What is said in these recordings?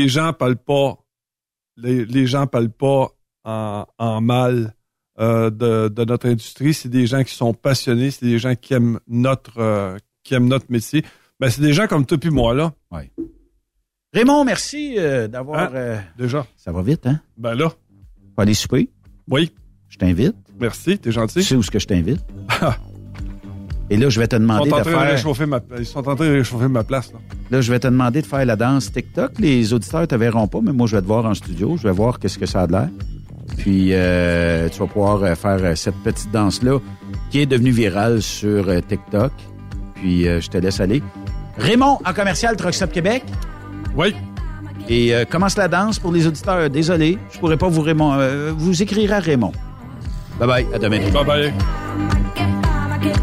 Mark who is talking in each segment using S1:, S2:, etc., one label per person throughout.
S1: les gens parlent pas, les, les gens parlent pas en, en mal euh, de, de, notre industrie. C'est des gens qui sont passionnés, c'est des gens qui aiment notre, euh, qui aiment notre métier. Ben, c'est des gens comme toi puis moi, là.
S2: Oui. Raymond, merci euh, d'avoir...
S1: Hein? Déjà.
S2: Ça va vite, hein?
S1: Ben là.
S2: Pas aller souper?
S1: Oui.
S2: Je t'invite.
S1: Merci, t'es gentil.
S2: Tu sais où est-ce que je t'invite? Et là, je vais te demander
S1: ils sont
S2: de faire...
S1: ma... Ils sont en train de réchauffer ma place. Là.
S2: là, je vais te demander de faire la danse TikTok. Les auditeurs te verront pas, mais moi, je vais te voir en studio. Je vais voir qu'est-ce que ça a de l'air. Puis, euh, tu vas pouvoir euh, faire euh, cette petite danse-là qui est devenue virale sur TikTok. Puis, euh, je te laisse aller. Raymond, en commercial Truck Stop Québec.
S1: Oui.
S2: Et euh, commence la danse pour les auditeurs. Désolé, je pourrais pas vous Raymond. Euh, vous écrire à Raymond. Bye bye, à demain.
S1: Bye bye.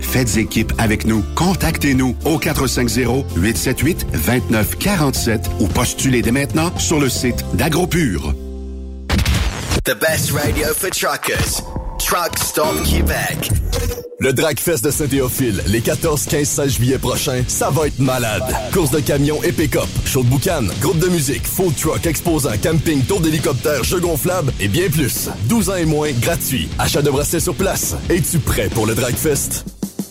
S3: Faites équipe avec nous. Contactez-nous au 450-878-2947 ou postulez dès maintenant sur le site d'AgroPure.
S4: The best radio for truckers. Truck Stop Québec.
S5: Le Dragfest de Saint-Théophile, les 14, 15, 16 juillet prochains, ça va être malade. Course de camions et pick-up, show de boucan, groupe de musique, food truck, exposant, camping, tour d'hélicoptère, jeux gonflables et bien plus. 12 ans et moins, gratuit. Achat de bracelets sur place. Es-tu prêt pour le Dragfest?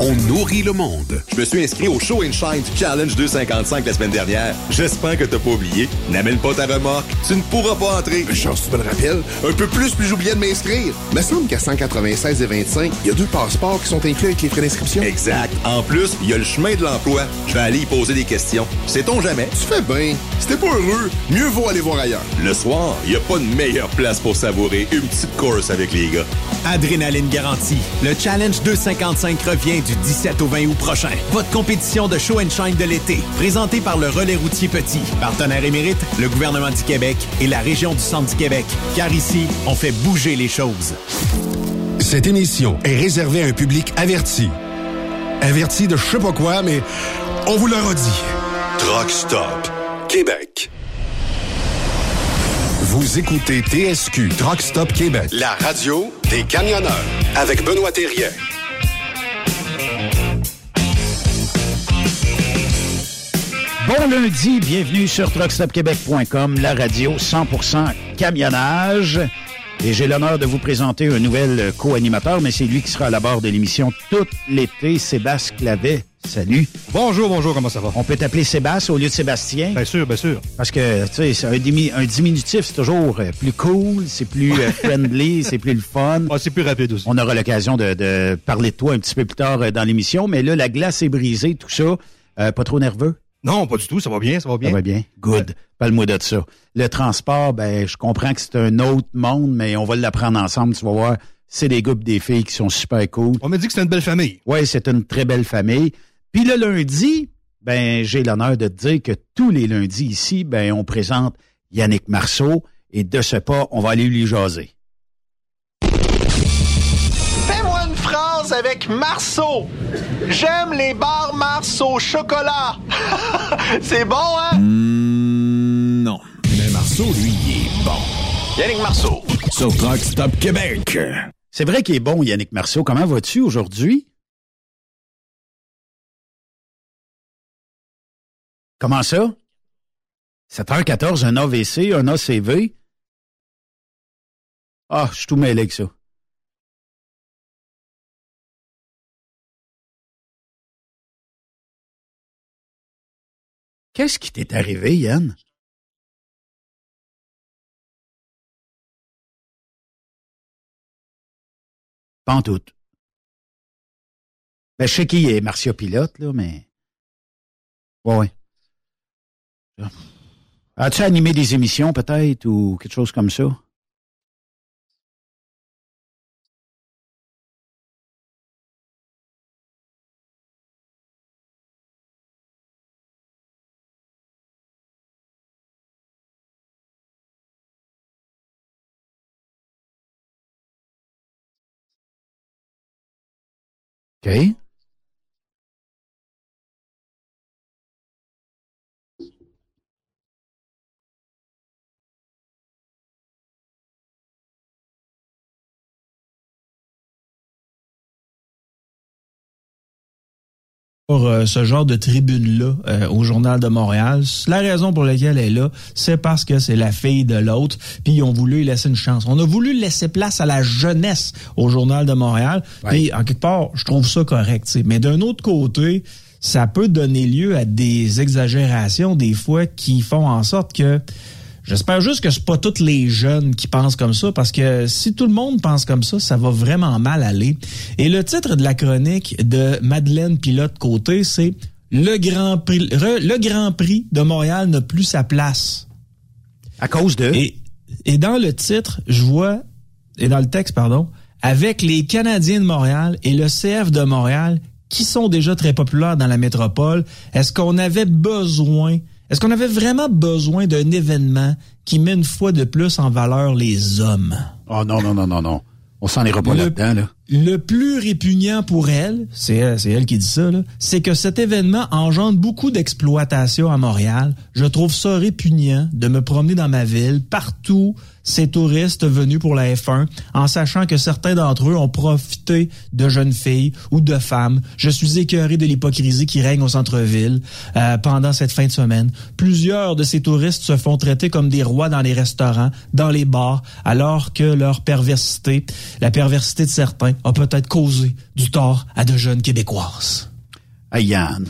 S3: on nourrit le monde.
S6: Je me suis inscrit au Show and Shine Challenge 255 la semaine dernière. J'espère que t'as pas oublié. N'amène pas ta remorque. Tu ne pourras pas entrer.
S7: Chance, tu me le rappelles. Un peu plus, puis j'oubliais de m'inscrire. Me semble qu'à 196 et 25, il y a deux passeports qui sont inclus avec les frais d'inscription.
S6: Exact. En plus, il y a le chemin de l'emploi. Je vais aller y poser des questions. Sait-on jamais?
S7: Tu fais bien. Si t'es pas heureux, mieux vaut aller voir ailleurs.
S6: Le soir, il n'y a pas de meilleure place pour savourer une petite course avec les gars.
S8: Adrénaline garantie. Le Challenge 255 revient du 17 au 20 août prochain. Votre compétition de show and shine de l'été, présentée par le Relais routier Petit, partenaire émérite, le gouvernement du Québec et la région du Centre du Québec. Car ici, on fait bouger les choses.
S9: Cette émission est réservée à un public averti. Averti de je sais pas quoi, mais on vous le redit.
S3: Truck Stop Québec. Vous écoutez TSQ Truck Stop Québec, la radio des camionneurs avec Benoît Thérien.
S2: Bon lundi, bienvenue sur truckstopquebec.com, la radio 100% camionnage. Et j'ai l'honneur de vous présenter un nouvel co-animateur, mais c'est lui qui sera à la barre de l'émission tout l'été, Sébastien Clavet. Salut.
S10: Bonjour, bonjour, comment ça va?
S2: On peut t'appeler Sébastien au lieu de Sébastien.
S10: Bien sûr, bien sûr.
S2: Parce que, tu sais, un, dimi- un diminutif, c'est toujours euh, plus cool, c'est plus euh, friendly, c'est plus le fun.
S10: Ah, c'est plus rapide aussi.
S2: On aura l'occasion de, de parler de toi un petit peu plus tard euh, dans l'émission, mais là, la glace est brisée, tout ça. Euh, pas trop nerveux?
S10: Non, pas du tout, ça va bien, ça va bien.
S2: Ça va bien. Good. Parle-moi de ça. Le transport, ben, je comprends que c'est un autre monde, mais on va l'apprendre ensemble, tu vas voir. C'est des pis des filles qui sont super cool.
S10: On m'a dit que c'est une belle famille.
S2: Oui, c'est une très belle famille. Puis le lundi, ben, j'ai l'honneur de te dire que tous les lundis ici, ben, on présente Yannick Marceau et de ce pas, on va aller lui jaser.
S11: Avec Marceau. J'aime les bars Marceau au chocolat. C'est bon, hein?
S12: non. Mais Marceau, lui, il est bon.
S11: Yannick Marceau.
S12: Sur Truck Stop Québec.
S2: C'est vrai qu'il est bon, Yannick Marceau. Comment vas-tu aujourd'hui? Comment ça? 7h14, un AVC, un ACV? Ah, je suis tout mêlé avec ça. Qu'est-ce qui t'est arrivé, Yann? Tout. Ben, je sais qui est Marcia Pilote, là, mais... Ouais, ouais. As-tu animé des émissions, peut-être, ou quelque chose comme ça? OK.
S13: Pour euh, ce genre de tribune-là euh, au Journal de Montréal. La raison pour laquelle elle est là, c'est parce que c'est la fille de l'autre, puis ils ont voulu lui laisser une chance. On a voulu laisser place à la jeunesse au Journal de Montréal, puis en quelque part, je trouve ça correct. Mais d'un autre côté, ça peut donner lieu à des exagérations des fois qui font en sorte que J'espère juste que c'est pas tous les jeunes qui pensent comme ça, parce que si tout le monde pense comme ça, ça va vraiment mal aller. Et le titre de la chronique de Madeleine Pilote Côté, c'est le Grand Prix, le Grand Prix de Montréal n'a plus sa place.
S2: À cause de?
S13: Et, et dans le titre, je vois, et dans le texte, pardon, avec les Canadiens de Montréal et le CF de Montréal, qui sont déjà très populaires dans la métropole, est-ce qu'on avait besoin, est-ce qu'on avait vraiment besoin d'un événement qui met une fois de plus en valeur les hommes?
S2: Oh non, non, non, non, non. On s'en ira pas là-dedans, là.
S13: Le plus répugnant pour elle, c'est elle, elle qui dit ça, c'est que cet événement engendre beaucoup d'exploitation à Montréal. Je trouve ça répugnant de me promener dans ma ville, partout, ces touristes venus pour la F1, en sachant que certains d'entre eux ont profité de jeunes filles ou de femmes. Je suis écœuré de l'hypocrisie qui règne au centre-ville euh, pendant cette fin de semaine. Plusieurs de ces touristes se font traiter comme des rois dans les restaurants, dans les bars, alors que leur perversité, la perversité de certains, a peut-être causé du tort à de jeunes Québécoises.
S2: Hey, Yann.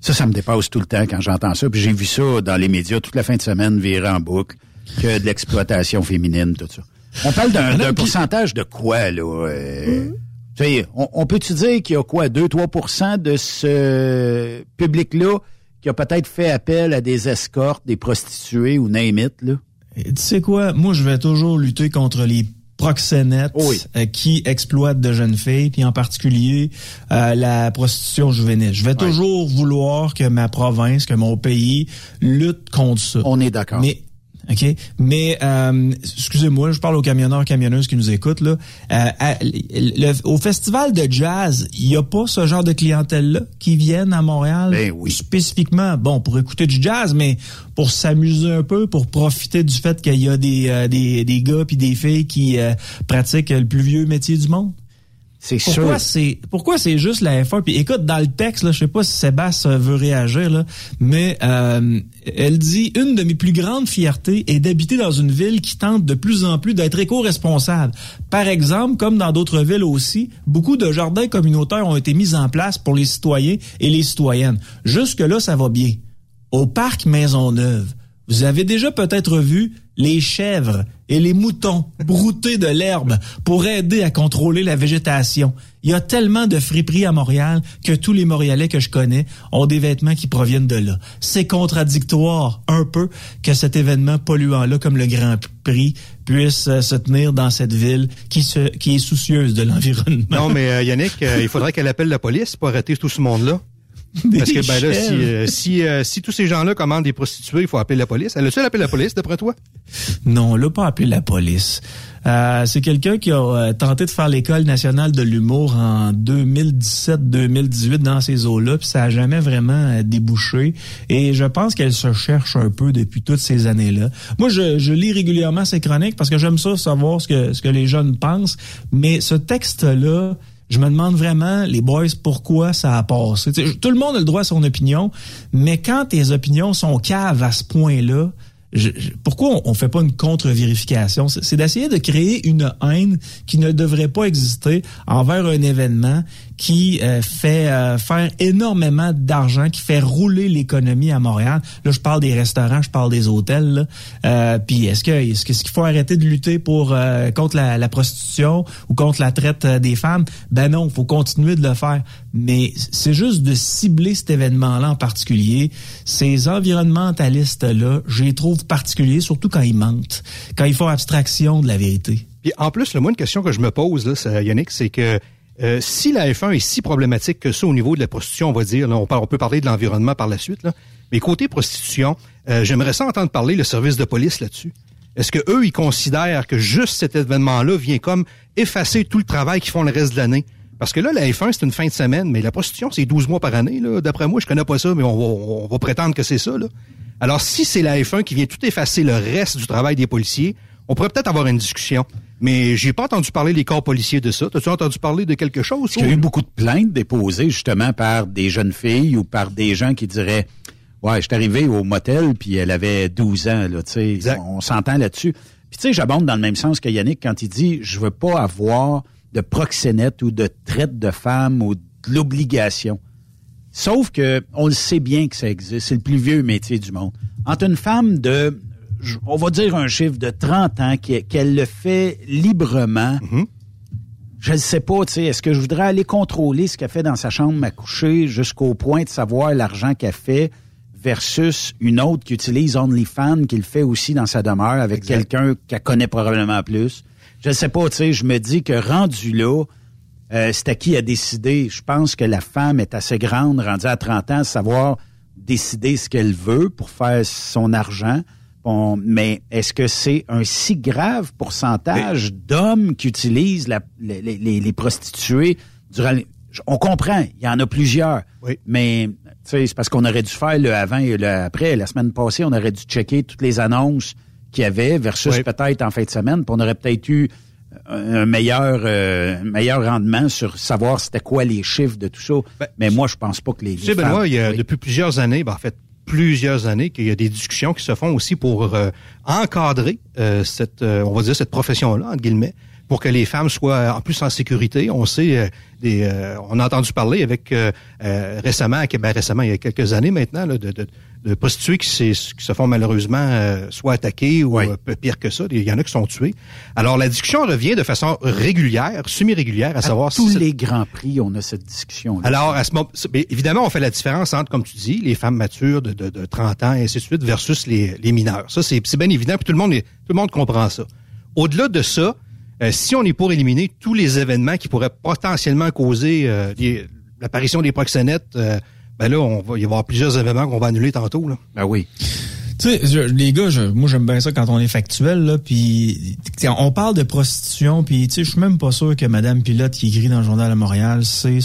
S2: Ça, ça me dépasse tout le temps quand j'entends ça. Puis j'ai vu ça dans les médias toute la fin de semaine virer en boucle, que de l'exploitation féminine, tout ça. On parle d'un pourcentage de quoi, là? euh, Tu sais, on, on peut-tu dire qu'il y a quoi, 2-3% de ce public-là qui a peut-être fait appel à des escortes, des prostituées ou name it, là?
S13: Et tu sais quoi? Moi, je vais toujours lutter contre les proxénètes euh, qui exploitent de jeunes filles, puis en particulier euh, la prostitution juvénile. Je vais toujours vouloir que ma province, que mon pays lutte contre ça.
S2: On est d'accord.
S13: Mais OK? Mais euh, excusez-moi, je parle aux camionneurs, camionneuses qui nous écoutent là. Euh, à- le- au festival de jazz, il y a pas ce genre de clientèle là qui viennent à Montréal?
S2: Ben oui.
S13: spécifiquement, bon, pour écouter du jazz, mais pour s'amuser un peu, pour profiter du fait qu'il y a des euh, des, des gars puis des filles qui euh, pratiquent le plus vieux métier du monde?
S2: C'est
S13: Pourquoi c'est pourquoi c'est juste la F1 puis écoute dans le texte là, je sais pas si Sébastien veut réagir là, mais euh, elle dit une de mes plus grandes fiertés est d'habiter dans une ville qui tente de plus en plus d'être éco-responsable. Par exemple, comme dans d'autres villes aussi, beaucoup de jardins communautaires ont été mis en place pour les citoyens et les citoyennes. Jusque là ça va bien. Au parc Maisonneuve, vous avez déjà peut-être vu les chèvres et les moutons brouter de l'herbe pour aider à contrôler la végétation. Il y a tellement de friperies à Montréal que tous les Montréalais que je connais ont des vêtements qui proviennent de là. C'est contradictoire un peu que cet événement polluant-là, comme le Grand Prix, puisse euh, se tenir dans cette ville qui, se, est soucieuse de l'environnement.
S10: Non, mais euh, Yannick, euh, il faudrait qu'elle appelle la police pour arrêter tout ce monde-là. Parce que ben là, si, euh, si, euh, si tous ces gens-là commandent des prostituées, il faut appeler la police. Elle a-tu appelé la police, d'après toi?
S13: Non, on l'a pas appelé la police. Euh, c'est quelqu'un qui a euh, tenté de faire l'école nationale de l'humour en 2017-2018 dans ces eaux-là, puis ça a jamais vraiment débouché. Et je pense qu'elle se cherche un peu depuis toutes ces années-là. Moi, je, je lis régulièrement ces chroniques parce que j'aime ça savoir ce que ce que les jeunes pensent. Mais ce texte-là, je me demande vraiment, les boys, pourquoi ça a passé. Tout le monde a le droit à son opinion, mais quand tes opinions sont caves à ce point-là, pourquoi on, on fait pas une contre-vérification? C'est d'essayer de créer une haine qui ne devrait pas exister envers un événement qui euh, fait euh, faire énormément d'argent, qui fait rouler l'économie à Montréal. Là, je parle des restaurants, je parle des hôtels. Euh, Puis est-ce que est-ce qu'il faut arrêter de lutter pour euh, contre la, la prostitution ou contre la traite euh, des femmes? Ben non, faut continuer de le faire. Mais c'est juste de cibler cet événement-là en particulier. Ces environnementalistes-là, je les trouve particuliers, surtout quand ils mentent, quand ils font abstraction de la vérité.
S10: Puis en plus, le moi, une question que je me pose, là, Yannick, c'est que euh, si la F1 est si problématique que ça au niveau de la prostitution, on va dire, on, peut parler de l'environnement par la suite, là, mais côté prostitution, euh, j'aimerais ça entendre parler le service de police là-dessus. Est-ce que eux, ils considèrent que juste cet événement-là vient comme effacer tout le travail qu'ils font le reste de l'année? Parce que là, la F1, c'est une fin de semaine, mais la prostitution, c'est 12 mois par année. D'après moi, je connais pas ça, mais on va, prétendre que c'est ça. Alors, si c'est la F1 qui vient tout effacer le reste du travail des policiers, on pourrait peut-être avoir une discussion. Mais j'ai pas entendu parler des corps policiers de ça. T'as-tu entendu parler de quelque chose?
S2: Il y a eu beaucoup de plaintes déposées justement par des jeunes filles ou par des gens qui diraient Ouais, je suis arrivé au motel puis elle avait 12 ans, là, tu sais. On, s'entend là-dessus. Puis tu sais, j'abonde dans le même sens que Yannick quand il dit je veux pas avoir de proxénète ou de traite de femmes ou de l'obligation. Sauf que on le sait bien que ça existe. C'est le plus vieux métier du monde. Entre une femme de, on va dire un chiffre de 30 ans, qu'elle le fait librement, je ne sais pas, tu sais, est-ce que je voudrais aller contrôler ce qu'elle fait dans sa chambre à coucher jusqu'au point de savoir l'argent qu'elle fait versus une autre qui utilise OnlyFans, qui le fait aussi dans sa demeure avec quelqu'un qu'elle connaît probablement plus. Je ne sais pas, tu sais, je me dis que rendu là, euh, c'est à qui a décidé. Je pense que la femme est assez grande, rendue à 30 ans, savoir décider ce qu'elle veut pour faire son argent. Bon, mais est-ce que c'est un si grave pourcentage d'hommes qui utilisent la- les, les- les prostituées durant les- On comprend, il y en a plusieurs. Mais tu sais, c'est parce qu'on aurait dû faire le avant et le après. La semaine passée, on aurait dû checker toutes les annonces qu'il y avait versus peut-être en fin de semaine. Puis on aurait peut-être eu un un meilleur, euh, un meilleur rendement sur savoir c'était quoi les chiffres de tout ça. mais moi, je pense pas que les.
S10: Tu sais, Benoît, il y a
S2: Oui.
S10: depuis plusieurs années, ben, en fait, plusieurs années, qu'il y a des discussions qui se font aussi pour euh, encadrer euh, cette, euh, on va dire, cette profession-là, entre guillemets, pour que les femmes soient en plus en sécurité. On sait, euh, des, euh, on a entendu parler avec euh, euh, récemment, ben, récemment, il y a quelques années maintenant, là, de, de, de prostituées qui, se font malheureusement euh, soit attaquées ou euh, pire que ça. Il y en a qui sont tués. Alors, la discussion revient de façon régulière, semi-régulière, à, savoir
S2: tous
S10: si
S2: les grands prix, on a cette discussion.
S10: alors, à ce moment, évidemment, on fait la différence entre, comme tu dis, les femmes matures de, de, de 30 ans et ainsi de suite versus les, les mineurs. Ça, c'est bien évident, puis tout le monde, est- tout le monde comprend ça. Au-delà de ça, euh, si on est pour éliminer tous les événements qui pourraient potentiellement causer euh, l'apparition des proxénètes, euh, ben là, on va il va y avoir plusieurs événements qu'on va annuler tantôt. Là.
S2: Ben oui.
S13: Tu sais, je- les gars, je- moi j'aime bien ça quand on est factuel là, puis tu sais, on parle de prostitution, puis tu sais, je suis même pas sûr que Madame Pilote qui écrit dans le journal à Montréal, c'est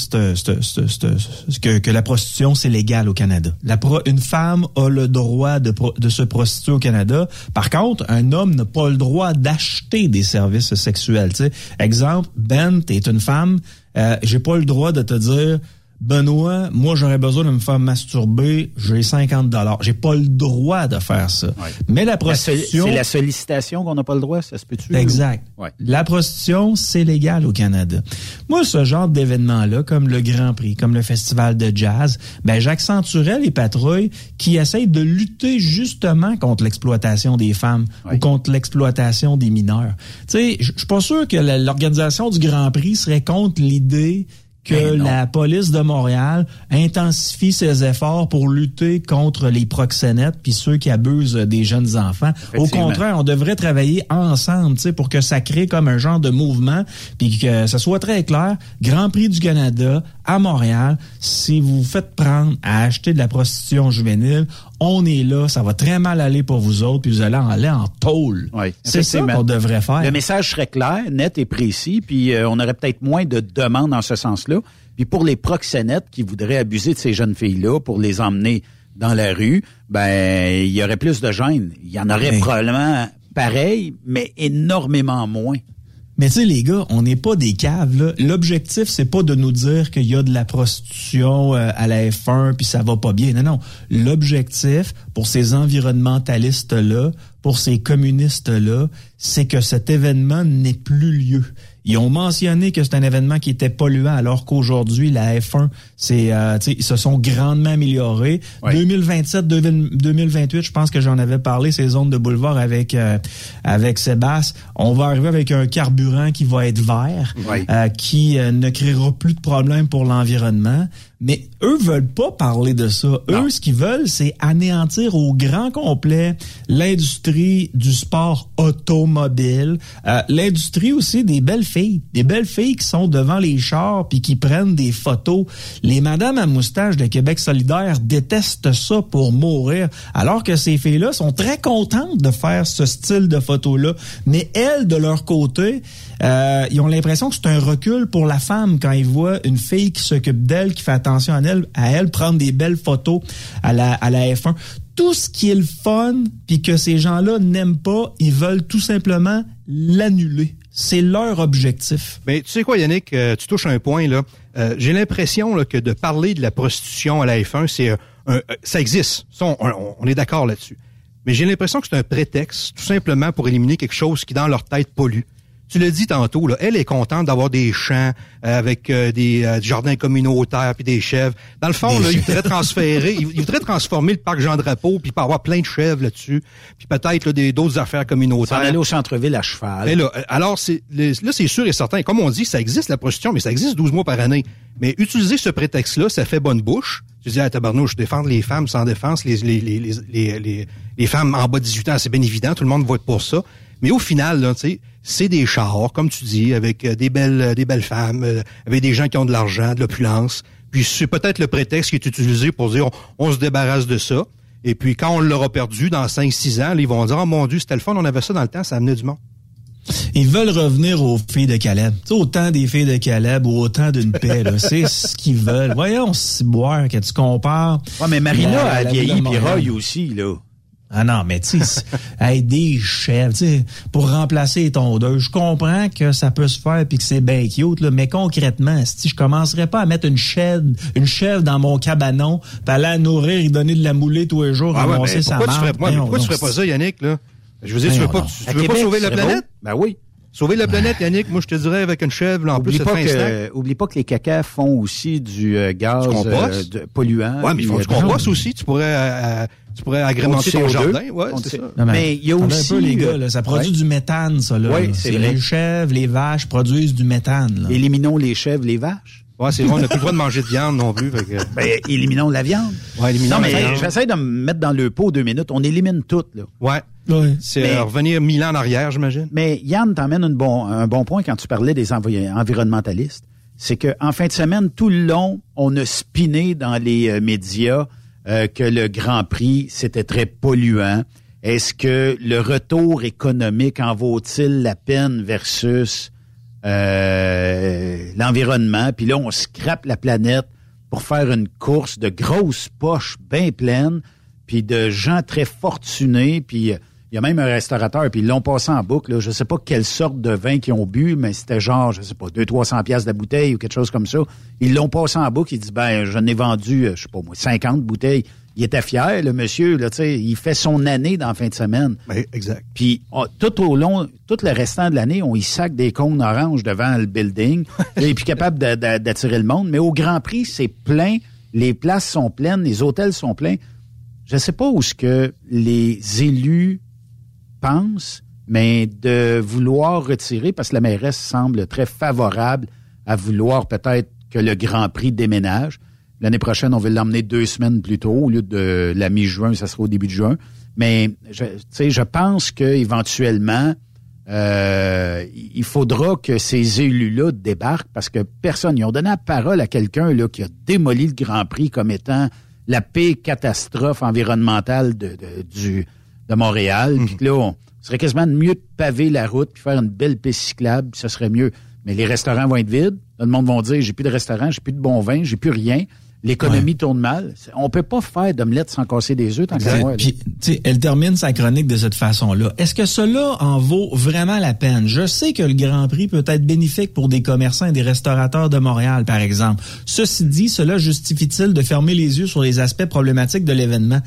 S13: que, que la prostitution c'est légal au Canada. La pro- une femme a le droit de, pro- de se prostituer au Canada. Par contre, un homme n'a pas le droit d'acheter des services sexuels. Tu sais, exemple, Ben, t'es une femme, euh, j'ai pas le droit de te dire Benoît, moi j'aurais besoin de me faire masturber, j'ai 50 dollars. J'ai pas le droit de faire ça. Mais la prostitution
S2: C'est la sollicitation qu'on n'a pas le droit, ça se peut-tu?
S13: Exact.
S2: Ouais.
S13: La prostitution, c'est légal au Canada. Moi, ce genre d'événement-là, comme le Grand Prix, comme le Festival de jazz, ben j'accentuerais les patrouilles qui essayent de lutter justement contre l'exploitation des femmes ou contre l'exploitation des mineurs. Tu sais, je suis pas sûr que l'organisation du Grand Prix serait contre l'idée que
S2: Ben
S13: la police de Montréal intensifie ses efforts pour lutter contre les proxénètes puis ceux qui abusent des jeunes enfants. Au contraire, on devrait travailler ensemble, tu sais, pour que ça crée comme un genre de mouvement, puis que ça soit très clair. Grand Prix du Canada à Montréal, si vous vous faites prendre à acheter de la prostitution juvénile, on est là, ça va très mal aller pour vous autres, puis vous allez en aller en tôle. C'est ça qu'on devrait faire.
S2: Le message serait clair, net et précis, puis euh, on aurait peut-être moins de demandes en ce sens-là. Puis pour les proxénètes qui voudraient abuser de ces jeunes filles-là pour les emmener dans la rue, ben il y aurait plus de gêne. Il y en aurait probablement pareil, mais énormément moins.
S13: Mais tu sais, les gars, on n'est pas des caves. L'objectif, c'est pas de nous dire qu'il y a de la prostitution euh, à la F1 puis ça va pas bien. Non, non. L'objectif pour ces environnementalistes-là, pour ces communistes-là, c'est que cet événement n'ait plus lieu. Ils ont mentionné que c'est un événement qui était polluant, alors qu'aujourd'hui, la F1, c'est, euh, tu sais, ils se sont grandement améliorés. 2027, 2000 2028, je pense que j'en avais parlé, ces zones de boulevard avec euh, avec Sébastien. On va arriver avec un carburant qui va être vert,
S2: Oui.
S13: euh, qui euh, ne créera plus de problèmes pour l'environnement. Mais eux veulent pas parler de ça. Eux, ce qu'ils veulent, c'est anéantir au grand complet l'industrie du sport automobile, euh, l'industrie aussi des belles filles, des belles filles qui sont devant les chars puis qui prennent des photos. Les madames à moustache de Québec solidaire détestent ça pour mourir, alors que ces filles-là sont très contentes de faire ce style de photos-là. Mais elles, de leur côté, euh, ils ont l'impression que c'est un recul pour la femme quand ils voient une fille qui s'occupe d'elle, qui fait attention à elle, à elle prendre des belles photos à la, à la F1. Tout ce qui est le fun, puis que ces gens-là n'aiment pas, ils veulent tout simplement l'annuler. C'est leur objectif.
S10: Mais tu sais quoi, Yannick, euh, tu touches un point là. Euh, J'ai l'impression que de parler de la prostitution à la F1, c'est un, un- ça existe. Ça, on est d'accord là-dessus. Mais j'ai l'impression que c'est un prétexte, tout simplement pour éliminer quelque chose qui dans leur tête pollue. Tu l'as dit tantôt, là, elle est contente d'avoir des champs euh, avec euh, des euh, jardins communautaires puis des chèvres. Dans le fond, là, il
S2: chèvres.
S10: voudrait transférer, il, il voudrait transformer le parc Jean Drapeau puis avoir plein de chèvres là-dessus, puis peut-être là, des d'autres affaires communautaires.
S2: aller au centre-ville à cheval.
S10: Mais là, euh, alors, c'est, là, c'est sûr et certain. Comme on dit, ça existe, la prostitution, mais ça existe 12 mois par année. Mais utiliser ce prétexte-là, ça fait bonne bouche. Tu dis, ah, tabarnouche, défendre les femmes sans défense, les, les, les, les, les, les- les femmes en bas de 18 ans, c'est bien évident, tout le monde vote pour ça. Mais au final, là, tu sais, c'est des chars, comme tu dis, avec euh, des belles, euh, des belles femmes, euh, avec des gens qui ont de l'argent, de l'opulence. Puis c'est peut-être le prétexte qui est utilisé pour dire, on, on se débarrasse de ça. Et puis quand on l'aura perdu dans 5-6 ans, là, ils vont dire, oh mon Dieu, c'était le fun, on avait ça dans le temps, ça amenait du monde.
S13: Ils veulent revenir aux filles de Caleb. Tu sais, autant des filles de Caleb ou autant d'une paix. là. C'est ce qu'ils veulent. Voyons, si boire que tu compares.
S2: Ouais, mais Marina
S13: la-
S2: a vieilli, puis. Roy aussi, là.
S13: Ah non, mais tu sais, des chefs, tu sais, pour remplacer les tondeuses, je comprends que ça peut se faire puis que c'est bien cute, là, mais concrètement, si je commencerais pas à mettre une chèvre, une chèvre dans mon cabanon, puis aller la nourrir, y donner de la moulée tous les jours,
S10: Ah ouais,
S13: sa
S10: pourquoi tu ferais, tu ferais pas ça, Yannick, là? Je veux dire, tu
S13: Voyons
S10: veux pas,
S13: donc.
S10: tu, veux pas sauver la planète?
S2: beau. Ben oui.
S10: Sauver la planète, Yannick, moi, je te dirais avec une chèvre, là, en
S2: Oublie
S10: plus,
S2: pas, que, oublie pas que les cacas font aussi du euh, gaz
S10: Du compost.
S2: euh, de- polluant.
S10: Ouais, mais ils font du
S2: euh,
S10: compost aussi. Tu pourrais, euh, euh, tu pourrais agrémenter ton
S2: CO2.
S10: jardin. Ouais, c'est
S2: CO2.
S10: ça.
S13: Non,
S2: Mais il y a aussi,
S13: un peu, les gars,
S2: euh,
S13: là, ça produit
S2: ouais.
S13: du méthane, ça, là.
S2: Oui, c'est vrai.
S13: Les chèvres, les vaches produisent du méthane, là.
S2: Éliminons les chèvres, les vaches.
S10: Ouais, c'est vrai, on n'a plus le droit de manger de viande non plus. fait que-
S2: Ben, éliminons la viande.
S10: Ouais, éliminons
S2: non,
S10: la
S2: mais
S10: viande.
S2: j'essaie de me mettre dans le pot deux minutes. On élimine tout, là.
S10: Ouais.
S13: Ouais.
S10: C'est
S2: Mais-
S10: euh, revenir mille ans en arrière, j'imagine.
S2: Mais Yann t'emmène une bon, un bon point quand tu parlais des envi- environnementalistes. C'est que en fin de semaine, tout le long, on a spiné dans les euh, médias euh, que le Grand Prix, c'était très polluant. Est-ce que le retour économique en vaut-il la peine versus euh, l'environnement? Puis là, on scrape la planète pour faire une course de grosses poches bien pleines, puis de gens très fortunés, puis euh, il y a même un restaurateur, puis ils l'ont passé en boucle. Là. Je sais pas quelle sorte de vin qu'ils ont bu, mais c'était genre, je sais pas, 200-300 pièces la bouteille ou quelque chose comme ça. Ils l'ont passé en boucle. Il dit, ben, j'en ai vendu, euh, je sais pas moi, 50 bouteilles. Il était fier, le monsieur, là, il fait son année dans la fin de semaine.
S10: Ben, exact.
S2: Puis on- tout au long, tout le restant de l'année, on y sac des cônes oranges devant le building. et puis capable d'attirer le monde. Mais au Grand Prix, c'est plein. Les places sont pleines, les hôtels sont pleins. Je sais pas où ce que les élus pensent, mais de vouloir retirer, parce que la mairesse semble très favorable à vouloir peut-être que le Grand Prix déménage. L'année prochaine, on veut l'emmener deux semaines plus tôt. Au lieu de la mi-juin, ça sera au début de juin. Mais je, tu sais, je pense qu'éventuellement, euh, il faudra que ces élus-là débarquent parce que personne, ils ont donné la parole à quelqu'un là qui a démoli le Grand Prix comme étant la pire catastrophe environnementale de, de- du, de Montréal. Puis que là, on ce serait quasiment mieux de paver la route puis faire une belle piste cyclable, puis ça serait mieux. Mais les restaurants vont être vides. Tout le monde va dire, j'ai plus de restaurant, j'ai plus de bon vin, j'ai plus rien. L'économie tourne mal. On peut pas faire d'omelette sans casser des œufs tant moi. là.
S13: Puis, tu sais, elle termine sa chronique de cette façon-là. Est-ce que cela en vaut vraiment la peine? Je sais que le Grand Prix peut être bénéfique pour des commerçants et des restaurateurs de Montréal, par exemple. Ceci dit, cela justifie-t-il de fermer les yeux sur les aspects problématiques de l'événement?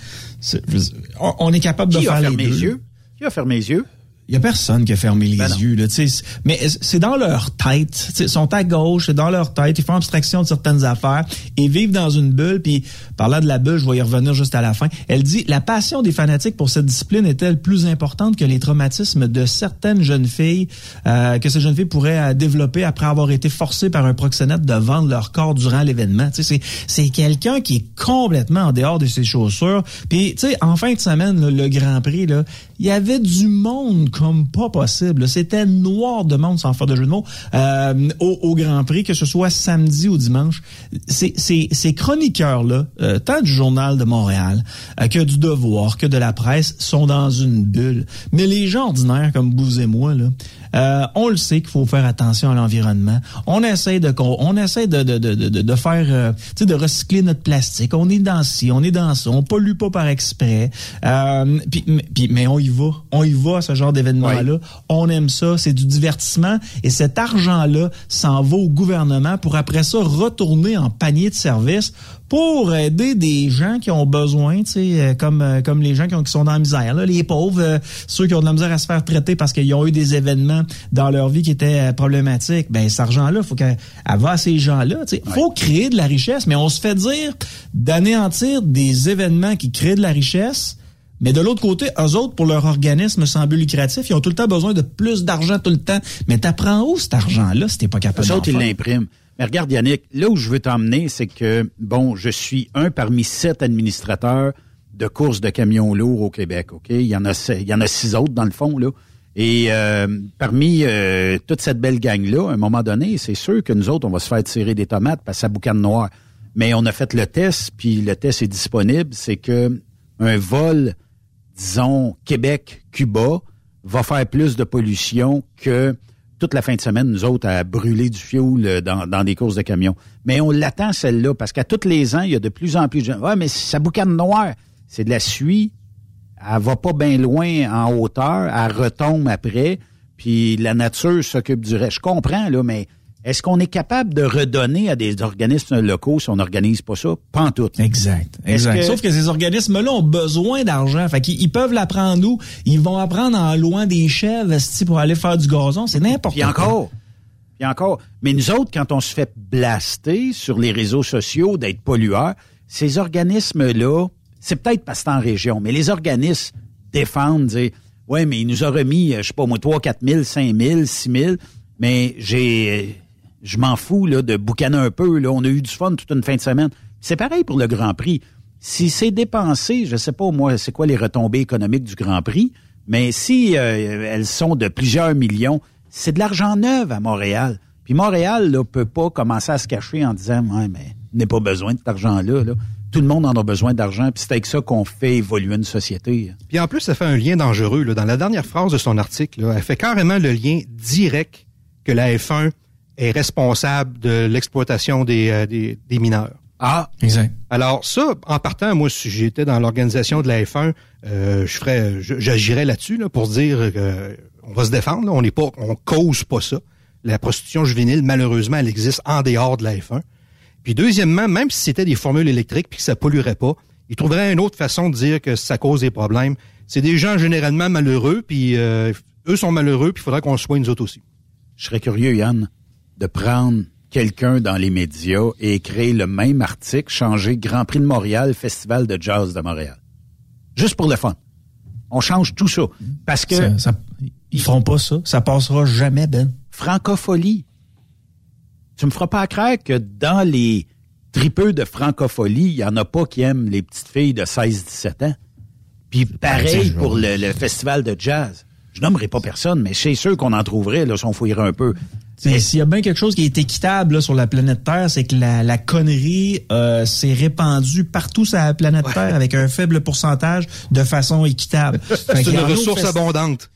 S13: On est capable de
S2: a
S13: faire les deux.
S2: les yeux? Qui a fermé les yeux?
S13: Il y a personne qui a fermé les
S2: Ben
S13: yeux, là, tu sais. Mais c'est dans leur tête. Ils sont à gauche, c'est dans leur tête. Ils font abstraction de certaines affaires et vivent dans une bulle. Puis, parlant de la bulle, je vais y revenir juste à la fin. Elle dit, la passion des fanatiques pour cette discipline est-elle plus importante que les traumatismes de certaines jeunes filles euh, que ces jeunes filles pourraient euh, développer après avoir été forcées par un proxénète de vendre leur corps durant l'événement? Tu sais, c'est, c'est quelqu'un qui est complètement en dehors de ses chaussures. Puis, tu sais, en fin de semaine, là, le Grand Prix, là, il y avait du monde comme pas possible. C'était noir de monde, sans faire de jeu de mots, euh, au, au Grand Prix, que ce soit samedi ou dimanche. Ces, ces, ces chroniqueurs-là, euh, tant du Journal de Montréal euh, que du Devoir, que de la presse, sont dans une bulle. Mais les gens ordinaires comme vous et moi, là, euh, on le sait qu'il faut faire attention à l'environnement. On essaie de on essaie de de, de, de, de faire euh, tu sais de recycler notre plastique. On est dans ci, on est dans ça, on pollue pas par exprès. Euh, puis, mais- puis- mais on y va, on y va à ce genre d'événement là. On aime ça, c'est du divertissement et cet argent là s'en va au gouvernement pour après ça retourner en panier de services pour aider des gens qui ont besoin, tu sais, euh, comme euh, comme les gens qui, ont- qui sont dans la misère, là, les pauvres, euh, ceux qui ont de la misère à se faire traiter parce qu'ils ont eu des événements dans leur vie qui étaient euh, problématiques. Ben, cet argent-là, faut qu'elle elle va à ces gens-là. Tu sais, faut créer de la richesse, mais on se fait dire d'anéantir des événements qui créent de la richesse. Mais de l'autre côté, eux autres, pour leur organisme sans but lucratif, ils ont tout le temps besoin de plus d'argent tout le temps. Mais t'apprends où cet argent-là si t'es pas capable
S2: Eux
S13: d'en
S2: autres, ils l'impriment. Mais regarde, Yannick, là où je veux t'emmener, c'est que, bon, je suis un parmi sept administrateurs de courses de camions lourds au Québec, OK? Il y en a, six autres, dans le fond, là. Et euh, parmi euh, toute cette belle gang-là, à un moment donné, c'est sûr que nous autres, on va se faire tirer des tomates parce que ça boucane noir. Mais on a fait le test, puis le test est disponible. C'est que un vol, disons, Québec-Cuba, va faire plus de pollution que toute la fin de semaine, nous autres, à brûler du fioul euh, dans, dans des courses de camions. Mais on l'attend, celle-là, parce qu'à tous les ans, il y a de plus en plus de gens. Ouais, mais ça boucane noir. C'est de la suie. Elle va pas bien loin en hauteur. Elle retombe après. Puis la nature s'occupe du reste. Je comprends, là, mais est-ce qu'on est capable de redonner à des organismes locaux si on n'organise pas ça? Pas en tout.
S13: Exact. Exact.
S2: que-
S13: Sauf que ces organismes-là ont besoin d'argent. Fait qu'ils ils peuvent l'apprendre où? Ils vont apprendre en loin des chèvres pour aller faire du gazon. C'est n'importe
S2: Puis
S13: quoi.
S2: encore. Puis encore. Mais nous autres, quand on se fait blaster sur les réseaux sociaux d'être pollueurs, ces organismes-là, c'est peut-être parce que c'est en région, mais les organismes défendent, dire, ouais, mais il nous a remis, euh, je sais pas moi, 3, 4 000, 5 000, 6 000, mais j'ai, je m'en fous, là, de boucaner un peu, là. On a eu du fun toute une fin de semaine. C'est pareil pour le Grand Prix. Si c'est dépensé, je sais pas, moi, c'est quoi les retombées économiques du Grand Prix, mais si euh, elles sont de plusieurs millions, c'est de l'argent neuf à Montréal. Puis Montréal ne peut pas commencer à se cacher en disant Ouais, mais n'est pas besoin de cet argent-là. là. Tout le monde en a besoin d'argent, puis c'est avec ça qu'on fait évoluer une société.
S10: Puis en plus, ça fait un lien dangereux. Là. Dans la dernière phrase de son article, là, elle fait carrément le lien direct que la F1 est responsable de l'exploitation des, euh, des, des mineurs.
S2: Ah,
S13: exact.
S10: Alors ça, en partant, moi, si j'étais dans l'organisation de la F1, euh, je ferais, j'agirais là-dessus là, pour dire que on va se défendre. là. On n'est pas, on cause pas ça. La prostitution juvénile, malheureusement, elle existe en dehors de la F1. Puis deuxièmement, même si c'était des formules électriques puis que ça polluerait pas, ils trouveraient une autre façon de dire que ça cause des problèmes. C'est des gens généralement malheureux, puis euh, eux sont malheureux, puis il faudrait qu'on soit nous autres aussi.
S2: Je serais curieux, Yann, de prendre quelqu'un dans les médias et écrire le même article, changer Grand Prix de Montréal, Festival de jazz de Montréal. Juste pour le fun. On change tout ça. Parce que...
S13: Ça- ça- ils feront pas ça. Ça passera jamais, Ben.
S2: francophonie. Tu me feras pas croire que dans les tripeux de francophonie, il y en a pas qui aiment les petites filles de 16-17 ans. Puis pareil pour le, le festival de jazz. Je nommerai pas personne, mais c'est sûr qu'on en trouverait là, si on fouillerait un peu.
S13: T'sais, S'il y a bien quelque chose qui est équitable là, sur la planète Terre, c'est que la, la connerie euh, s'est répandue partout sur la planète Terre avec un faible pourcentage de façon équitable.
S10: C'est une ressource abondante.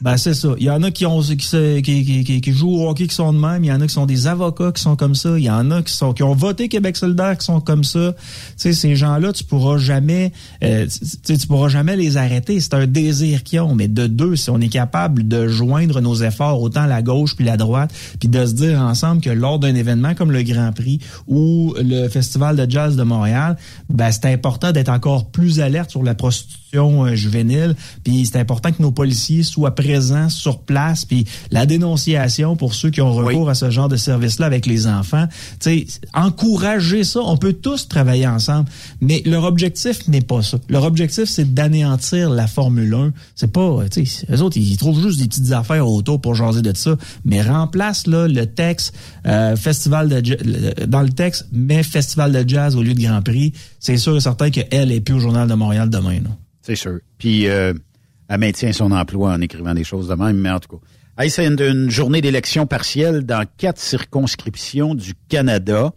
S13: Ben c'est ça. Il y en a qui ont qui, qui, qui, qui, jouent au hockey qui sont de même. Il y en a qui sont des avocats qui sont comme ça. Il y en a qui sont qui ont voté Québec solidaire qui sont comme ça. Tu sais ces gens-là, tu pourras jamais euh, tu- tu pourras jamais les arrêter. C'est un désir qu'ils ont. Mais de deux, si on est capable de joindre nos efforts autant la gauche puis la droite, puis de se dire ensemble que lors d'un événement comme le Grand Prix ou le Festival de jazz de Montréal, ben c'est important d'être encore plus alerte sur la prostitution euh, juvénile. Puis c'est important que nos policiers soient présent sur place, puis la dénonciation pour ceux qui ont recours à ce genre de service-là avec les enfants. Sais, encourager ça. On peut tous travailler ensemble, mais leur objectif n'est pas ça. Leur objectif, c'est d'anéantir la Formule 1. C'est pas, tu sais, eux autres, ils trouvent juste des petites affaires autour pour jaser de ça, mais remplace là le texte euh, festival de dans le texte, mais festival de jazz au lieu de Grand Prix. C'est sûr et certain qu'elle est plus au journal de Montréal demain.
S2: C'est sûr. Puis, euh, elle maintient son emploi en écrivant des choses de même, mais en tout cas. C'est une, journée d'élection partielle dans quatre circonscriptions du Canada.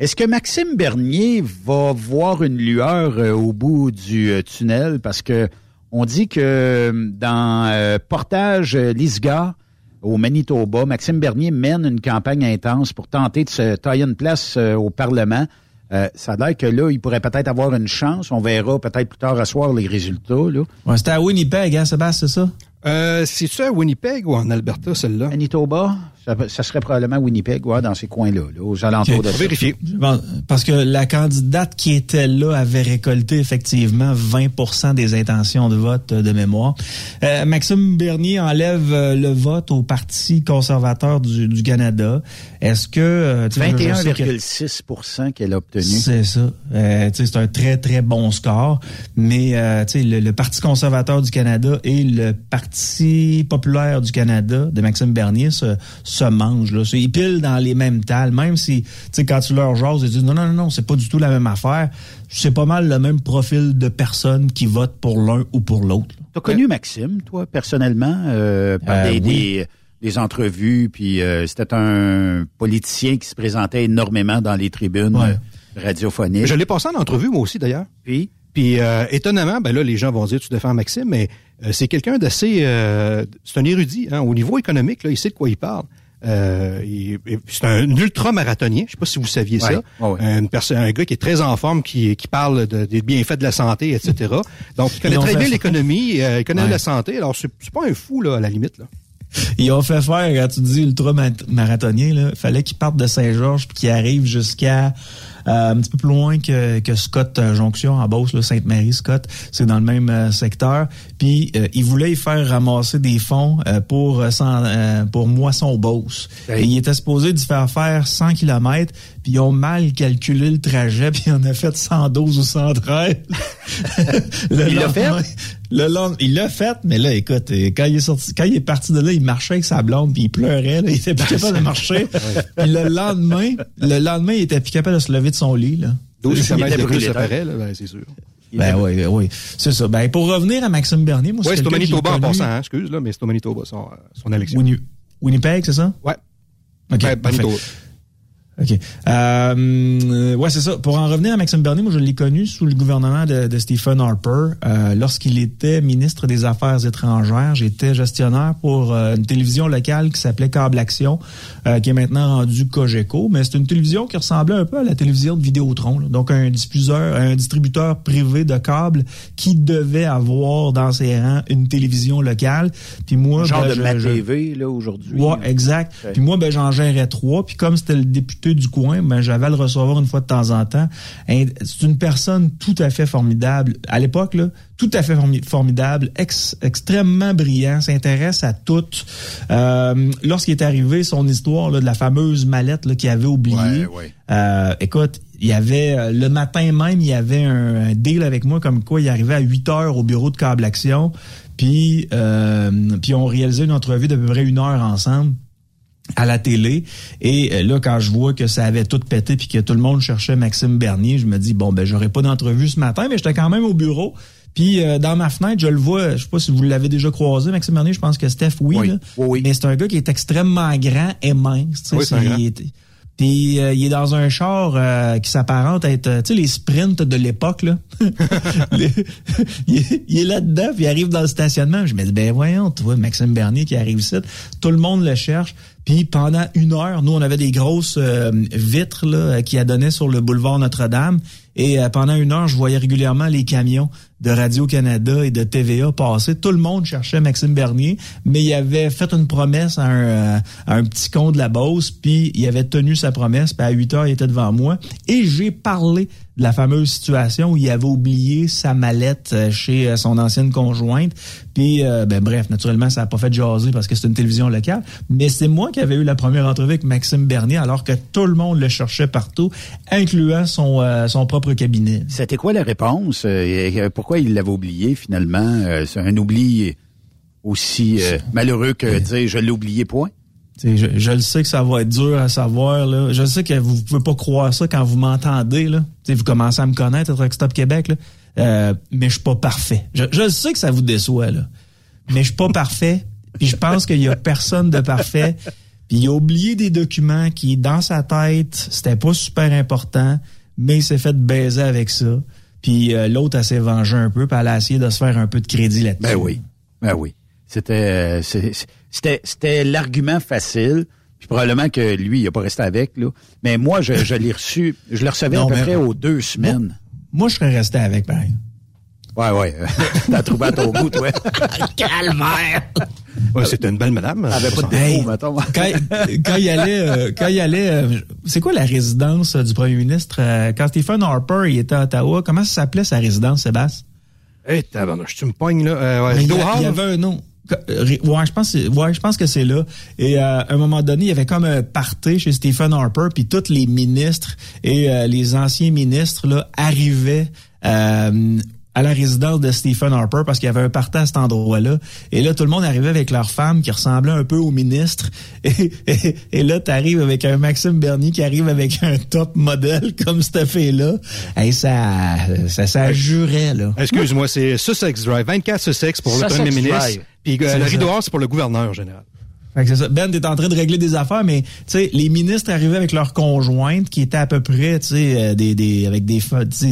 S2: Est-ce que Maxime Bernier va voir une lueur euh, au bout du euh, tunnel? Parce que on dit que euh, dans Portage Lisga, au Manitoba, Maxime Bernier mène une campagne intense pour tenter de se tailler une place au Parlement. Euh, ça a l'air que là, il pourrait peut-être avoir une chance. On verra peut-être plus tard à soir les résultats. Là.
S13: Ouais, C'était à Winnipeg, hein, Sébastien, c'est ça?
S10: Euh, C'est-tu à Winnipeg ou en Alberta, celle-là?
S2: Manitoba, ça, ça serait probablement Winnipeg, ouais, dans ces coins-là, là, aux alentours de.
S10: Vérifier.
S13: Bon, parce que la candidate qui était là avait récolté effectivement 20% des intentions de vote euh, de mémoire. Euh, Maxime Bernier enlève euh, le vote au Parti conservateur du, du Canada. Est-ce que... euh, tu sais, je sais que-
S2: 21,6% qu'elle a obtenu.
S13: C'est ça. Euh, c'est un très, très bon score. Mais euh, tu sais, le, le Parti conservateur du Canada et le Parti populaire du Canada de Maxime Bernier se, se mangent. Là. Ils pilent dans les mêmes tales. Même si, tu sais, quand tu leur jases, ils disent non, non, non, non, c'est pas du tout la même affaire. C'est pas mal le même profil de personnes qui votent pour l'un ou pour l'autre.
S2: T'as connu Maxime, toi, personnellement, euh, par
S13: Euh,
S2: des,
S13: oui.
S2: des, des entrevues, puis euh, c'était un politicien qui se présentait énormément dans les tribunes
S10: Ouais.
S2: radiophoniques.
S10: Je l'ai passé en entrevue, moi aussi, d'ailleurs.
S2: Puis?
S10: Puis, euh, étonnamment, ben là, les gens vont dire, tu défends Maxime, mais euh, c'est quelqu'un d'assez... euh, c'est un érudit. Hein, au niveau économique, là, il sait de quoi il parle. Euh, c'est un ultra-marathonien. Je sais pas si vous saviez
S2: Ouais,
S10: ça.
S2: ouais, ouais.
S10: Une personne, un gars qui est très en forme, qui, qui parle de- des bienfaits de la santé, etc. Donc, il connaît très bien l'économie, euh, il connaît
S13: Ouais.
S10: la santé. Alors, c'est pas un fou, là, à la limite. Là.
S13: Ils ont fait faire, quand tu dis ultra-marathonien, là, fallait qu'ils partent de Saint-Georges puis qu'ils arrivent jusqu'à euh, un petit peu plus loin que, que Scott euh, Jonction en Beauce, là, Sainte-Marie Scott, c'est dans le même euh, secteur. Puis euh, ils voulaient y faire ramasser des fonds euh, pour euh, euh, pour Moisson Beauce. Et ils étaient supposés d'y faire faire 100 km, puis ils ont mal calculé le trajet, puis ils en ont fait 112 ou 113. Le
S2: Il l'a fait?
S13: Le lendemain, il l'a fait, mais là, écoute, euh, quand il est sorti, quand il est parti de là, il marchait avec sa blonde, puis il pleurait, là, il était plus capable de marcher. Puis le lendemain, le lendemain, il était plus capable de se lever de son lit, là.
S10: 12
S13: Il
S10: km
S13: était
S10: de plus,
S13: brûlé,
S10: ça paraît, là, ben, c'est sûr.
S13: Ben oui, oui. C'est ça. Ben, pour revenir à Maxime Bernier, moi,
S10: Oui, c'est au Manitoba en passant, hein, excuse, là, mais c'est au Manitoba, son, euh, son élection.
S13: Winni- Winnipeg, c'est ça?
S10: Ouais.
S13: OK.
S10: Ben. Manitoba.
S13: OK. Euh, ouais, c'est ça. Pour en revenir à Maxime Bernier, moi, je l'ai connu sous le gouvernement de, de Stephen Harper. Euh, Lorsqu'il était ministre des Affaires étrangères, j'étais gestionnaire pour euh, une télévision locale qui s'appelait Câble Action, euh, qui est maintenant rendue Cogeco. Mais c'est une télévision qui ressemblait un peu à la télévision de Vidéotron. là. Donc, un diffuseur, un distributeur privé de câbles qui devait avoir dans ses rangs une télévision locale. Puis moi,
S2: genre
S13: ben,
S2: de
S13: je-
S2: ma TV, là, aujourd'hui.
S13: Ouais, exact. Puis moi, ben, j'en gérais trois. Puis comme c'était le député du coin, ben, j'avais à le recevoir une fois de temps en temps. C'est une personne tout à fait formidable. À l'époque, là, tout à fait formi- formidable, ex- extrêmement brillant, s'intéresse à tout. Euh, Lorsqu'il est arrivé, son histoire là, de la fameuse mallette qu'il avait oubliée. Euh, écoute, il y avait euh, le matin même, il y avait un, un deal avec moi comme quoi il arrivait à 8 heures au bureau de câble action. Puis, euh, puis on réalisait une entrevue d'à peu près une heure ensemble à la télé et euh, là quand je vois que ça avait tout pété puis que tout le monde cherchait Maxime Bernier, je me dis bon ben j'aurai pas d'entrevue ce matin mais j'étais quand même au bureau. Puis euh, dans ma fenêtre, je le vois, je sais pas si vous l'avez déjà croisé Maxime Bernier, je pense que Steph oui, là. mais c'est un gars qui est extrêmement grand et mince,
S10: Oui,
S13: puis euh, il est dans un char euh, qui s'apparente à être, euh, tu sais, les sprints de l'époque, là. Les- il est, il est là-dedans, puis il arrive dans le stationnement. Je me dis, ben voyons, tu vois, Maxime Bernier qui arrive ici, tout le monde le cherche. Puis pendant une heure, nous, on avait des grosses euh, vitres là, qui adonnaient sur le boulevard Notre-Dame. Et euh, pendant une heure, je voyais régulièrement les camions de Radio-Canada et de TVA passer. Tout le monde cherchait Maxime Bernier, mais il avait fait une promesse à un, euh, à un petit con de la Beauce, puis il avait tenu sa promesse, puis à 8 heures, il était devant moi. Et j'ai parlé de la fameuse situation où il avait oublié sa mallette euh, chez euh, son ancienne conjointe. Puis, euh, ben bref, naturellement, ça n'a pas fait jaser parce que c'est une télévision locale. Mais c'est moi qui avais eu la première entrevue avec Maxime Bernier, alors que tout le monde le cherchait partout, incluant son, euh, son propre cabinet.
S2: C'était quoi la réponse? Et Pourquoi il l'avait oublié finalement? C'est un oubli aussi euh, malheureux que dire je l'ai oublié, point.
S13: Je, je le sais que ça va être dur à savoir. Là. Je sais que vous pouvez pas croire ça quand vous m'entendez. Vous commencez à me connaître, Truck Stop Québec. Là. Euh, mais je suis pas parfait. Je, je sais que ça vous déçoit, là. mais je suis pas parfait. Puis je pense qu'il y a personne de parfait. Puis il a oublié des documents qui, dans sa tête, c'était pas super important, mais il s'est fait baiser avec ça. Puis euh, l'autre, elle s'est vengée un peu, puis elle a essayé de se faire un peu de crédit là-dessus.
S2: Ben oui. Ben oui. C'était euh, c'était c'était l'argument facile. Puis probablement que lui, il n'a pas resté avec. Là. Mais moi, je, je l'ai reçu, je le recevais
S13: Non,
S2: à peu près aux deux semaines.
S13: Moi, je serais resté avec, pareil.
S2: Ouais, ouais. T'as trouvé à ton goût, toi.
S13: Calvaire!
S10: Ouais, c'était une belle madame.
S2: Elle avait pas de
S13: Hey,
S2: défaut, mettons.
S13: quand, quand il allait, euh, quand il allait, euh, c'est quoi la résidence euh, du premier ministre euh, quand Stephen Harper il était à Ottawa Comment ça s'appelait sa résidence, Sébastien?
S10: Hey, tabarnouche, tu me pognes, là. Euh, ouais,
S13: il y, avait un nom. Euh, Ouais, je pense, ouais, je pense que c'est là. Et euh, à un moment donné, il y avait comme un party chez Stephen Harper, puis tous les ministres et euh, les anciens ministres là arrivaient euh, à la résidence de Stephen Harper parce qu'il y avait un party à cet endroit-là. Et là, tout le monde arrivait avec leur femme qui ressemblait un peu au ministre. Et, et, et là, tu arrives avec un Maxime Bernier qui arrive avec un top modèle comme cette fille-là. Et ça, ça, ça jurait, là.
S10: Excuse-moi, c'est Sussex Drive, 24 Sussex pour le premier ministre. Puis euh, le. Rideau c'est pour le gouverneur général.
S13: Ben, t'es en train de régler des affaires, mais les ministres arrivaient avec leurs conjointes qui étaient à peu près, tu sais, euh, des, des, avec des,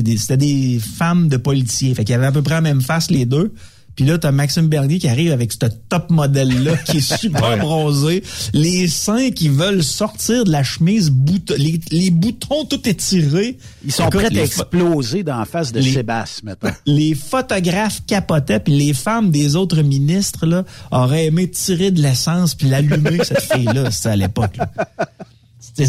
S13: des- c'était des femmes de policiers. Fait qu'il y avait à peu près la même face les deux. Puis là, t'as Maxime Bernier qui arrive avec ce top modèle-là qui est super bronzé. Les seins qui veulent sortir de la chemise, bout- les, les boutons tout étirés.
S2: Ils sont
S13: Écoute,
S2: prêts à exploser dans la face de
S13: les-
S2: Sébastien, maintenant.
S13: les photographes capotaient, puis les femmes des autres ministres là, auraient aimé tirer de l'essence puis l'allumer, cette fille-là, c'était à l'époque. Là.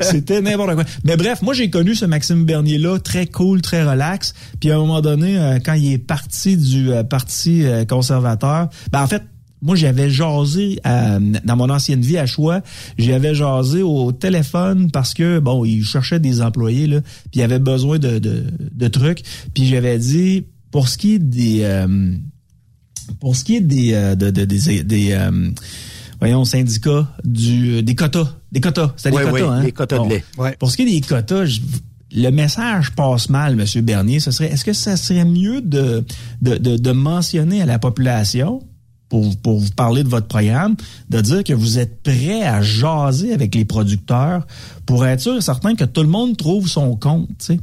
S13: C'était n'importe quoi. Mais bref, moi j'ai connu ce Maxime Bernier-là, très cool, très relax. Puis à un moment donné, euh, quand il est parti du euh, Parti euh, conservateur, ben en fait, moi, j'avais jasé dans mon ancienne vie à Choix, j'avais jasé au téléphone parce que bon, il cherchait des employés là, puis il avait besoin de, de, de trucs. Puis j'avais dit pour ce qui est des pour ce qui est des de- de- des, des voyons syndicats du des quotas, des quotas, c'était
S2: Oui,
S13: des
S2: oui,
S13: quotas, hein?
S2: les quotas de lait.
S13: Pour ce qui est des quotas, je- le message passe mal, Monsieur Bernier. Ce serait, est-ce que ça serait mieux de, de, de, de mentionner à la population, pour, pour vous parler de votre programme, de dire que vous êtes prêt à jaser avec les producteurs pour être sûr et certain que tout le monde trouve son compte, tu sais?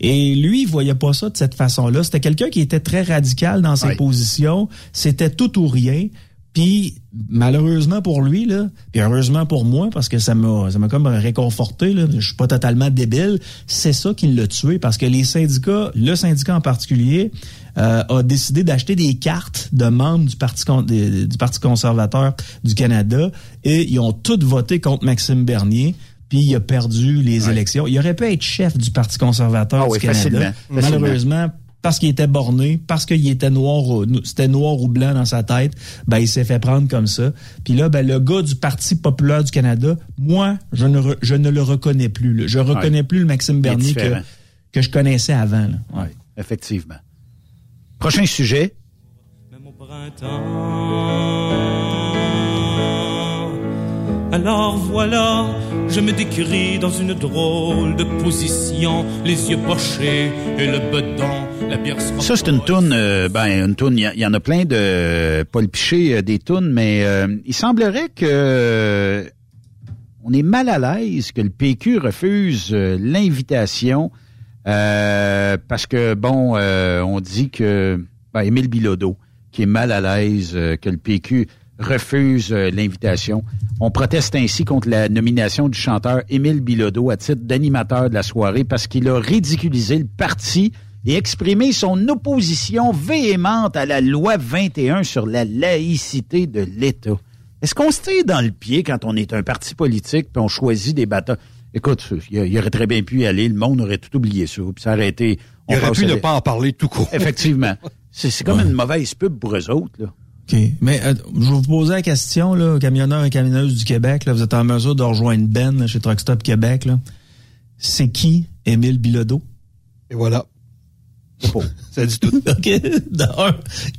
S13: Et lui, il voyait pas ça de cette façon-là. C'était quelqu'un qui était très radical dans ses
S2: Oui.
S13: positions. C'était tout ou rien. Puis malheureusement pour lui là, puis heureusement pour moi parce que ça m'a ça m'a comme réconforté là, je suis pas totalement débile, c'est ça qui l'a tué parce que les syndicats, le syndicat en particulier euh, a décidé d'acheter des cartes de membres du parti du parti conservateur du Canada et ils ont tous voté contre Maxime Bernier. Puis il a perdu les élections. Il aurait pu être chef du Parti conservateur
S2: Ah
S13: du
S2: oui,
S13: Canada.
S2: facilement, facilement.
S13: Malheureusement, parce qu'il était borné, parce qu'il était noir, ou- c'était noir ou blanc dans sa tête, ben il s'est fait prendre comme ça. Puis là, ben le gars du Parti populaire du Canada, moi, je ne, re- je ne le reconnais plus. là. Je reconnais plus le Maxime Bernier que, je connaissais avant. Ouais.
S2: Effectivement. Prochain sujet.
S14: Alors voilà, je me décris dans une drôle de position, les yeux pochés et le bedon, la bière
S2: Ça, c'est une toune, euh, ben, une toune, il y, en a plein de Paul Piché, euh, des tounes, mais euh, il semblerait que euh, on est mal à l'aise que le PQ refuse euh, l'invitation euh, parce que, bon, euh, on dit que ben, Émile Bilodeau, qui est mal à l'aise euh, que le PQ refuse euh, l'invitation. On proteste ainsi contre la nomination du chanteur Émile Bilodeau à titre d'animateur de la soirée parce qu'il a ridiculisé le parti et exprimé son opposition véhémente à la loi 21 sur la laïcité de l'État. Est-ce qu'on se tire dans le pied quand on est un parti politique puis on choisit des batailles? Écoute, il, il aurait très bien pu y aller, le monde aurait tout oublié ça, puis ça aurait été... on
S10: Il aurait pu ne pas en parler tout court.
S2: Effectivement. C'est c'est comme une mauvaise pub pour eux autres, là.
S13: OK. Mais euh, je vais vous poser la question, là, camionneurs et camionneuses du Québec, là, vous êtes en mesure de rejoindre Ben là, chez Truck Stop Québec. là. C'est qui Émile Bilodeau?
S10: Et voilà. Ça dit tout.
S13: OK.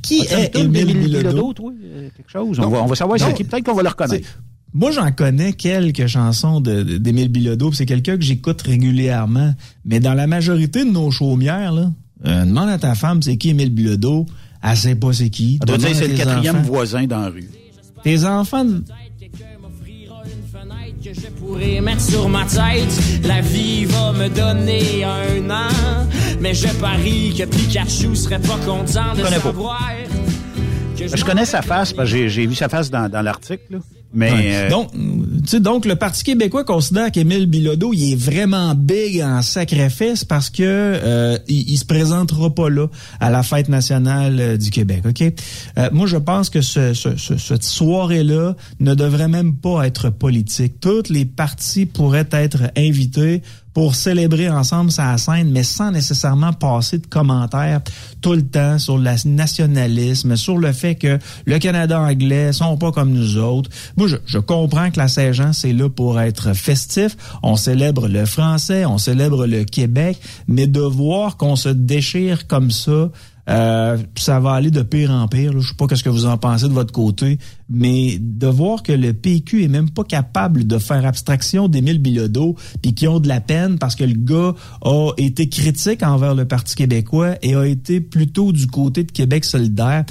S13: Qui
S2: Ah,
S13: est Émile Bilodeau?
S2: Bilodeau, toi? Euh, quelque chose? On va, on va savoir c'est qui. Peut-être qu'on va le reconnaître.
S13: Moi, j'en connais quelques chansons de- de- d'Émile Bilodeau, puis c'est quelqu'un que j'écoute régulièrement. Mais dans la majorité de nos chaumières, là, euh, demande à ta femme c'est qui Émile Bilodeau, elle sait pas c'est qui.
S2: On dire c'est
S13: à
S2: le
S13: tes
S2: quatrième
S13: enfants.
S2: voisin dans la rue.
S13: Tes enfants,
S15: que je pourrais mettre sur ma tête. La vie va me donner un an, mais je parie que Pikachu serait pas content de
S2: Je connais pas.
S15: savoir. que
S2: Je connais sa face parce que j'ai- j'ai vu sa face dans, dans l'article. Mais
S13: Ouais.
S2: euh,
S13: donc, tu sais, donc le Parti québécois considère qu'Émile Bilodeau, il est vraiment big en sacrifice parce que euh, il, il se présentera pas là à la fête nationale euh, du Québec. Ok, Euh, moi je pense que ce, ce- ce- cette soirée-là ne devrait même pas être politique. Toutes les partis pourraient être invités pour célébrer ensemble sa scène, mais sans nécessairement passer de commentaires tout le temps sur le nationalisme, sur le fait que le Canada anglais sont pas comme nous autres. Moi, je, comprends que la Saint-Jean, c'est là pour être festif. On célèbre le français, on célèbre le Québec, mais de voir qu'on se déchire comme ça, euh, ça va aller de pire en pire. là. Je sais pas ce que vous en pensez de votre côté, mais de voir que le PQ est même pas capable de faire abstraction d'Émile Bilodeau, puis qui ont de la peine parce que le gars a été critique envers le Parti québécois et a été plutôt du côté de Québec solidaire.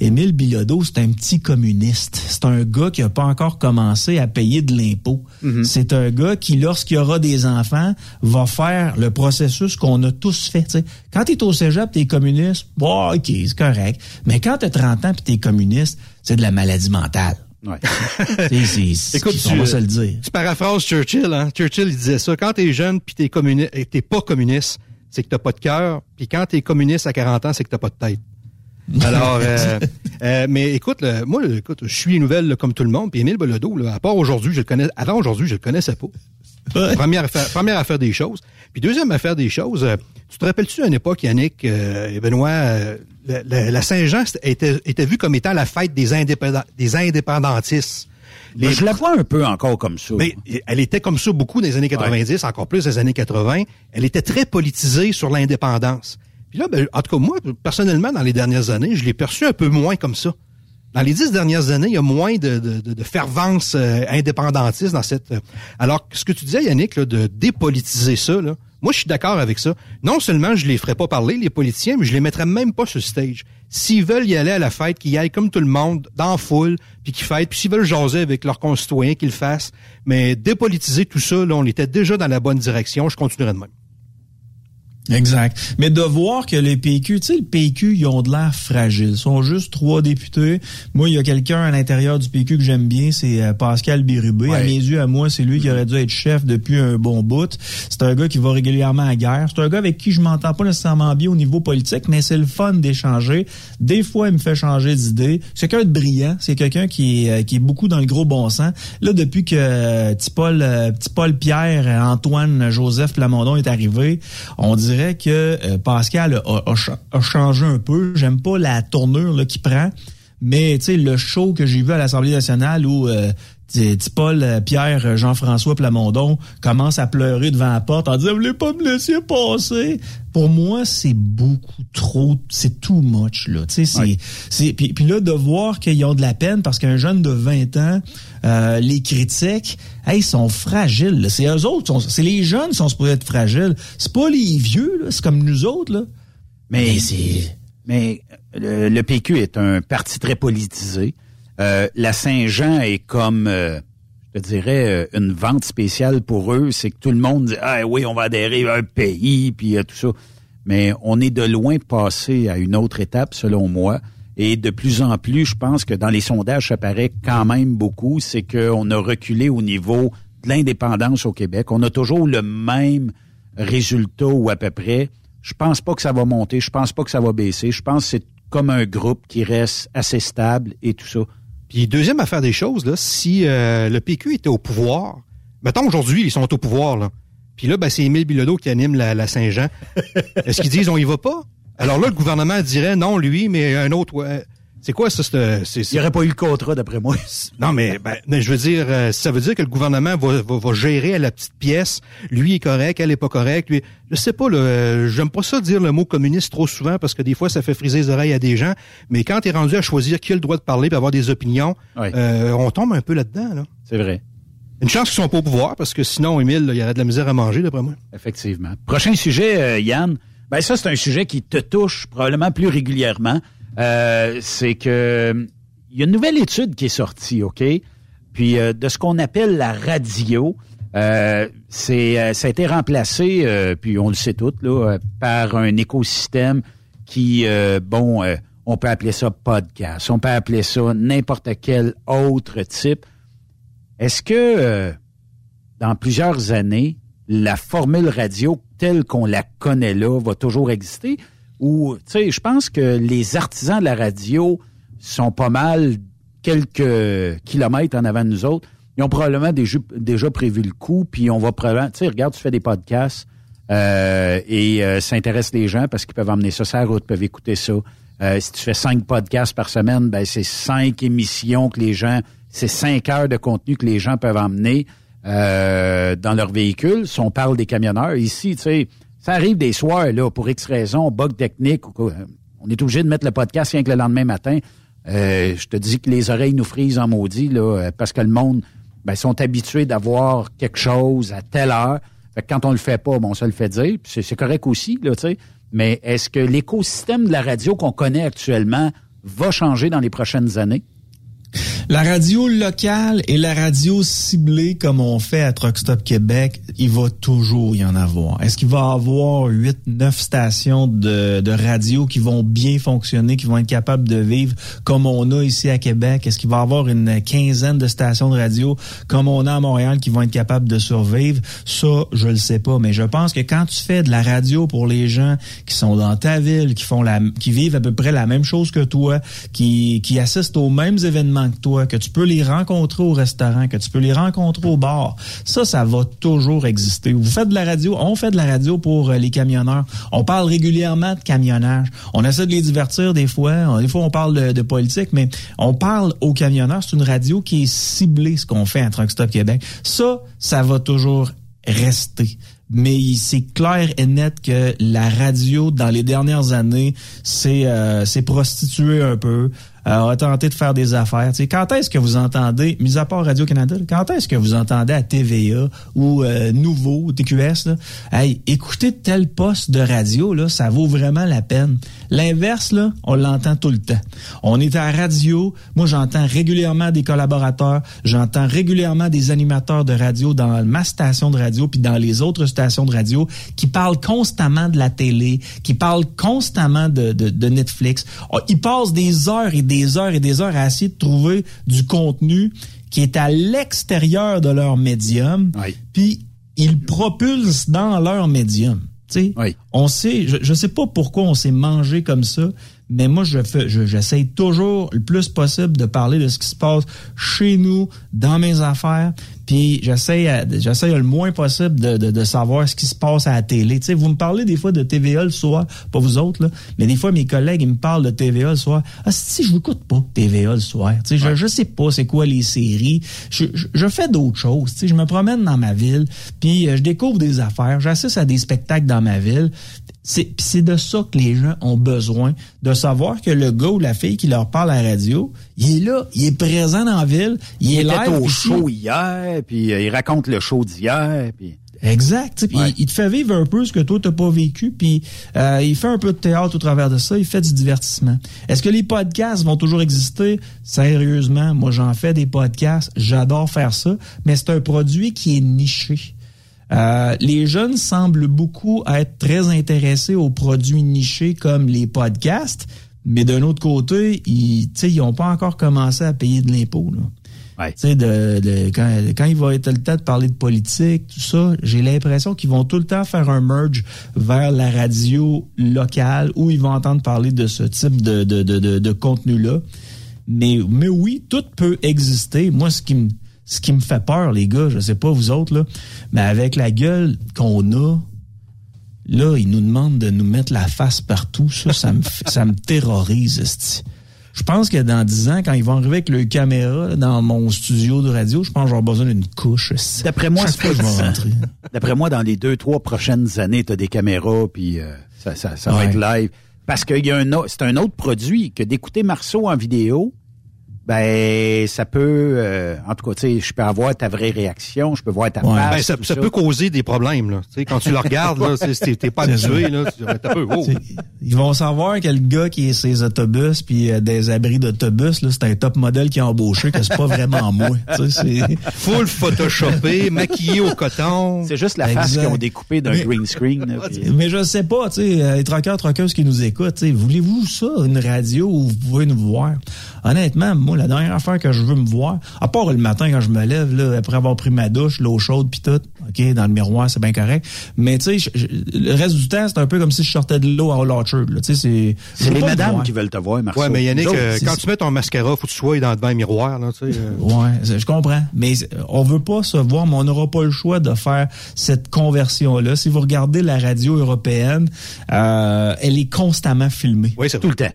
S13: Émile Bilodeau, c'est un petit communiste. C'est un gars qui a pas encore commencé à payer de l'impôt. C'est un gars qui, lorsqu'il aura des enfants, va faire le processus qu'on a tous fait. tu sais. Quand t'es au cégep, t'es communiste, bon, ok, c'est correct. Mais quand t'as 30 ans puis t'es communiste, c'est de la maladie mentale.
S2: Ouais.
S13: C'est- c'est-
S10: Écoute,
S13: on
S10: tu,
S13: va se le dire.
S10: tu paraphrases Churchill, hein? Churchill, il disait ça. Quand t'es jeune puis t'es communi- et t'es pas communiste, c'est que t'as pas de cœur. Puis quand t'es communiste à 40 ans, c'est que t'as pas de tête. Alors, euh, euh, mais écoute, là, moi, écoute, je suis les nouvelles là, comme tout le monde. Puis Émile là, à part aujourd'hui, je le connais. Avant aujourd'hui, je le connaissais pas. Première affaire, première affaire des choses. Puis deuxième affaire des choses, euh, tu te rappelles-tu à une époque, Yannick euh, et Benoît, euh, la, la- la Saint-Jean était, était vue comme étant la fête des, indépendants, des indépendantistes.
S2: Mais je la vois un peu encore comme ça.
S10: Mais elle était comme ça beaucoup dans les années 90, encore plus dans les années 80. Elle était très politisée sur l'indépendance. Puis là, ben, en tout cas, moi, personnellement, dans les dernières années, je l'ai perçu un peu moins comme ça. Dans les dix dernières années, il y a moins de, de, de, fervence euh, indépendantiste dans cette... euh, alors, ce que tu disais, Yannick, là, de dépolitiser ça, là, moi, je suis d'accord avec ça. Non seulement je les ferais pas parler, les politiciens, mais je les mettrais même pas sur stage. S'ils veulent y aller à la fête, qu'ils y aillent comme tout le monde, dans foule, puis qu'ils fêtent, puis s'ils veulent jaser avec leurs concitoyens, qu'ils le fassent. Mais dépolitiser tout ça, là, on était déjà dans la bonne direction. Je continuerai de même.
S13: Exact. Mais de voir que les PQ, tu sais, le PQ, ils ont de l'air fragile. Ils sont juste trois députés. Moi, il y a quelqu'un à l'intérieur du PQ que j'aime bien, c'est euh, Pascal Birubé. À mes yeux, à moi, c'est lui qui aurait dû être chef depuis un bon bout. C'est un gars qui va régulièrement à la guerre. C'est un gars avec qui je m'entends pas nécessairement bien au niveau politique, mais c'est le fun d'échanger. Des fois, il me fait changer d'idée. C'est quelqu'un de brillant. C'est quelqu'un qui est, euh, qui est beaucoup dans le gros bon sens. Là, depuis que euh, petit Paul, petit Paul Pierre, Antoine, Joseph Plamondon est arrivé, on dirait que euh, Pascal a, a a changé un peu. J'aime pas la tournure là, qu'il prend, mais tu sais le show que j'ai vu à l'Assemblée nationale où euh, Paul euh, Pierre euh, Jean-François Plamondon commence à pleurer devant la porte en disant vous voulez pas me laisser passer. Pour moi, c'est beaucoup trop, c'est too much là. Tu sais, c'est, c'est puis, puis là de voir qu'ils ont de la peine parce qu'un jeune de 20 ans euh, les critiques, hey, ils sont fragiles. C'est eux autres, c'est les jeunes qui sont supposés être fragiles. C'est pas les vieux, c'est comme nous autres là.
S2: Mais, c'est. Mais le, le PQ est un parti très politisé. Euh, la Saint-Jean est comme, euh, je te dirais, euh, une vente spéciale pour eux. C'est que tout le monde dit, ah oui, on va adhérer à un pays, puis euh, tout ça. Mais on est de loin passé à une autre étape, selon moi. Et de plus en plus, je pense que dans les sondages, ça paraît quand même beaucoup, c'est qu'on a reculé au niveau de l'indépendance au Québec. On a toujours le même résultat ou à peu près. Je pense pas que ça va monter, je pense pas que ça va baisser. Je pense que c'est comme un groupe qui reste assez stable et tout ça.
S10: Puis deuxième affaire des choses, là, si euh, le PQ était au pouvoir, mettons aujourd'hui, ils sont au pouvoir, là. Puis là, ben, c'est Émile Bilodeau qui anime la, la Saint-Jean. Est-ce qu'ils disent on y va pas? Alors là, le gouvernement dirait non, lui, mais un autre. ouais. C'est quoi ça? c'est- c'est-
S2: Il n'y aurait pas eu le contrat, d'après moi.
S10: Non, mais, ben, je veux dire, euh, ça veut dire que le gouvernement va, va, va gérer à la petite pièce. Lui est correct, elle est pas correcte. Lui, je sais pas, là, euh, j'aime pas ça dire le mot communiste trop souvent parce que des fois ça fait friser les oreilles à des gens. Mais quand tu es rendu à choisir qui a le droit de parler et avoir des opinions, euh, on tombe un peu là-dedans. Là.
S2: C'est vrai.
S10: Une chance qu'ils sont pas au pouvoir parce que sinon, Émile, il y aurait de la misère à manger, d'après moi.
S2: Effectivement. Prochain sujet, euh, Yann. Ben ça, c'est un sujet qui te touche probablement plus régulièrement. Euh, c'est que il y a une nouvelle étude qui est sortie, OK? Puis euh, de ce qu'on appelle la radio, euh, c'est euh, ça a été remplacé, euh, puis on le sait tous, là, euh, par un écosystème qui, euh, bon, euh, on peut appeler ça podcast, on peut appeler ça n'importe quel autre type. Est-ce que euh, dans plusieurs années, la formule radio telle qu'on la connaît là va toujours exister? Ou, tu sais, je pense que les artisans de la radio sont pas mal quelques kilomètres en avant de nous autres. Ils ont probablement déjà, prévu le coup, puis on va probablement... Tu sais, regarde, tu fais des podcasts euh, et euh, ça intéresse les gens parce qu'ils peuvent emmener ça sur la route, peuvent écouter ça. Euh, si tu fais cinq podcasts par semaine, ben c'est cinq émissions que les gens... C'est cinq heures de contenu que les gens peuvent emmener euh, dans leur véhicule. Si on parle des camionneurs, ici, tu sais, ça arrive des soirs, là, pour X raisons, bug technique, euh, on est obligé de mettre le podcast rien que le lendemain matin. Euh, je te dis que les oreilles nous frisent en maudit, là, euh, parce que le monde, ben, sont habitués d'avoir quelque chose à telle heure. Fait que quand on le fait pas, bon, on se le fait dire. c'est correct aussi, là, tu sais. Mais est-ce que l'écosystème de la radio qu'on connaît actuellement va changer dans les prochaines années?
S13: La radio locale et la radio ciblée comme on fait à Truck Stop Québec, il va toujours y en avoir. Est-ce qu'il va y avoir 8, 9 stations de, radio qui vont bien fonctionner, qui vont être capables de vivre comme on a ici à Québec? Est-ce qu'il va y avoir une quinzaine de stations de radio comme on a à Montréal qui vont être capables de survivre? Ça, je le sais pas. Mais je pense que quand tu fais de la radio pour les gens qui sont dans ta ville, qui font la, qui vivent à peu près la même chose que toi, qui, qui assistent aux mêmes événements que toi, que tu peux les rencontrer au restaurant, que tu peux les rencontrer au bar. Ça, ça va toujours exister. Vous faites de la radio, on fait de la radio pour euh, les camionneurs. On parle régulièrement de camionnage. On essaie de les divertir des fois. Des fois, on parle de, politique, mais on parle aux camionneurs. C'est une radio qui est ciblée, ce qu'on fait à Truck Stop Québec. Ça, ça va toujours rester. Mais c'est clair et net que la radio, dans les dernières années, c'est euh, c'est prostitué un peu. Euh, a tenté de faire des affaires. Tu sais, quand est-ce que vous entendez, mis à part Radio-Canada, quand est-ce que vous entendez à TVA ou euh, Nouveau, ou TQS, là, hey, écoutez tel poste de radio, là, ça vaut vraiment la peine. L'inverse, là, on l'entend tout le temps. On est à radio, moi j'entends régulièrement des collaborateurs, j'entends régulièrement des animateurs de radio dans ma station de radio puis dans les autres stations de radio qui parlent constamment de la télé, qui parlent constamment de, de, de Netflix. Oh, Ils passent des heures et des heures et des heures à essayer de trouver du contenu qui est à l'extérieur de leur médium, puis ils propulsent dans leur médium. Sais, On sait, je, je sais pas pourquoi on s'est mangé comme ça, mais moi je fais, je- j'essaye toujours le plus possible de parler de ce qui se passe chez nous, dans mes affaires, puis j'essaye, à- j'essaye le moins possible de, de, de savoir ce qui se passe à la télé. Tu sais, vous me parlez des fois de TVA le soir, pas vous autres là, mais des fois mes collègues ils me parlent de TVA le soir. Ah si, je n'écoute pas TVA le soir. Tu sais, je, je sais pas c'est quoi les séries. Je, je, je fais d'autres choses. Tu sais, je me promène dans ma ville, puis euh, je découvre des affaires, j'assiste à des spectacles dans ma ville. C'est de ça que les gens ont besoin, de savoir que le gars ou la fille qui leur parle à la radio, il est là, il est présent dans la ville, il,
S2: Il
S13: est live
S2: au show hier, puis euh, il raconte le show d'hier, puis...
S13: Exact. Il, il te fait vivre un peu ce que toi t'as pas vécu, puis euh, il fait un peu de théâtre au travers de ça, il fait du divertissement. Est-ce que les podcasts vont toujours exister? Sérieusement, moi j'en fais des podcasts, j'adore faire ça, mais c'est un produit qui est niché. Euh, les jeunes semblent beaucoup être très intéressés aux produits nichés comme les podcasts, Mais d'un autre côté, ils, tu sais, ils ont pas encore commencé à payer de l'impôt. Sais, de, de- quand, quand il va être le temps de parler de politique, tout ça, j'ai l'impression qu'ils vont tout le temps faire un merge vers la radio locale où ils vont entendre parler de ce type de, de, de, de, de contenu-là. Mais, mais oui, tout peut exister. Moi, ce qui me ce qui me fait peur, les gars, je sais pas vous autres, là, mais avec la gueule qu'on a, là, ils nous demandent de nous mettre la face partout. Ça, ça me, ça me terrorise, esti. Je pense que dans 10 ans, quand ils vont arriver avec le caméra dans mon studio de radio, je pense que j'aurai besoin d'une couche.
S2: D'après moi,
S13: Chaque fois que je vais rentrer.
S2: D'après moi, dans les deux, trois prochaines années, tu as des caméras, puis euh, ça, ça, ça va être live. Parce que y a un au- c'est un autre produit que d'écouter Marceau en vidéo, ben ça peut, euh, en tout cas, tu sais, je peux avoir ta vraie réaction, je peux voir ta face.
S10: Ben, ça, ça peut causer des problèmes. Là. Tu sais, quand tu le regardes, là, t'es pas habitué. Là, tu dis, t'as peu, oh.
S13: Ils vont savoir que le gars qui est ses autobus puis euh, des abris d'autobus, là, c'est un top modèle qui a embauché, que c'est pas vraiment moi. Tu sais, c'est-
S10: Full photoshopé, maquillé au coton.
S2: C'est juste la face qu'ils ont découpée d'un green screen. là, puis-
S13: Mais je sais pas, tu sais, euh, les troqueurs, troqueuses qui nous écoutent, tu sais, voulez-vous ça, une radio où vous pouvez nous voir? Honnêtement, moi, la dernière affaire que je veux me voir, à part le matin quand je me lève, là, après avoir pris ma douche, l'eau chaude puis tout, OK, dans le miroir, c'est bien correct. Mais tu sais, le reste du temps, c'est un peu comme si je sortais de l'eau à tu sais, c'est...
S2: les madames qui veulent te voir, Marceau.
S10: Ouais, mais Yannick, euh, quand tu mets ton mascara, faut que tu sois dans devant un miroir. Là, tu sais, euh.
S13: Ouais, je comprends. Mais on veut pas se voir, mais on n'aura pas le choix de faire cette conversion-là. Si vous regardez la radio européenne, euh, elle est constamment filmée.
S10: Oui, c'est
S2: tout le temps.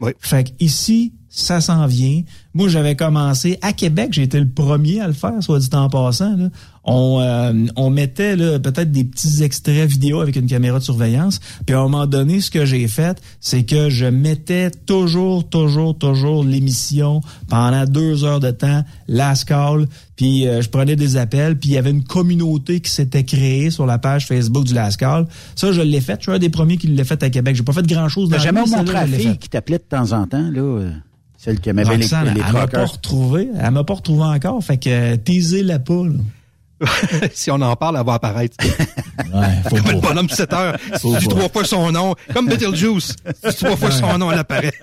S10: Oui.
S13: Fait que ici, ça s'en vient. Moi, j'avais commencé à Québec, j'ai été le premier à le faire, soit dit en passant. Là. On, euh, on mettait peut-être des petits extraits vidéo avec une caméra de surveillance. Puis à un moment donné, ce que j'ai fait, c'est que je mettais toujours, toujours, toujours l'émission pendant deux heures de temps, last call, puis euh, je prenais des appels, puis il y avait une communauté qui s'était créée sur la page Facebook du last call. Ça, je l'ai fait. Je suis un des premiers qui l'a fait à Québec. J'ai pas fait grand-chose dans
S2: T'as
S13: la
S2: jamais montré à la fille qui t'appelait de temps en temps, là, euh, celle qui aimait bien les,
S13: Roxane,
S2: les
S13: elle m'a pas retrouvé. Elle m'a pas retrouvé encore. Fait que euh, teasez-la pas. là.
S10: si on en parle, elle va apparaître.
S13: Ouais, faut
S10: Comme
S13: pas.
S10: le bonhomme 7 heures. Si tu trois fois son nom, comme Beetlejuice. Si tu trois fois son nom, elle apparaît.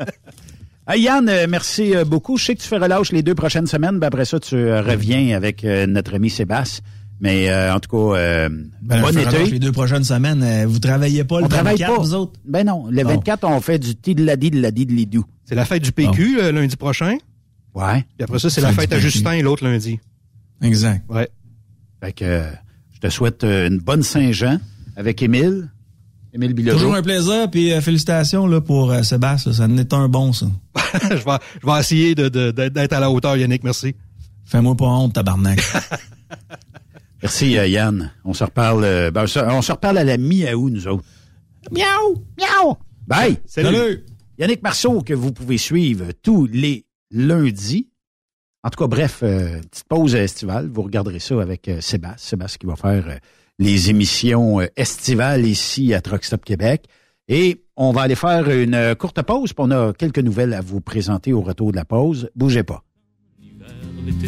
S2: Hey, Yann, euh, merci euh, beaucoup. Je sais que tu fais relâche les deux prochaines semaines. Ben, après ça, tu reviens avec notre ami Sébastien. Mais euh, en tout cas, euh,
S13: Ben,
S2: bon été.
S13: les deux prochaines semaines, euh, vous travaillez pas le
S2: On travaille
S13: 24,
S2: pas.
S13: vous autres?
S2: Ben non, le
S13: Bon.
S2: 24, on fait du tidladi de la de l'idou.
S10: C'est la fête du PQ euh, lundi prochain?
S2: Ouais.
S10: Puis après ça, c'est la
S13: Fête
S10: à. Justin l'autre lundi.
S13: Exact.
S10: Ouais.
S2: Fait que euh, je te souhaite euh, une bonne Saint-Jean avec Émile. Émile Bilodeau.
S13: Toujours un plaisir, puis euh, félicitations là, pour euh, Sébastien. Ça en est un bon, ça.
S10: je, vais, je vais essayer de- de- d'être d'être à la hauteur, Yannick. Merci.
S13: Fais-moi pas honte, tabarnak.
S2: Merci, euh, Yann. On se reparle, euh, ben, on se- on se reparle à la mi-août, nous autres.
S13: Miaou!
S2: Miaou! Bye!
S13: Salut!
S2: Yannick Marceau, que vous pouvez suivre tous les lundis. En tout cas, bref, euh, petite pause estivale. Vous regarderez ça avec euh, Sébastien. Sébastien qui va faire euh, les émissions euh, estivales ici à Truck Stop Québec. Et on va aller faire une euh, courte pause. puis on a quelques nouvelles à vous présenter au retour de la pause. Bougez pas.
S14: l'été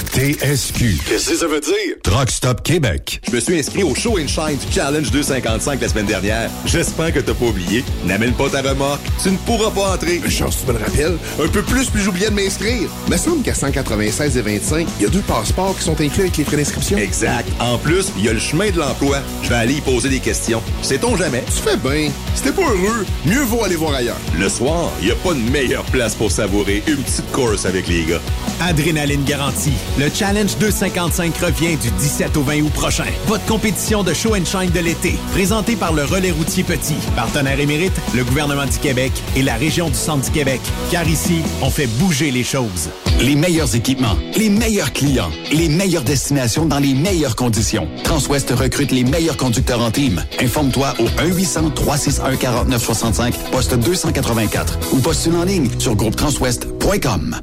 S3: TSQ.
S6: Qu'est-ce que ça veut dire?
S3: Truck Stop Québec.
S6: Je me suis inscrit au Show and Shine du Challenge 255 la semaine dernière. J'espère que t'as pas oublié. N'amène pas ta remorque. Tu ne pourras pas entrer.
S7: Chance, tu me le rappelles. Un peu plus, puis j'oubliais de m'inscrire. Me semble qu'à 196 et 25, il y a deux passeports qui sont inclus avec les frais d'inscription.
S6: Exact. En plus, il y a le chemin de l'emploi. Je vais aller y poser des questions. Sait-on jamais?
S7: Tu fais bien. Si t'es pas heureux, mieux vaut aller voir ailleurs.
S6: Le soir, il n'y a pas de meilleure place pour savourer une petite course avec les gars.
S8: Adrénaline garantie. Le Le Challenge 255 revient du 17 au 20 août prochain. Votre compétition de show and shine de l'été, présentée par le Relais routier Petit, partenaire émérite, le gouvernement du Québec et la région du Centre du Québec. Car ici, on fait bouger les choses.
S16: Les meilleurs équipements, les meilleurs clients, les meilleures destinations dans les meilleures conditions. Transwest recrute les meilleurs conducteurs en team. Informe-toi au 1-800-361-4965, poste 284 ou postule en ligne sur groupetranswest.com.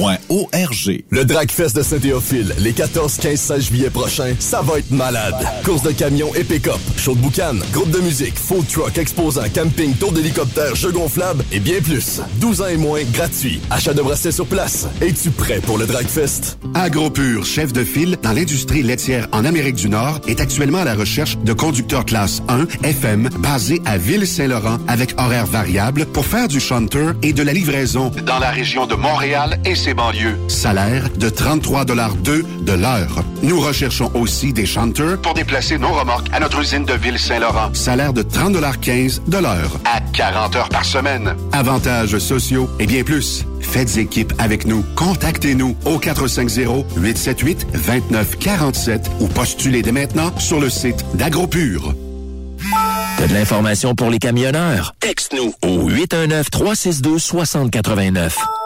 S17: arpq.org.
S5: Le Dragfest de Saint-Théophile, les 14, 15, 16 juillet prochains, ça va être malade. Course de camions et pick-up, show de boucan, groupe de musique, food truck, exposant, camping, tour d'hélicoptère, jeux gonflables et bien plus. 12 ans et moins, gratuit. Achat de bracelets sur place. Es-tu prêt pour le Dragfest?
S3: AgroPure, chef de file dans l'industrie laitière en Amérique du Nord, est actuellement à la recherche de conducteurs classe 1 FM basés à Ville-Saint-Laurent avec horaires variables pour faire du shunter et de la livraison dans la région de Montréal et ses banlieues. Salaire de 33,2 de l'heure. Nous recherchons aussi des shunters pour déplacer nos remorques à notre usine de Ville-Saint-Laurent. Salaire de 30,15 de l'heure à 40 heures par semaine. Avantages sociaux et bien plus. Faites équipe avec nous. Contactez-nous au 450-878-2947 ou postulez dès maintenant sur le site d'AgroPure.
S12: T'as de l'information pour les camionneurs? Texte-nous au 819-362-6089.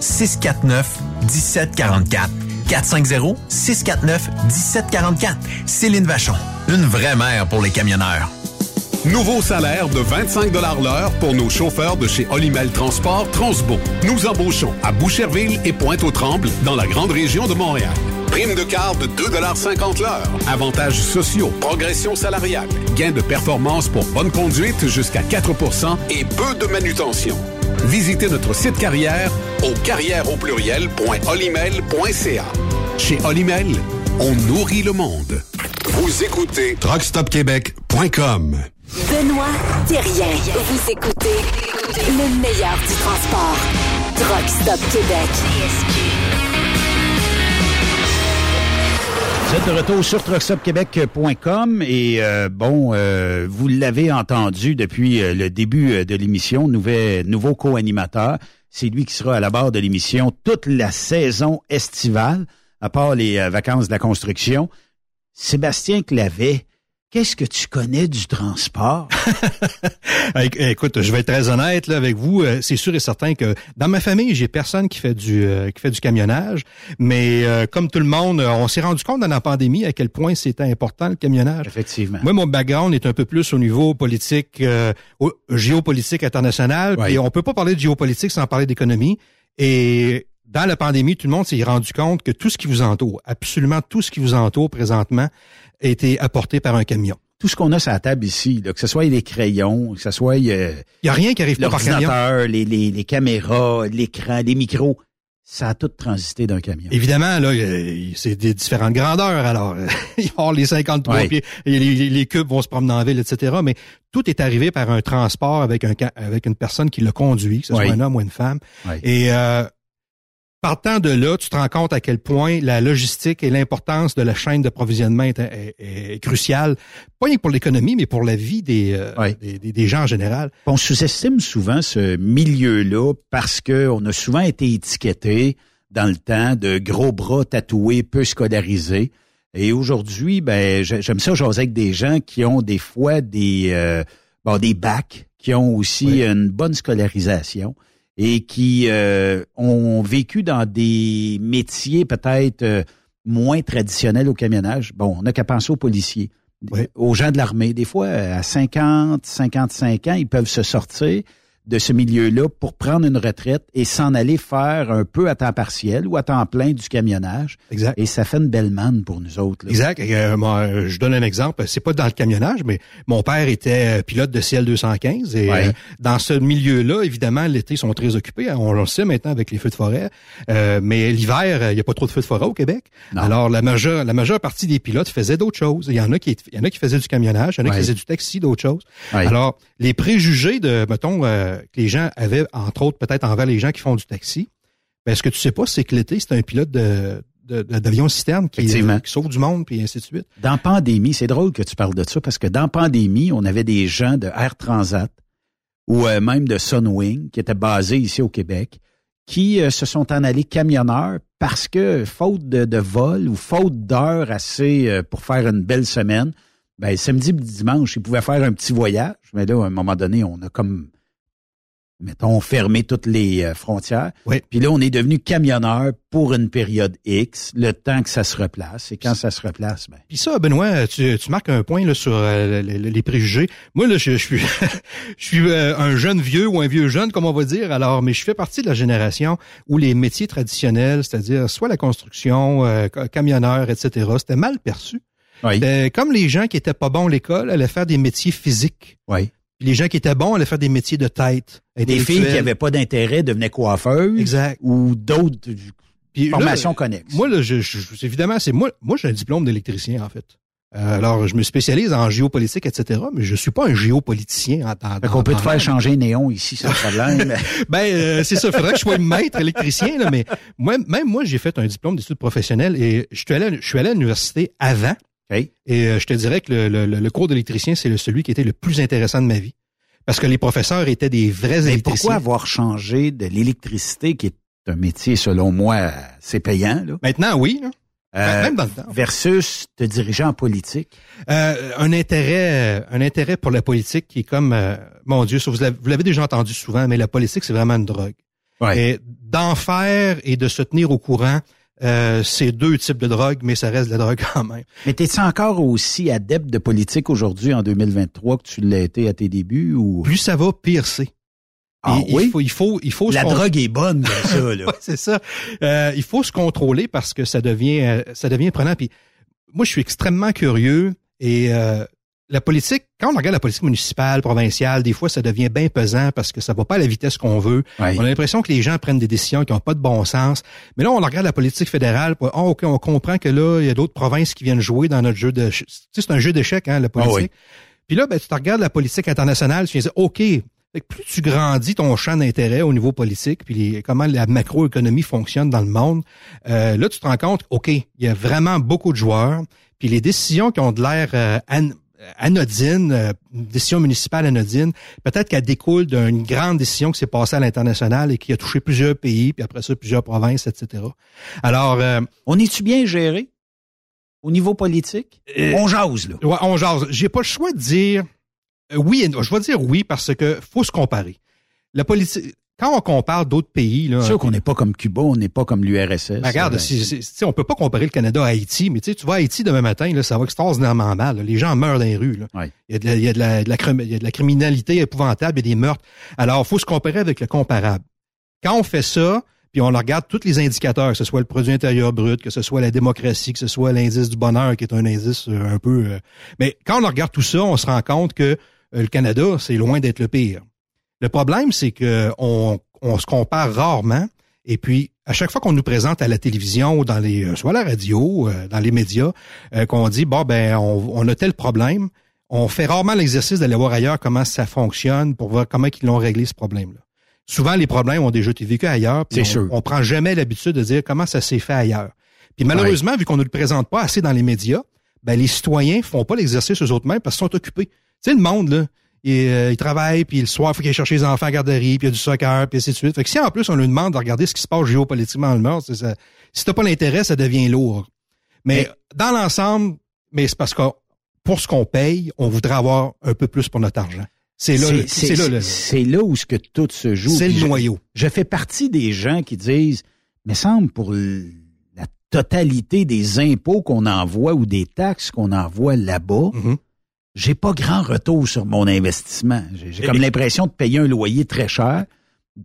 S8: 649 1744. 450 649 1744. Céline Vachon. Une vraie mère pour les camionneurs.
S3: Nouveau salaire de 25 l'heure pour nos chauffeurs de chez Olimel Transport Transbo. Nous embauchons à Boucherville et Pointe-aux-Trembles dans la grande région de Montréal. Prime de quart de 2,50 l'heure. Avantages sociaux, progression salariale, gain de performance pour bonne conduite jusqu'à 4% et peu de manutention. Visitez notre site carrière au carrière au. Chez Olimel, on nourrit le monde. Vous écoutez truckstopquebec.com.
S18: Benoît Thérien. Vous écoutez le meilleur du transport. Truck Stop Québec.
S2: Vous êtes de retour sur truckstopquebec.com et euh, bon, euh, vous l'avez entendu depuis euh, le début euh, de l'émission, nouveau co-animateur. C'est lui qui sera à la barre de l'émission toute la saison estivale, à part les euh, vacances de la construction. Sébastien Clavet, qu'est-ce que tu connais du transport?
S10: Écoute, je vais être très honnête là, avec vous. Euh, C'est sûr et certain que dans ma famille, j'ai personne qui fait du euh, qui fait du camionnage, mais euh, comme tout le monde, on s'est rendu compte dans la pandémie à quel point c'était important le camionnage.
S2: Effectivement.
S10: Moi, mon background est un peu plus au niveau politique, euh, géopolitique international.
S2: Ouais.
S10: Et on peut pas parler de géopolitique sans parler d'économie. Et dans la pandémie, tout le monde s'est rendu compte que tout ce qui vous entoure, absolument tout ce qui vous entoure présentement, a été apporté par un camion.
S2: Tout ce qu'on a sur la table ici, là, que ce soit les crayons, que ce soit euh,
S10: Il y a rien qui arrive pas par camion.
S2: l'ordinateur, les, les, les caméras, l'écran, les micros, ça a tout transité d'un camion.
S10: Évidemment, là, euh, c'est des différentes grandeurs. Alors, euh, il va les 53
S2: Ouais.
S10: pieds, les, les cubes vont se promener en ville, etc. Mais tout est arrivé par un transport avec un avec une personne qui le conduit, que ce soit
S2: Ouais.
S10: un homme ou une femme.
S2: Ouais.
S10: Et euh, partant de là, tu te rends compte à quel point la logistique et l'importance de la chaîne d'approvisionnement est, est, est cruciale, pas rien que pour l'économie, mais pour la vie des, euh, des, des- des gens en général.
S2: On sous-estime souvent ce milieu-là parce qu'on a souvent été étiqueté dans le temps de gros bras tatoués, peu scolarisés. Et aujourd'hui, ben, j'ai- j'aime ça jaser avec des gens qui ont des fois des, euh, bon, des bacs, qui ont aussi une bonne scolarisation et qui euh, ont vécu dans des métiers peut-être euh, moins traditionnels au camionnage. Bon, on n'a qu'à penser aux policiers, aux gens de l'armée. Des fois, à 50, 55 ans, ils peuvent se sortir de ce milieu-là pour prendre une retraite et s'en aller faire un peu à temps partiel ou à temps plein du camionnage.
S10: Exact.
S2: Et ça fait une belle manne pour nous autres. là.
S10: Exact. Et, euh, moi, je donne un exemple. C'est pas dans le camionnage, mais mon père était euh, pilote de CL215 et
S2: Ouais.
S10: euh, dans ce milieu-là, évidemment, l'été, sont très occupés. On le sait maintenant avec les feux de forêt. Euh, mais l'hiver, il n'y a pas trop de feux de forêt au Québec. Alors, la majeure, la majeure partie des pilotes faisaient d'autres choses. Il y en a qui, il y en a qui faisaient du camionnage, il y en a
S2: Ouais.
S10: qui faisaient du taxi, d'autres choses.
S2: Ouais.
S10: Alors, les préjugés de, mettons, euh, que les gens avaient, entre autres, peut-être envers les gens qui font du taxi, ben, ce que tu sais pas, c'est que l'été, c'est un pilote de, d'avion citerne qui,
S2: Effectivement.
S10: qui sauve du monde, puis ainsi de suite.
S2: Dans pandémie, c'est drôle que tu parles de ça parce que dans pandémie, on avait des gens de Air Transat ou euh, même de Sunwing qui étaient basés ici au Québec qui euh, se sont en allés camionneurs parce que faute de, de vol ou faute d'heures assez euh, pour faire une belle semaine, ben samedi dimanche, ils pouvaient faire un petit voyage, mais là à un moment donné, on a comme mettons fermé toutes les euh, frontières. Puis là on est devenu camionneur pour une période X, le temps que ça se replace et quand ça se replace, ben
S10: Puis ça, Benoît, tu, tu marques un point là, sur euh, les, les préjugés. Moi, là, je, je suis, je suis euh, un jeune vieux ou un vieux jeune, comme on va dire. Alors, mais je fais partie de la génération où les métiers traditionnels, c'est-à-dire soit la construction, euh, ca- camionneur, etc., c'était mal perçu. C'était Comme les gens qui étaient pas bons à l'école allaient faire des métiers physiques.
S2: Oui.
S10: Puis les gens qui étaient bons allaient faire des métiers de tête.
S2: Des filles qui n'avaient pas d'intérêt devenaient coiffeuses.
S10: Exact.
S2: Ou d'autres formations connexes.
S10: Moi, là, je, je- évidemment, c'est moi. Moi, j'ai un diplôme d'électricien en fait. Euh, alors, je me spécialise en géopolitique, etc. Mais je suis pas un géopoliticien. En,
S2: Fait qu'on peut te faire changer néon ici sans problème.
S10: ben, euh, c'est ça. Faudrait que je sois maître électricien, là, mais moi, même moi, j'ai fait un diplôme d'études professionnelles et je suis allé, je suis allé à l'université avant. Et euh, je te dirais que le, le- le- cours d'électricien, c'est celui qui était le plus intéressant de ma vie. Parce que les professeurs étaient des vrais
S2: Mais
S10: électriciens.
S2: pourquoi avoir changé de l'électricité, qui est un métier, selon moi, c'est payant, là?
S10: Maintenant, oui. là.
S2: Euh,
S10: Même dans le temps.
S2: Versus te diriger en politique?
S10: Euh, un intérêt, un intérêt pour la politique qui est comme, euh, mon Dieu, ça, vous l'avez déjà entendu souvent, mais la politique c'est vraiment une drogue. Et d'en faire et de se tenir au courant, euh, c'est deux types de drogue, mais ça reste de la drogue quand même.
S2: Mais t'es-tu encore aussi adepte de politique aujourd'hui, en 2023, que tu l'as été à tes débuts? ou?
S10: Plus ça va, pire c'est.
S2: Ah oui?
S10: Il faut, il faut, il faut
S2: La drogue est bonne ça, là.
S10: Ouais, c'est ça. Euh, il faut se contrôler parce que ça devient, euh, ça devient prenant. Puis moi, je suis extrêmement curieux et euh, la politique, quand on regarde la politique municipale, provinciale, des fois, ça devient bien pesant parce que ça va pas à la vitesse qu'on veut. On a l'impression que les gens prennent des décisions qui n'ont pas de bon sens. Mais là, on regarde la politique fédérale. puis, Ah, ok, on comprend que là, il y a d'autres provinces qui viennent jouer dans notre jeu de. Tu sais, c'est un jeu d'échecs, hein, la politique.
S2: Ah oui.
S10: Puis là, ben, tu regardes la politique internationale, tu viens dire, OK, fait que plus tu grandis ton champ d'intérêt au niveau politique, puis les- comment la macroéconomie fonctionne dans le monde, euh, là, tu te rends compte, OK, il y a vraiment beaucoup de joueurs, puis les décisions qui ont de l'air euh, an- euh, une décision municipale anodine, peut-être qu'elle découle d'une grande décision qui s'est passée à l'international et qui a touché plusieurs pays, puis après ça, plusieurs provinces, etc. Alors... euh,
S2: on est-tu bien géré au niveau politique? on jase, là.
S10: Ouais, on jase. J'ai pas le choix de dire euh, oui. et non. Je vais dire oui parce que faut se comparer. La politique, quand on compare d'autres pays, là,
S2: C'est sûr qu'on n'est pas comme Cuba, on n'est pas comme l'URSS.
S10: Ben, regarde, si- si- on peut pas comparer le Canada à Haïti, mais tu sais, tu vas à Haïti demain matin, là, ça va extraordinairement mal. là. Les gens meurent dans les rues. là. Il, y a de la, il, y a de la- de la crime- il y a de la criminalité épouvantable, il y a des meurtres. Alors, il faut se comparer avec le comparable. Quand on fait ça, puis on regarde tous les indicateurs, que ce soit le produit intérieur brut, que ce soit la démocratie, que ce soit l'indice du bonheur, qui est un indice euh, un peu... euh, mais quand on regarde tout ça, on se rend compte que euh, le Canada, c'est loin d'être le pire. Le problème, c'est que on, on se compare rarement. Et puis, à chaque fois qu'on nous présente à la télévision ou dans les, euh, soit à la radio, euh, dans les médias, euh, qu'on dit bon ben on, on a tel problème, on fait rarement l'exercice d'aller voir ailleurs comment ça fonctionne pour voir comment ils l'ont réglé ce problème-là. souvent les problèmes ont déjà été vécus ailleurs. puis
S2: C'est
S10: on,
S2: sûr.
S10: On prend jamais l'habitude de dire comment ça s'est fait ailleurs. Puis malheureusement, vu qu'on ne le présente pas assez dans les médias, ben les citoyens font pas l'exercice eux autres mêmes parce qu'ils sont occupés. Tu sais, le monde, là, il, euh, il travaille, puis le soir, il faut qu'il aille chercher les enfants à la garderie, puis il y a du soccer, puis ainsi de suite. Fait que si en plus on lui demande de regarder ce qui se passe géopolitiquement dans le monde, c'est ça, si t'as pas l'intérêt, ça devient lourd. Mais dans l'ensemble, mais c'est parce que pour ce qu'on paye, on voudrait avoir un peu plus pour notre argent. C'est là, c'est là,
S2: là où ce que tout se joue.
S10: C'est le
S2: je-
S10: noyau.
S2: Je fais partie des gens qui disent, mais semble pour la totalité des impôts qu'on envoie ou des taxes qu'on envoie là-bas,
S10: Mm-hmm.
S2: J'ai pas grand retour sur mon investissement. J'ai comme l'impression de payer un loyer très cher,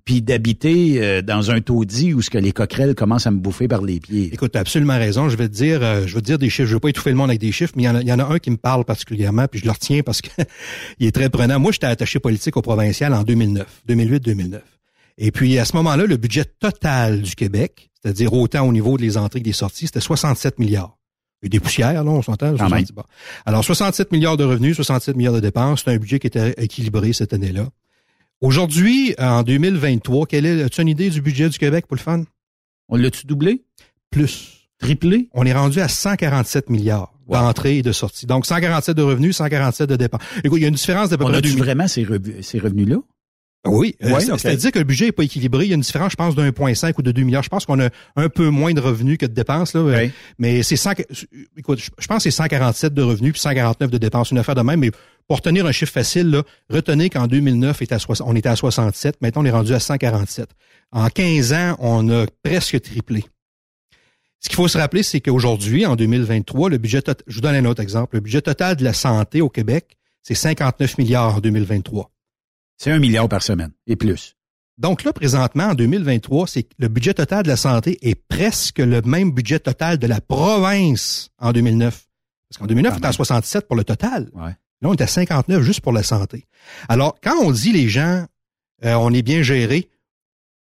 S2: puis d'habiter euh, dans un taudis où ce que les coquerelles commencent à me bouffer par les pieds.
S10: Écoute, tu as absolument raison. Je vais te dire, euh, je vais te dire des chiffres. Je vais pas étouffer le monde avec des chiffres, mais il y en a, il y en a un qui me parle particulièrement, puis je le retiens parce que il est très prenant. Moi, j'étais attaché politique au provincial en 2009, 2008-2009. Et puis, à ce moment-là, le budget total du Québec, c'est-à-dire autant au niveau des entrées que des sorties, c'était 67 milliards. Il y a des poussières, là, on s'entend?
S2: Quand même.
S10: 70 bon. Alors, 67 milliards de revenus, 67 milliards de dépenses. C'est un budget qui était équilibré cette année-là. Aujourd'hui, en 2023, quelle est, as-tu une idée du budget du Québec pour le fun?
S2: On l'a-tu doublé?
S10: Plus.
S2: Triplé?
S10: On est rendu à 147 milliards d'entrées et de sorties. Donc, 147 de revenus, 147 de dépenses. Écoute, il y a une différence d'à peu
S2: On
S10: près
S2: a-tu
S10: 2000.
S2: vraiment ces revenus-là?
S10: Oui, euh, c'est-à-dire que le budget n'est pas équilibré. Il y a une différence, je pense, de 1,5 ou de 2 milliards. Je pense qu'on a un peu moins de revenus que de dépenses. Là, euh, Mais c'est 100, écoute, je pense que c'est 147 de revenus puis 149 de dépenses. Une affaire de même. Mais pour retenir un chiffre facile, là, retenez qu'en 2009, était à soix- on était à 67. Maintenant, on est rendu à 147. En 15 ans, on a presque triplé. Ce qu'il faut se rappeler, c'est qu'aujourd'hui, en 2023, le budget total, je vous donne un autre exemple, le budget total de la santé au Québec, c'est 59 milliards en 2023.
S2: C'est un milliard par semaine et plus.
S10: Donc là, présentement, en 2023, c'est que le budget total de la santé est presque le même budget total de la province en 2009. Parce qu'en 2009, on était à 67 pour le total. Là, on est à 59 juste pour la santé. Alors, quand on dit les gens, euh, on est bien géré,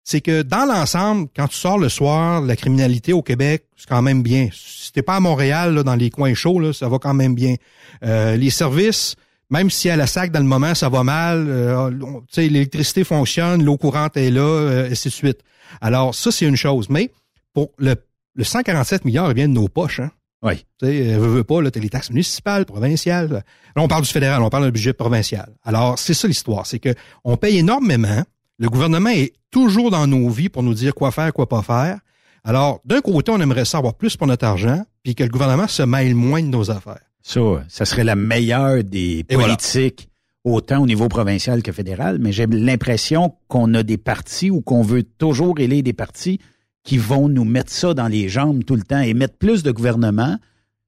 S10: c'est que dans l'ensemble, quand tu sors le soir, la criminalité au Québec, c'est quand même bien. Si t'es pas à Montréal, là, dans les coins chauds, là, ça va quand même bien. Euh, les services, même si à la SAC, dans le moment, ça va mal, euh, l'électricité fonctionne, l'eau courante est là, euh, ainsi de suite. Alors, ça, c'est une chose. Mais pour le, le 147 milliards, il vient de nos poches, hein?
S2: Oui.
S10: Tu sais, euh, veux, veux pas, là, t'as les taxes municipales, provinciales. Là, on parle du fédéral, on parle d'un budget provincial. Alors, c'est ça l'histoire. C'est que on paye énormément. Le gouvernement est toujours dans nos vies pour nous dire quoi faire, quoi pas faire. Alors, d'un côté, on aimerait savoir plus pour notre argent, puis que le gouvernement se mêle moins de nos affaires.
S2: Ça, ça serait la meilleure des
S10: Et voilà.
S2: politiques, autant au niveau provincial que fédéral, mais j'ai l'impression qu'on a des partis ou qu'on veut toujours élire des partis qui vont nous mettre ça dans les jambes tout le temps et mettre plus de gouvernement,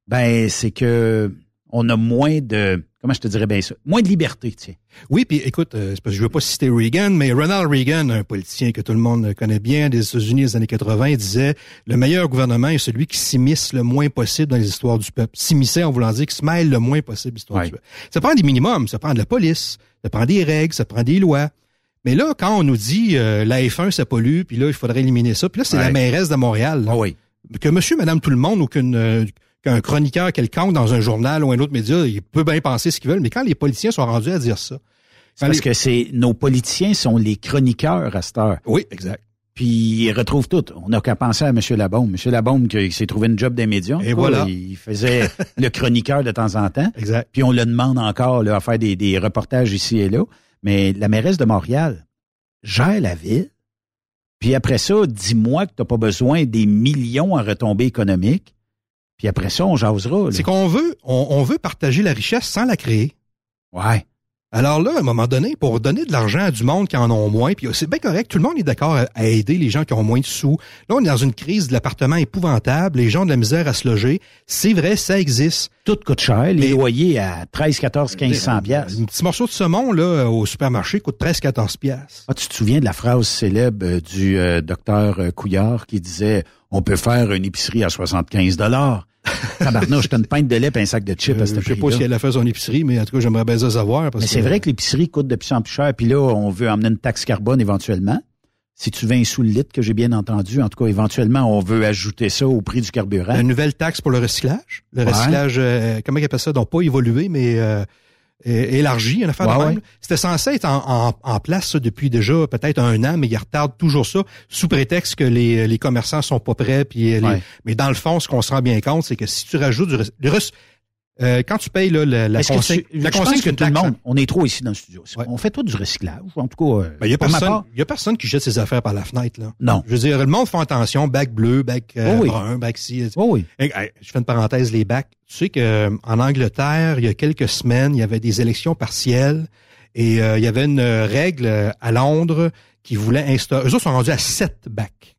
S2: ben c'est que on a moins de comment je te dirais bien ça, moins de liberté, tiens.
S10: Oui, puis écoute, euh, c'est parce que je veux pas citer Reagan, mais Ronald Reagan, un politicien que tout le monde connaît bien des États-Unis des années 80, disait le meilleur gouvernement est celui qui s'immisce le moins possible dans les histoires du peuple. S'immiscer en voulant dire qu'il se mêle le moins possible des histoires du peuple. Ça prend des minimums, ça prend de la police, ça prend des règles, ça prend des lois. Mais là, quand on nous dit euh, la F1, ça pollue, puis là, il faudrait éliminer ça, puis là, c'est
S2: Ouais.
S10: la mairesse de Montréal. là. Que monsieur, madame, tout le monde ou qu'une euh, qu'un chroniqueur quelconque dans un journal ou un autre média, il peut bien penser ce qu'ils veulent, mais quand les politiciens sont rendus à dire ça,
S2: parce que c'est nos politiciens sont les chroniqueurs à cette heure.
S10: Oui, exact.
S2: Puis ils retrouvent tout. On n'a qu'à penser à M. Labaume. M. Labaume qui, qui s'est trouvé une job des médias.
S10: Et
S2: quoi.
S10: voilà.
S2: Il faisait le chroniqueur de temps en temps.
S10: Exact.
S2: Puis on le demande encore là, à faire des, des reportages ici et là. Mais la mairesse de Montréal gère la ville. Puis après ça, dis-moi que tu n'as pas besoin des millions en retombées économiques. Puis après ça, on jasera.
S10: C'est qu'on veut, on, on veut partager la richesse sans la créer.
S2: Ouais.
S10: Alors là, à un moment donné, pour donner de l'argent à du monde qui en ont moins, puis c'est bien correct, tout le monde est d'accord à, à aider les gens qui ont moins de sous. Là, on est dans une crise de l'appartement épouvantable, les gens ont de la misère à se loger. C'est vrai, ça existe.
S2: Tout coûte cher. Les loyers à 13, 14, 1500 piastres.
S10: Un petit morceau de saumon là au supermarché coûte 13, 14 piastres.
S2: Ah, tu te souviens de la phrase célèbre euh, du euh, docteur euh, Couillard qui disait on peut faire une épicerie à 75 dollars. Tabarnouche, t'as une pinte de lait et un sac de chips
S10: Euh,
S2: à ce
S10: je sais pas si elle a fait son épicerie, mais en tout cas, j'aimerais bien ça savoir. parce
S2: Mais c'est
S10: que-
S2: vrai que l'épicerie coûte de plus en plus cher. Puis là, on veut emmener une taxe carbone éventuellement. Si tu vins sous le litre, que j'ai bien entendu, en tout cas, éventuellement, on veut ajouter ça au prix du carburant.
S10: Une nouvelle taxe pour le recyclage. Le
S2: Ouais.
S10: recyclage, euh, comment ils appellent ça? Donc, pas évolué, mais euh, élargi, une affaire de
S2: Ouais,
S10: même.
S2: ouais.
S10: C'était censé être en, en- en place ça, depuis déjà peut-être un an, mais ils retardent toujours ça sous prétexte que les, les commerçants sont pas prêts. Puis les-
S2: Ouais.
S10: Mais dans le fond, ce qu'on se rend bien compte, c'est que si tu rajoutes du... res- euh, quand tu payes là, la, la
S2: Est-ce que
S10: consigne,
S2: tu-
S10: la
S2: je pense
S10: consigne,
S2: que
S10: c'est une
S2: tout le monde, on est trop ici dans le studio. On fait tout du recyclage, ou en tout cas. euh,
S10: Ben, il y a
S2: pour ma
S10: personne,
S2: part,
S10: il y a personne qui jette ses affaires par la fenêtre, là.
S2: Non.
S10: Je veux dire, le monde fait attention, bac bleu, bac euh,
S2: Oh oui.
S10: brun, bac ci.
S2: Oh oui.
S10: Je fais une parenthèse, les bacs. Tu sais que euh, en Angleterre, il y a quelques semaines, il y avait des élections partielles et euh, il y avait une euh, règle euh, à Londres qui voulait instaurer. Eux autres sont rendus à sept bacs.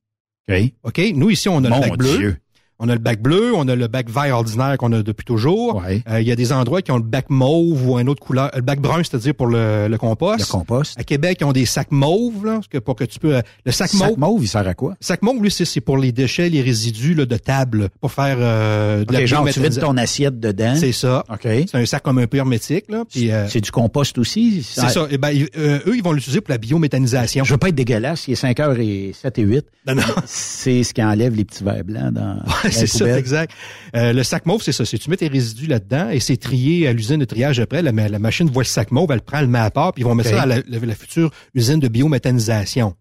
S2: OK.
S10: OK? Nous, ici, on a
S2: Mon
S10: le bac bleu. On a le bac bleu, on a le bac vert ordinaire qu'on a depuis toujours. Euh, Il y a des endroits qui ont le bac mauve ou un autre couleur. Le bac brun, c'est-à-dire pour le, le compost.
S2: Le compost.
S10: À Québec, ils ont des sacs mauves, là, parce que pour que tu peux. euh, Le sac,
S2: Sac
S10: mauve.
S2: mauve, il sert à quoi?
S10: Sac mauve, lui, c'est c'est pour les déchets, les résidus là, de table, pour faire euh, de la
S2: genre, tu vides ton assiette dedans.
S10: C'est ça.
S2: OK.
S10: C'est un sac comme un peu hermétique. Là, puis, euh,
S2: C'est du compost aussi?
S10: c'est ça. Eh ben, ils- euh, eux, ils vont l'utiliser pour la biométhanisation.
S2: Je veux pas être dégueulasse, il est 5 heures et 7 et 8.
S10: Non, non.
S2: C'est ce qui enlève les petits verres blancs dans,
S10: Ouais, c'est ça, exact. Euh, le sac mauve, c'est ça. C'est tu mets tes résidus là-dedans et c'est trié à l'usine de triage après. La, la machine voit le sac mauve, elle prend le met à part, puis ils vont mettre ça à la, la- la future usine de biométhanisation.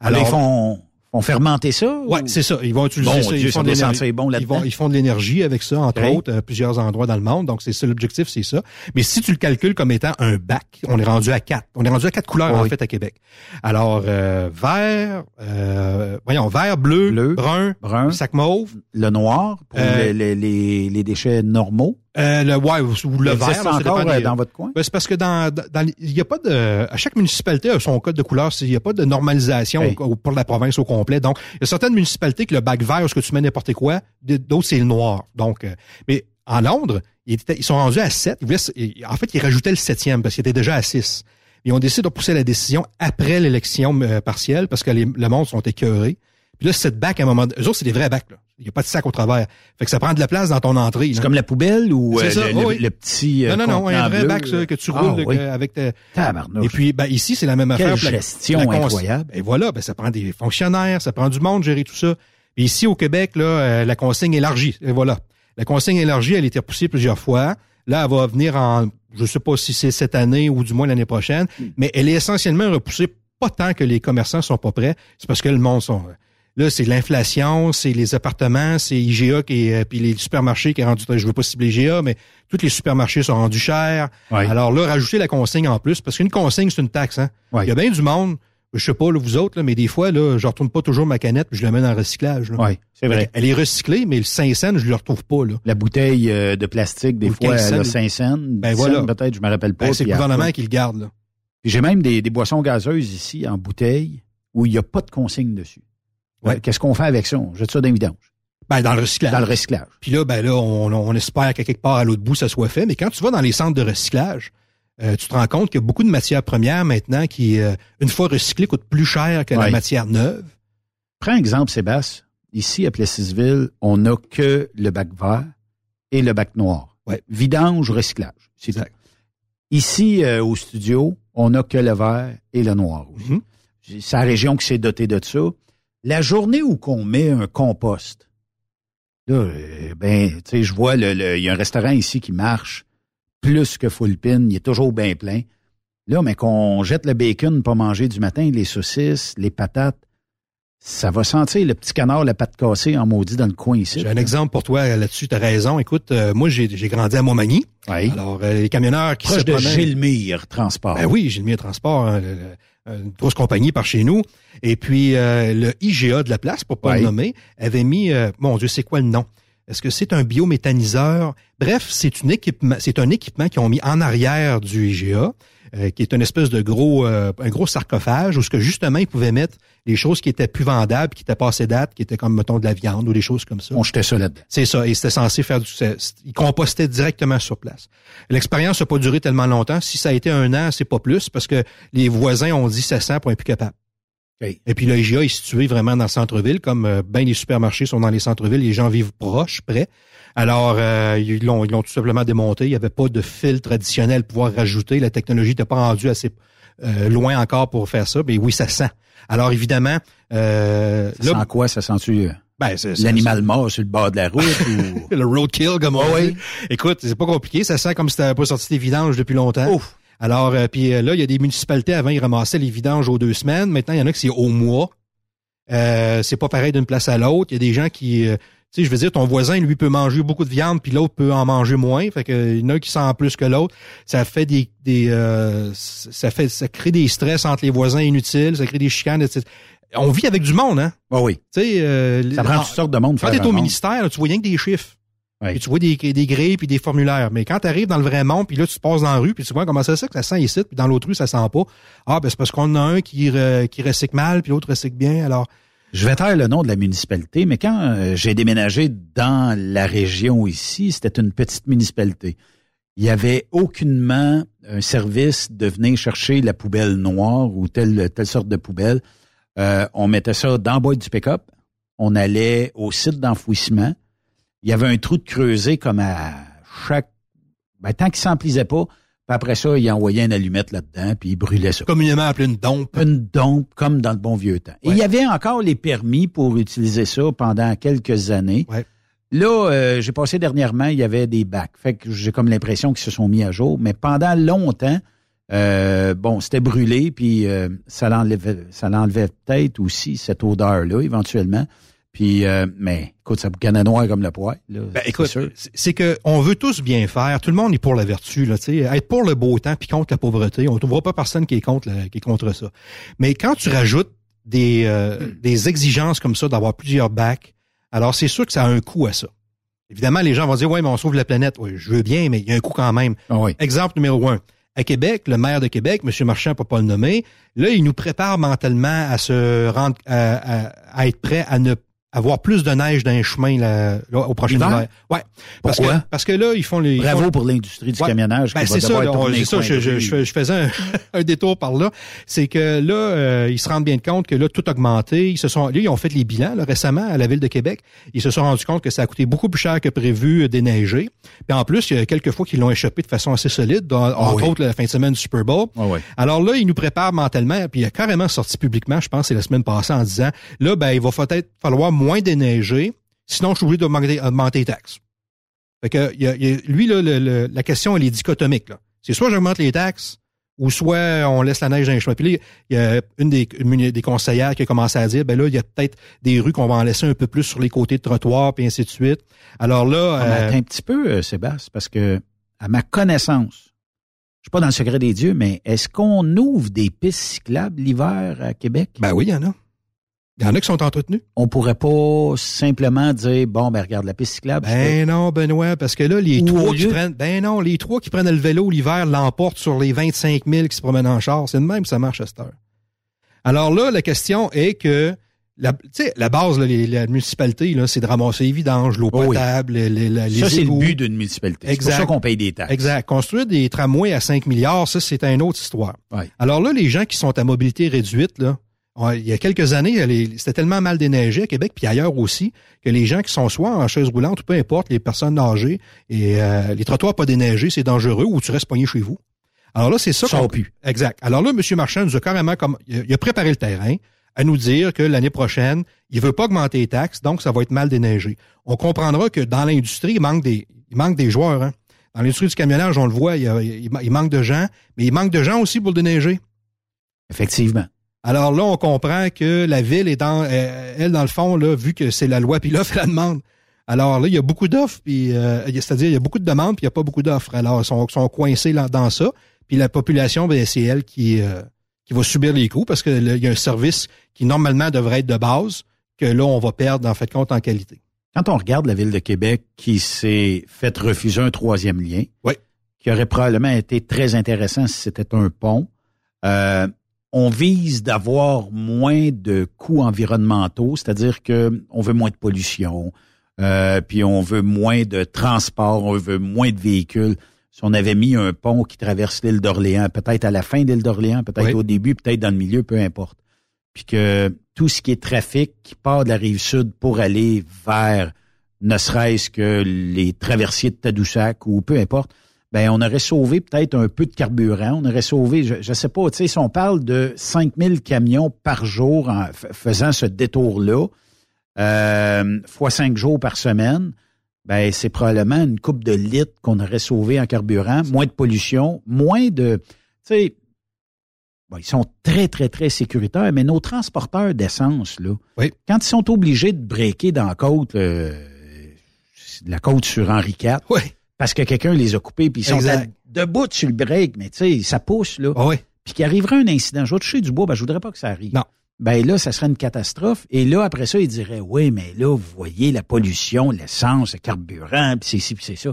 S2: Alors, ils font, font fermenter ça?
S10: Ouais, c'est ça. Ils vont utiliser
S2: Bon
S10: ça.
S2: Dieu,
S10: ils
S2: ça
S10: font de l'énergie.
S2: sentir bon
S10: ils,
S2: là-dedans.
S10: vont, ils font de l'énergie avec ça, entre autres, à plusieurs endroits dans le monde. Donc, c'est ça, l'objectif, c'est ça. Mais si tu le calcules comme étant un bac, on est rendu à quatre. On est rendu à quatre couleurs, en
S2: Oui.
S10: fait, à Québec. Alors, euh, vert, euh, voyons, vert, bleu, brun,
S2: brun,
S10: sac mauve.
S2: Le noir pour
S10: Euh,
S2: les, les- les- les déchets normaux.
S10: Euh, le ouais, ou le vert. là,
S2: encore, euh,
S10: des-
S2: dans votre coin?
S10: Ben, c'est parce que dans, dans, il y a pas de, à chaque municipalité a son code de couleur. Il n'y a pas de normalisation
S2: Hey.
S10: au- pour la province au complet. Donc, il y a certaines municipalités que le bac vert, ce que tu mets n'importe quoi, d'autres c'est le noir. Donc, euh, mais en Londres, ils, étaient- ils sont rendus à 7. Ils voulaient s- ils- en fait, ils rajoutaient le septième parce qu'ils étaient déjà à 6. Ils ont décidé de pousser la décision après l'élection euh, partielle parce que les, le monde sont écœurés. Puis là, cette bac, à un moment, eux autres, c'est des vrais bacs, là. Il n'y a pas de sac au travers. Fait que ça prend de la place dans ton entrée.
S2: C'est comme la poubelle ou euh, le,
S10: oui.
S2: petit. euh,
S10: Non, non, non, un vrai
S2: bleu,
S10: bac ça, que tu
S2: Ah,
S10: roules
S2: oui.
S10: que- avec ta... Et puis, ben, ici, c'est la même
S2: Quelle
S10: affaire. La-
S2: gestion
S10: la cons-
S2: incroyable.
S10: Et voilà, ben, ça prend des fonctionnaires, ça prend du monde gérer tout ça. Et ici, au Québec, là, euh, la consigne élargie. Et voilà. La consigne élargie, elle a été repoussée plusieurs fois. Là, elle va venir en, je sais pas si c'est cette année ou du moins l'année prochaine,
S2: Hmm.
S10: mais elle est essentiellement repoussée pas tant que les commerçants sont pas prêts, c'est parce que le monde sont... Là, c'est l'inflation, c'est les appartements, c'est IGA qui est, euh, puis les supermarchés qui est rendu, je veux pas cibler IGA, mais tous les supermarchés sont rendus chers.
S2: Ouais.
S10: Alors là, rajouter la consigne en plus, parce qu'une consigne, c'est une taxe, hein.
S2: Ouais.
S10: Il y a bien du monde, je sais pas, là, vous autres, là, mais des fois, là, je retourne pas toujours ma canette puis je la mets dans le recyclage. là.
S2: Oui, c'est vrai.
S10: Elle est recyclée, mais le 5 cents, je le retrouve pas, là.
S2: La bouteille euh, de plastique, des
S10: Ou
S2: fois,
S10: 15
S2: elle a
S10: cents.
S2: 5 cents.
S10: Ben
S2: 10
S10: voilà.
S2: Peut-être, je me rappelle pas.
S10: Ben, c'est le gouvernement qui le garde,
S2: J'ai même des, des boissons gazeuses ici en bouteille où il n'y a pas de consigne dessus.
S10: Ouais.
S2: Euh, Qu'est-ce qu'on fait avec ça? On jette ça dans les vidanges.
S10: Ben, dans le recyclage.
S2: Dans le recyclage.
S10: Puis là, ben là, on, on espère qu'à quelque part à l'autre bout, ça soit fait. Mais quand tu vas dans les centres de recyclage, euh, tu te rends compte qu'il y a beaucoup de matières premières maintenant qui, euh, une fois recyclées, coûtent plus cher que la matière neuve.
S2: Prends un exemple, Sébastien. Ici, à Plessisville, on n'a que le bac vert et le bac noir.
S10: Ouais.
S2: Vidange, recyclage. C'est tout. Ici, euh, au studio, on n'a que le vert et le noir aussi.
S10: Mhm.
S2: C'est la région qui s'est dotée de ça. La journée où qu'on met un compost, là, euh, ben, tu sais, je vois, il y a un restaurant ici qui marche plus que full pin, il est toujours bien plein. Là, mais qu'on jette le bacon pour manger du matin, les saucisses, les patates, ça va sentir le petit canard, la patte cassée en maudit dans le coin ici.
S10: J'ai un exemple pour toi euh, là-dessus, tu as raison. Écoute, euh, moi, j'ai j'ai grandi à Montmagny.
S2: Oui.
S10: Alors, euh, les camionneurs qui
S2: Proche
S10: se
S2: de
S10: promènent-
S2: Gilmire Transport.
S10: Ben oui, Gilmire Transport, hein, le- le- une grosse compagnie par chez nous. Et puis, euh, le IGA de la place, pour pas le nommer, avait mis, euh, mon Dieu, c'est quoi le nom? Est-ce que c'est un biométhaniseur? Bref, c'est équipement, c'est un équipement qu'ils ont mis en arrière du IGA, euh, qui est une espèce de gros, euh, un gros sarcophage où ce que justement ils pouvaient mettre les choses qui étaient plus vendables, qui étaient passées date, qui étaient comme mettons de la viande ou des choses comme ça.
S2: On jetait ça là-dedans.
S10: C'est ça. Et c'était censé faire du. c'est- Ils compostaient directement sur place. L'expérience n'a pas duré tellement longtemps. Si ça a été un an, c'est pas plus parce que les voisins ont dit ça sent pour un plus capable. Et puis le IGA est situé vraiment dans le centre-ville, comme euh, bien les supermarchés sont dans les centres-villes, les gens vivent proches, près. Alors, euh, ils l'ont ils l'ont tout simplement démonté. Il n'y avait pas de filtre additionnel pour pouvoir rajouter. La technologie n'était pas rendue assez euh, loin encore pour faire ça. Mais oui, ça sent. Alors évidemment, euh,
S2: Ça
S10: là,
S2: sent quoi? Ça sent-tu... euh,
S10: Ben,
S2: l'animal mort sur le bord de la route ou...
S10: le roadkill, comme on
S2: Ah
S10: dit. Écoute, c'est pas compliqué. Ça sent comme si t'avais pas sorti tes vidanges depuis longtemps. Alors, euh, puis euh, là, il y a des municipalités, avant, ils ramassaient les vidanges aux deux semaines. Maintenant, il y en a qui c'est au mois. Euh, c'est pas pareil d'une place à l'autre. Il y a des gens qui... euh, tu sais, je veux dire, ton voisin, lui, peut manger beaucoup de viande, puis l'autre peut en manger moins. Fait que, il y en a qui sent plus que l'autre. Ça fait des... des euh, ça fait ça crée des stress entre les voisins inutiles, ça crée des chicanes, etc. On vit avec du monde, hein?
S2: Ah oui.
S10: Tu sais, euh,
S2: Ça prend
S10: en-
S2: toutes sortes de monde.
S10: Quand t'es au
S2: un monde.
S10: ministère, là, tu vois rien que des chiffres.
S2: Oui.
S10: Puis tu vois des, des grilles puis des formulaires. Mais quand tu arrives dans le vrai monde, puis là, tu te passes dans la rue, puis tu vois comment ça, ça que ça sent ici, puis dans l'autre rue, ça sent pas. Ah, ben c'est parce qu'on a un qui, re- qui recycle mal, puis l'autre recycle bien. Alors,
S2: Je vais taire le nom de la municipalité, mais quand euh, j'ai déménagé dans la région ici, c'était une petite municipalité. Il y avait aucunement un service de venir chercher la poubelle noire ou telle, telle sorte de poubelle. Euh, on mettait ça dans le boîte du pick-up. On allait au site d'enfouissement. Il y avait un trou de creusé comme à chaque... Ben, tant qu'il s'emplissait pas, puis après ça, il envoyait une allumette là-dedans, puis il brûlait ça.
S10: communément appelé une dompe.
S2: Une dompe, comme dans le bon vieux temps. Et il y avait encore les permis pour utiliser ça pendant quelques années. Là, euh, j'ai passé dernièrement, il y avait des bacs. Fait que j'ai comme l'impression qu'ils se sont mis à jour. Mais pendant longtemps, euh, bon, c'était brûlé, puis euh, ça l'enlevait, ça l'enlevait peut-être aussi cette odeur-là, éventuellement. Puis, euh, mais écoute, ça boucanait noir comme le poil.
S10: Ben,
S2: c'est
S10: écoute, c'est- que on veut tous bien faire. Tout le monde est pour la vertu, là, tu sais. Être pour le beau temps puis contre la pauvreté. On ne trouvera pas personne qui est contre, la- qui est contre ça. Mais quand tu rajoutes des, euh, des exigences comme ça d'avoir plusieurs bacs, alors c'est sûr que ça a un coût à ça. Évidemment, les gens vont dire, ouais, mais on sauve la planète. Oui, je veux bien, mais il y a un coût quand même. Exemple numéro un. À Québec, le maire de Québec, M. Marchand, pour pas le nommer, là, il nous prépare mentalement à se rendre, à, à- à être prêt à ne avoir plus de neige dans les chemins là, là, au prochain hiver. Ouais. Parce
S2: Pourquoi?
S10: que, parce que là, ils font les.
S2: Bravo
S10: font-
S2: pour l'industrie du
S10: Ouais.
S2: camionnage.
S10: Ben, c'est ça, on- c'est ça, je, je, je fais- je faisais un, un détour par là. C'est que là, euh, ils se rendent bien compte que là, tout a augmenté. Ils se sont, là, ils ont fait les bilans là, récemment à la ville de Québec. Ils se sont rendus compte que ça a coûté beaucoup plus cher que prévu euh, déneiger. Puis en plus, il y a quelques fois qu'ils l'ont échappé de façon assez solide, dans- entre
S2: oui.
S10: autres la fin de semaine du Super Bowl.
S2: Ah oui.
S10: Alors là, ils nous préparent mentalement, puis il a carrément sorti publiquement, je pense, c'est la semaine passée, en disant, là, ben, il va peut-être falloir moins déneiger, sinon je suis obligé d'augmenter augmenter les taxes. Fait que, il y a- il y a- lui, là, le- le- la question, elle est dichotomique. C'est soit j'augmente les taxes, ou soit on laisse la neige dans les chemins. Puis là, il y a une des, une des conseillères qui a commencé à dire, ben là, il y a peut-être des rues qu'on va en laisser un peu plus sur les côtés de trottoir, puis ainsi de suite. Alors là...
S2: Ah, mais
S10: euh,
S2: un petit peu, euh, Sébastien, parce que, à ma connaissance, je suis pas dans le secret des dieux, mais est-ce qu'on ouvre des pistes cyclables l'hiver à Québec?
S10: Ben oui, il y en a. Il y en a qui sont entretenus.
S2: On pourrait pas simplement dire, bon, ben regarde, la piste cyclable.
S10: Ben non, Benoît, parce que là, les
S2: Ou
S10: trois qui prennent, ben non, les trois qui prennent le vélo l'hiver l'emportent sur les 25 000 qui se promènent en char. C'est de même que ça marche à cette heure. Alors là, la question est que, la, tu sais, la base, là, les- la municipalité, là, c'est de ramasser les vidanges, l'eau
S2: Oh oui.
S10: potable, les, les, les
S2: ça, c'est le but d'une municipalité. C'est pour
S10: Exact.
S2: ça qu'on paye des taxes.
S10: Exact. Construire des tramways à 5 milliards, ça, c'est une autre histoire. Alors là, les gens qui sont à mobilité réduite, là, il y a quelques années, c'était tellement mal déneigé à Québec, puis ailleurs aussi, que les gens qui sont soit en chaise roulante ou peu importe, les personnes âgées, et euh, les trottoirs pas déneigés, c'est dangereux ou tu restes pogné chez vous. Alors là, c'est ça qu'on...
S2: plus.
S10: Exact. Alors là, M. Marchand nous a carrément comme... Il a, préparé le terrain à nous dire que l'année prochaine, il veut pas augmenter les taxes, donc ça va être mal déneigé. On comprendra que dans l'industrie, il manque des, il manque des joueurs. Hein. Dans l'industrie du camionnage, on le voit, il, y a- il manque de gens, mais il manque de gens aussi pour le déneiger.
S2: Effectivement.
S10: Alors là, on comprend que la ville est dans, euh, elle, dans le fond, là, vu que c'est la loi, puis l'offre et la demande. Alors là, il y a beaucoup d'offres, puis euh, c'est-à-dire il y a beaucoup de demandes, puis il n'y a pas beaucoup d'offres. Alors, ils sont, sont coincés là- dans ça. Puis la population, ben, c'est elle qui, euh, qui va subir les coûts parce que là, il y a un service qui normalement devrait être de base que là, on va perdre en fait compte en qualité.
S2: Quand on regarde la ville de Québec qui s'est fait refuser un troisième lien, qui aurait probablement été très intéressant si c'était un pont, euh, on vise d'avoir moins de coûts environnementaux, c'est-à-dire que on veut moins de pollution, euh, puis on veut moins de transport, on veut moins de véhicules. Si on avait mis un pont qui traverse l'île d'Orléans, peut-être à la fin de l'île d'Orléans, peut-être
S10: Oui.
S2: au début, peut-être dans le milieu, peu importe. Puis que tout ce qui est trafic qui part de la rive sud pour aller vers ne serait-ce que les traversiers de Tadoussac ou peu importe, ben on aurait sauvé peut-être un peu de carburant, on aurait sauvé, je, je sais pas, tu sais, si on parle de 5000 camions par jour en faisant ce détour-là, euh, fois cinq jours par semaine, ben c'est probablement une coupe de litres qu'on aurait sauvé en carburant, moins de pollution, moins de, tu sais, bon, ils sont très très très sécuritaires, mais nos transporteurs d'essence là, quand ils sont obligés de breaker dans la côte, euh, la côte sur Henri IV, parce que quelqu'un les a coupés puis ils sont à- debout sur le break, mais tu sais, ça pousse là, puis qu'il arriverait un incident, je vais toucher du bois, ben je voudrais pas que ça arrive.
S10: Non.
S2: Ben là, ça serait une catastrophe. Et là, après ça, ils diraient, oui, mais là, vous voyez la pollution, l'essence, le carburant, puis c'est ci, puis c'est ça.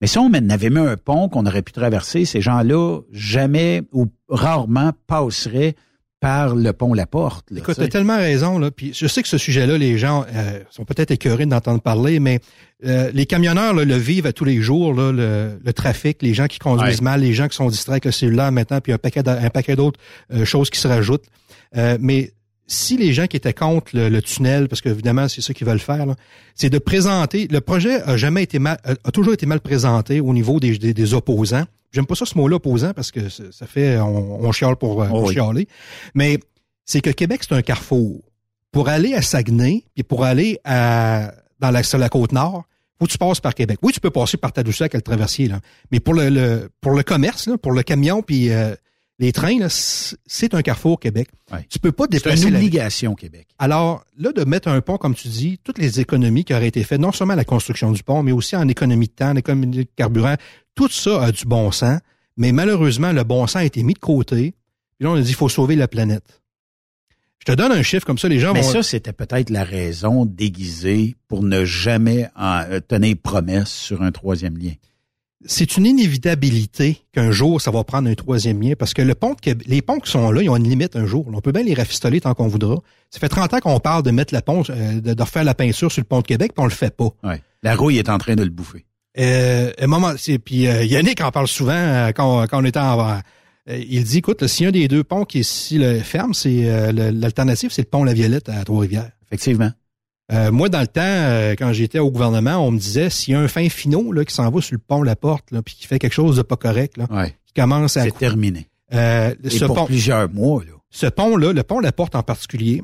S2: Mais si on avait mis un pont qu'on aurait pu traverser, ces gens-là, jamais ou rarement passeraient par le pont La Porte. là,
S10: Écoute,
S2: tu
S10: as tellement raison. Là. Puis je sais que ce sujet-là, les gens euh, sont peut-être écœurés d'entendre parler, mais euh, les camionneurs là, le vivent à tous les jours, là, le, le trafic, les gens qui conduisent
S2: Ouais.
S10: mal, les gens qui sont distraits avec le cellulaire maintenant, puis un paquet, d'a- un paquet d'autres euh, choses qui se rajoutent. Euh, mais si les gens qui étaient contre le, le tunnel, parce qu'évidemment, c'est ça qu'ils veulent faire, c'est de présenter. Le projet a jamais été mal, a a toujours été mal présenté au niveau des, des, des opposants. J'aime pas ça ce mot-là opposant parce que ça fait on, on chiale pour, euh,
S2: Oh
S10: pour
S2: oui.
S10: chialer. Mais c'est que Québec, c'est un carrefour. Pour aller à Saguenay, puis pour aller à, dans la, sur la côte nord, faut que tu passes par Québec. Oui, tu peux passer par Tadoussac à le traversier, là. Mais pour le, le- pour le commerce, là, pour le camion, puis euh, les trains, c'est un carrefour Québec. Tu peux pas
S2: C'est
S10: déplacer
S2: une
S10: la-
S2: Québec.
S10: alors, là, de mettre un pont, comme tu dis, toutes les économies qui auraient été faites, non seulement à la construction du pont, mais aussi en économie de temps, en économie de carburant, tout ça a du bon sens. Mais malheureusement, le bon sens a été mis de côté. Puis là, on a dit, il faut sauver la planète. Je te donne un chiffre comme ça, les gens
S2: Mais
S10: vont...
S2: ça, c'était peut-être la raison déguisée pour ne jamais en, euh, tenir promesse sur un troisième lien.
S10: C'est une inévitabilité qu'un jour, ça va prendre un troisième lien parce que le pont de les ponts qui sont là, ils ont une limite un jour. On peut bien les rafistoler tant qu'on voudra. Ça fait 30 ans qu'on parle de mettre la pont, euh, de, refaire la peinture sur le pont de Québec, puis on le fait pas.
S2: Ouais. La rouille est en train de le bouffer.
S10: Euh, un moment, c'est, puis euh, Yannick en parle souvent euh, quand, quand on était en... il dit, écoute, là, a un des deux ponts qui est si le ferme, c'est euh, l'alternative, c'est le pont La Violette à Trois-Rivières.
S2: Effectivement.
S10: Euh, moi, dans le temps, euh, quand j'étais au gouvernement, on me disait s'il y a un fin finot là, qui s'en va sur le pont La Porte, là, puis qui fait quelque chose de pas correct, là, qui commence à.
S2: C'est terminé.
S10: Euh,
S2: Et
S10: ce
S2: pour
S10: pont,
S2: plusieurs mois, là.
S10: ce pont-là, le pont La Porte en particulier,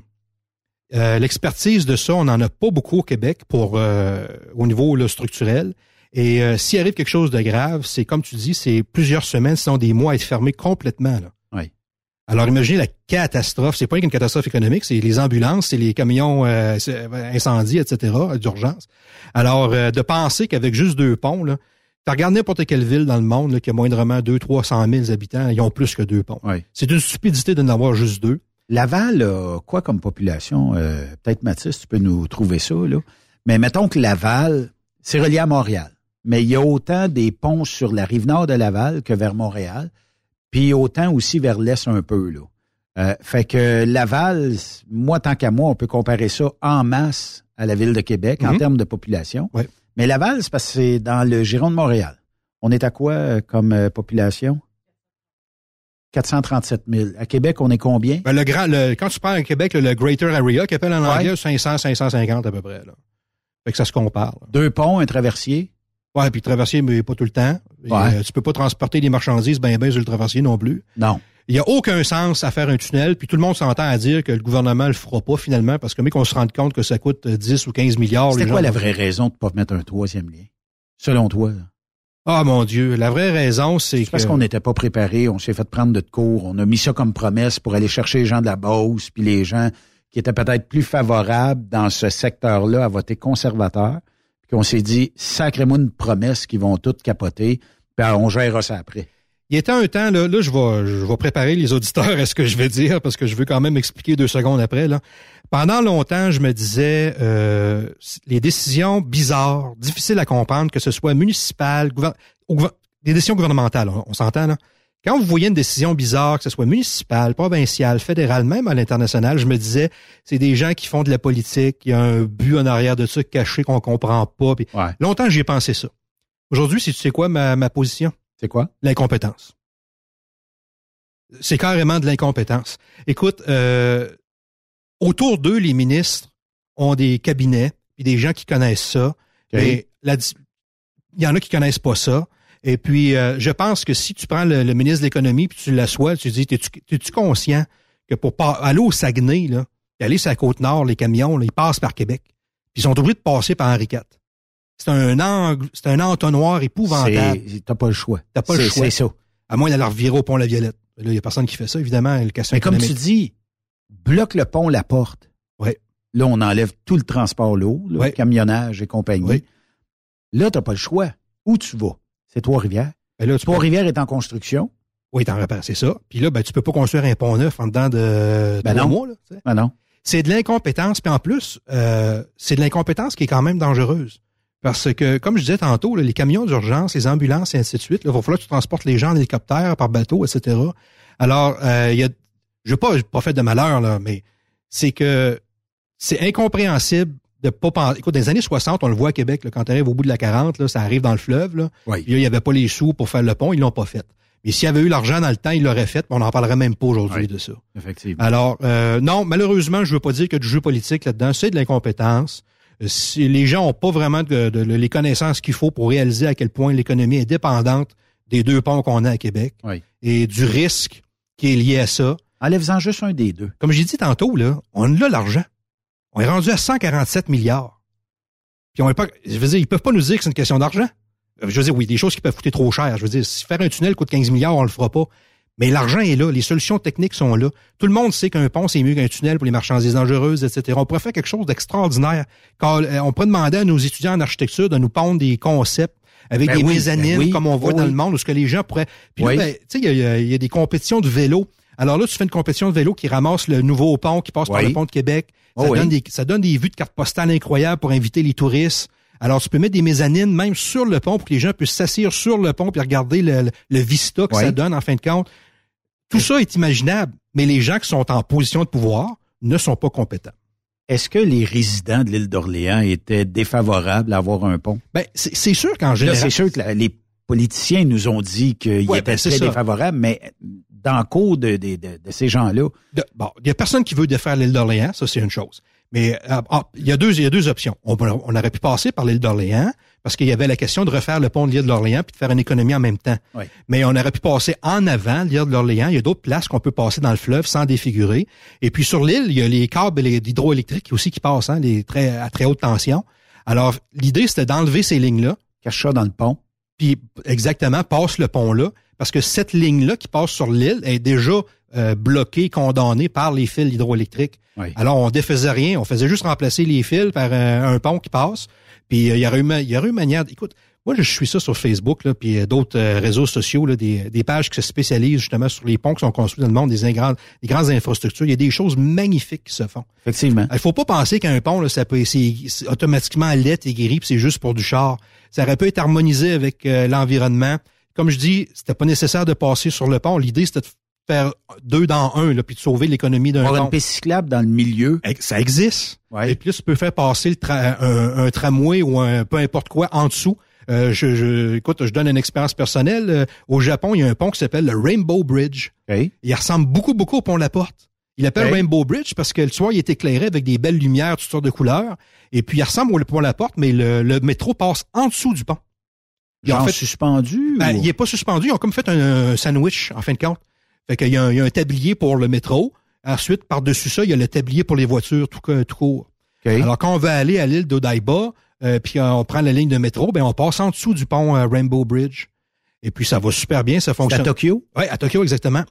S10: euh, l'expertise de ça, on n'en a pas beaucoup au Québec pour euh, au niveau là, structurel. Et euh, s'il arrive quelque chose de grave, c'est comme tu dis, c'est plusieurs semaines, sinon des mois à être fermé complètement. Là. Alors imaginez la catastrophe. C'est pas une catastrophe économique, c'est les ambulances, c'est les camions euh, c'est- incendies, etc., d'urgence. Alors euh, de penser qu'avec juste deux ponts, là, tu regardes n'importe quelle ville dans le monde là, qui a moindrement 2 300 000 habitants, ils ont plus que deux ponts. C'est une stupidité de n'avoir juste deux.
S2: Laval a quoi comme population? Euh, Peut-être Mathis, tu peux nous trouver ça, là. Mais mettons que Laval, c'est relié à Montréal. Mais il y a autant des ponts sur la rive nord de Laval que vers Montréal, puis autant aussi vers l'est un peu, là. Euh, fait que Laval, moi, tant qu'à moi, on peut comparer ça en masse à la ville de Québec en
S10: Mhm.
S2: termes de population. Mais Laval, c'est parce que c'est dans le giron de Montréal. On est à quoi euh, comme euh, population? 437 000. À Québec, on est combien?
S10: Ben, le grand, le, quand tu parles à Québec, le, le Greater Area, qui appelle en
S2: Ouais.
S10: anglais 500, 550 à peu près. Là. Fait que ça se compare. là.
S2: Deux ponts, un traversier?
S10: Ouais, puis traversier, mais pas tout le temps. Et,
S2: Ouais.
S10: euh, tu peux pas transporter des marchandises ben ben sur le traversier non plus.
S2: Non.
S10: Il y a aucun sens à faire un tunnel, puis tout le monde s'entend à dire que le gouvernement le fera pas finalement, parce que mais qu'on se rende compte que ça coûte euh, 10 ou 15 milliards. Les
S2: quoi la vraie raison de ne pas mettre un troisième lien? Selon toi? là?
S10: Ah mon Dieu, la vraie raison, c'est que...
S2: Parce qu'on n'était pas préparé, on s'est fait prendre de cours, on a mis ça comme promesse pour aller chercher les gens de la Beauce, puis les gens qui étaient peut-être plus favorables dans ce secteur-là à voter conservateur. Puis on s'est dit, sacrez-moi une promesse qu'ils vont toutes capoter, puis on gérera ça après.
S10: Il était un temps, là, là je, vais, je préparer les auditeurs à ce que je vais dire, parce que je veux quand même expliquer deux secondes après. Là. Pendant longtemps, je me disais, euh, les décisions bizarres, difficiles à comprendre, que ce soit municipal, gouver- au gouver- des décisions gouvernementales, on, on s'entend là. Quand vous voyez une décision bizarre, que ce soit municipale, provinciale, fédérale, même à l'international, je me disais, c'est des gens qui font de la politique, il y a un but en arrière de ça caché qu'on comprend pas. Puis Longtemps, j'y ai pensé ça. Aujourd'hui, si tu sais quoi ma, ma position?
S2: C'est quoi?
S10: L'incompétence. C'est carrément de l'incompétence. Écoute, euh, autour d'eux, les ministres ont des cabinets, puis des gens qui connaissent ça. Mais la il y en a qui connaissent pas ça. Et puis, euh, je pense que si tu prends le, le ministre de l'économie puis tu l'assois, tu dis, t'es-tu conscient que pour aller au Saguenay, là, aller sur la côte nord, les camions, là, ils passent par Québec. Puis ils sont obligés de passer par Henri IV. C'est un angle, c'est un entonnoir épouvantable.
S2: T'as pas le choix.
S10: T'as pas le choix.
S2: C'est ça.
S10: À moins d'aller revirer au pont La Violette. Là, il y a personne qui fait ça, évidemment, le
S2: Mais comme tu dis, bloque le pont, la porte.
S10: Ouais.
S2: Là, on enlève tout le transport lourd,
S10: Ouais.
S2: camionnage et compagnie.
S10: Oui.
S2: Là, t'as pas le choix. Où tu vas? C'est Trois-Rivières.
S10: Ben
S2: Trois-Rivières est en construction.
S10: Oui, t'en repères, c'est ça. Puis là, ben, tu peux pas construire un pont neuf en dedans de
S2: Ben
S10: trois
S2: non.
S10: mois. Là.
S2: Ah non.
S10: c'est de l'incompétence. Puis en plus, euh, c'est de l'incompétence qui est quand même dangereuse. Parce que, comme je disais tantôt, là, les camions d'urgence, les ambulances et ainsi de suite, là, il va falloir que tu transportes les gens en hélicoptère, par bateau, etc. Alors, euh, il y a, je veux pas, pas fait de malheur, là, mais c'est que c'est incompréhensible de pas penser. Écoute, dans les années 60, on le voit à Québec, là, quand tu arrives au bout de la 40, là, ça arrive dans le fleuve, là.
S2: Oui.
S10: Puis là, il n'y avait pas les sous pour faire le pont, ils l'ont pas fait. Mais s'il y avait eu l'argent dans le temps, ils l'auraient fait, mais on n'en parlerait même pas aujourd'hui
S2: Oui.
S10: de ça.
S2: Effectivement.
S10: Alors, euh, non, malheureusement, je veux pas dire qu'il y a du jeu politique là-dedans. C'est de l'incompétence. Euh, Si les gens ont pas vraiment de, de- les connaissances qu'il faut pour réaliser à quel point l'économie est dépendante des deux ponts qu'on a à Québec
S2: Oui.
S10: et du risque qui est lié à ça.
S2: Enlève-en juste un des deux.
S10: Comme j'ai dit tantôt, là, on a l'argent. On est rendu à 147 milliards. Puis on est pas, je veux dire, ils peuvent pas nous dire que c'est une question d'argent. Euh, Je veux dire, oui, des choses qui peuvent coûter trop cher. Je veux dire, si faire un tunnel coûte 15 milliards, on le fera pas. Mais l'argent est là, les solutions techniques sont là. Tout le monde sait qu'un pont, c'est mieux qu'un tunnel pour les marchandises dangereuses, etc. On pourrait faire quelque chose d'extraordinaire. Quand, euh, on pourrait demander à nos étudiants en architecture de nous pondre des concepts avec
S2: Ben
S10: des
S2: oui,
S10: mezzanines,
S2: ben oui,
S10: comme on voit
S2: oui,
S10: dans le monde, où ce que les gens pourraient... Puis
S2: Oui.
S10: là, ben, tu sais, il y a- y, y des compétitions de vélo. Alors là, tu fais une compétition de vélo qui ramasse le nouveau pont, qui passe par le pont de Québec. Ça,
S2: Oh oui.
S10: donne des, ça donne des vues de cartes postales incroyables pour inviter les touristes. Alors, tu peux mettre des mezzanines même sur le pont pour que les gens puissent s'asseoir sur le pont puis regarder le, le, le vista que
S2: Oui.
S10: ça donne en fin de compte. Tout ça est imaginable, mais les gens qui sont en position de pouvoir ne sont pas compétents.
S2: Est-ce que les résidents de l'île d'Orléans étaient défavorables à avoir un pont?
S10: Ben, c'est sûr qu'en général...
S2: c'est sûr que la- les politiciens nous ont dit qu'ils
S10: Ouais,
S2: étaient
S10: ben,
S2: très défavorables, mais dans le cours de, de, de, de ces gens-là,
S10: bon, il y a personne qui veut défaire l'île d'Orléans, ça c'est une chose. Mais euh, ah, il y a deux il y a deux options. On, on aurait pu passer par l'île d'Orléans parce qu'il y avait la question de refaire le pont de l'île d'Orléans puis de faire une économie en même temps.
S2: Oui.
S10: Mais on aurait pu passer en avant l'île d'Orléans. Il y a d'autres places qu'on peut passer dans le fleuve sans défigurer. Et puis sur l'île, il y a les câbles et les- d'hydroélectrique aussi qui passent, hein, les très, à très haute tension. Alors l'idée c'était d'enlever ces lignes-là.
S2: cache ça dans le pont.
S10: Puis exactement, passe le pont-là, parce que cette ligne-là qui passe sur l'île est déjà euh, bloquée, condamnée par les fils hydroélectriques.
S2: Oui.
S10: Alors, on défaisait rien, on faisait juste remplacer les fils par un, un pont qui passe. Puis euh, il y aurait eu, y aurait eu manière. Écoute, moi je suis ça sur Facebook, là, puis euh, d'autres euh, réseaux sociaux, là, des, des pages qui se spécialisent justement sur les ponts qui sont construits dans le monde, des, grandes, des grandes infrastructures. Il y a des choses magnifiques qui se font.
S2: Effectivement.
S10: Il faut pas penser qu'un pont, là, ça peut c'est automatiquement lettre et gris, puis c'est juste pour du char. Ça aurait pu être harmonisé avec euh, l'environnement. Comme je dis, c'était pas nécessaire de passer sur le pont. L'idée, c'était de faire deux dans un, là, puis de sauver l'économie d'un pont.
S2: une piste cyclable dans le milieu.
S10: Ça existe.
S2: Ouais.
S10: Et puis là, tu peux faire passer le tra- un, un tramway ou un peu importe quoi en dessous. Euh, je, je, écoute, je donne une expérience personnelle. Euh, au Japon, il y a un pont qui s'appelle le Rainbow Bridge. Il ressemble beaucoup, beaucoup au pont La Porte. Il l'appelle
S2: Ok.
S10: Rainbow Bridge parce que le soir, il est éclairé avec des belles lumières, toutes sortes de couleurs. Et puis, il ressemble au pont La Porte, mais le, le métro passe en dessous du pont. Ils
S2: Genre
S10: fait-
S2: suspendu?
S10: Ben,
S2: ou-
S10: il est pas suspendu. Ils ont comme fait un, un sandwich, en fin de compte. Fait qu'il y, a un- il y a un tablier pour le métro. Ensuite, par-dessus ça, il y a le tablier pour les voitures tout, tout court.
S2: OK.
S10: Alors, quand on veut aller à l'île d'Odaiba, euh, puis euh, on prend la ligne de métro, ben on passe en dessous du pont euh, Rainbow Bridge. Et puis, ça va super bien, ça fonctionne.
S2: à Tokyo?
S10: Oui, à Tokyo, exactement.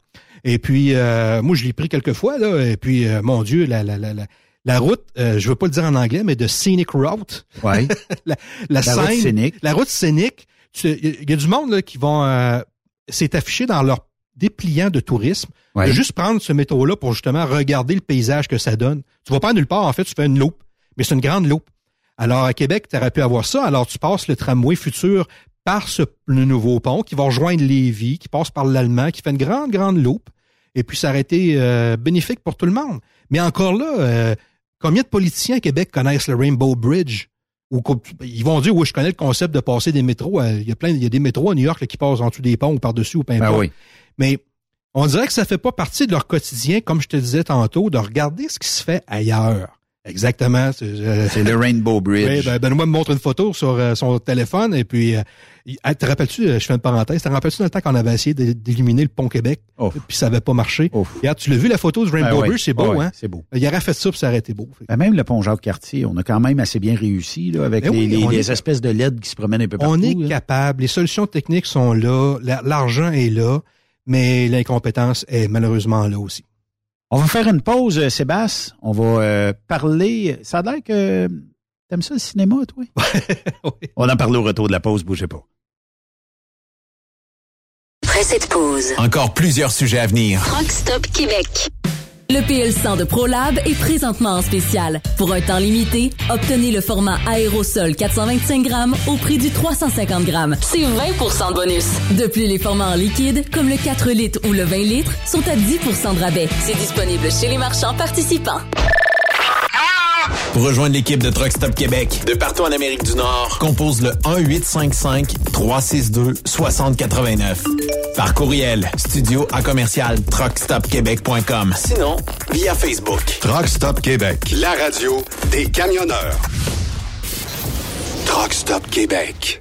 S10: Et puis, euh, moi, je l'ai pris quelques fois, là. Et puis, mon Dieu, la, la, la, la, la route, euh, je veux pas le dire en anglais, mais de Scenic Route.
S2: Ouais.
S10: la, la,
S2: La route
S10: scène-
S2: scénique.
S10: La route scénique. Il y a du monde là, qui vont... euh, c'est affiché dans leur dépliant de tourisme.
S2: Ouais.
S10: De juste prendre ce métro-là pour justement regarder le paysage que ça donne. Tu vas pas nulle part, en fait, tu fais une loupe. Mais c'est une grande loupe. Alors, à Québec, tu aurais pu avoir ça. Alors, tu passes le tramway futur par ce, le nouveau pont qui va rejoindre Lévis, qui passe par l'Allemand, qui fait une grande, grande loupe. Et puis, ça aurait été euh, bénéfique pour tout le monde. Mais encore là, euh, combien de politiciens à Québec connaissent le Rainbow Bridge? Ou co- ils vont dire, oui, je connais le concept de passer des métros. Il y a plein, il y a des métros à New York là, qui passent en dessous des ponts ou par-dessus ou peu
S2: Ben oui.
S10: Mais on dirait que ça fait pas partie de leur quotidien, comme je te disais tantôt, de regarder ce qui se fait ailleurs. Exactement. C'est
S2: le Rainbow Bridge.
S10: Oui, ben, Benoît me montre une photo sur euh, son téléphone et puis, euh, ah, te rappelles-tu, euh, je fais une parenthèse, te rappelles-tu dans le temps qu'on avait essayé d'é- d'éliminer le pont Québec, puis ça avait pas marché? Regarde, tu l'as vu la photo du Rainbow
S2: Ben oui.
S10: Bridge, c'est beau,
S2: Ah
S10: hein?
S2: c'est beau.
S10: Il aurait fait ça puis ça aurait été beau.
S2: Ben, même le pont Jacques-Cartier, on a quand même assez bien réussi là, avec
S10: Ben
S2: les,
S10: oui,
S2: les-
S10: on
S2: les
S10: est-
S2: espèces de LED qui se promènent un peu partout.
S10: On est
S2: là.
S10: capable, les solutions techniques sont là, la- l'argent est là, mais l'incompétence est malheureusement là aussi.
S2: On va faire une pause, euh, Sébastien. On va euh, parler. Ça a l'air que t'aimes ça le cinéma, toi? On en parle au retour de la pause, bougez pas.
S18: Après cette pause,
S8: Encore plusieurs sujets à venir.
S18: Rockstop Québec. Le PL100 de ProLab est présentement en spécial. Pour un temps limité, obtenez le format aérosol 425 grammes au prix du 350 grammes. C'est 20% de bonus. De plus, les formats en liquide, comme le 4 litres ou le 20 litres, sont à 10% de rabais. C'est disponible chez les marchands participants.
S8: Pour rejoindre l'équipe de Truck Stop Québec, de partout en Amérique du Nord, compose le 1-855-362-6089. Par courriel, studio à commercial truckstopquebec.com. Sinon, via Facebook.
S3: Truck Stop Québec, la radio des camionneurs. Truck Stop Québec.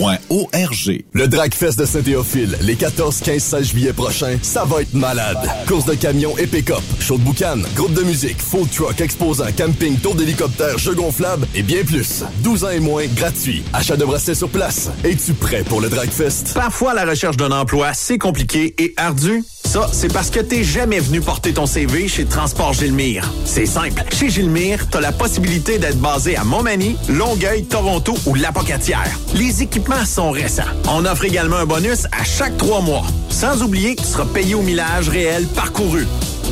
S17: arpq.org.
S5: Le Dragfest de Saint-Théophile, les 14, 15, 16 juillet prochains, ça va être malade. Course de camions et pick-up, show de boucan, groupe de musique, food truck, exposant, camping, tour d'hélicoptère, jeux gonflables et bien plus. 12 ans et moins, gratuit. Achat de bracelets sur place. Es-tu prêt pour le Dragfest?
S8: Parfois, la recherche d'un emploi, c'est compliqué et ardu. Ça, c'est parce que t'es jamais venu porter ton CV chez Transport Gilmire. C'est simple. Chez Gilmire, t'as la possibilité d'être basé à Montmagny, Longueuil, Toronto ou Lapocatière. Les équipements sont récents. On offre également un bonus à chaque trois mois. Sans oublier que tu seras payé au millage réel parcouru.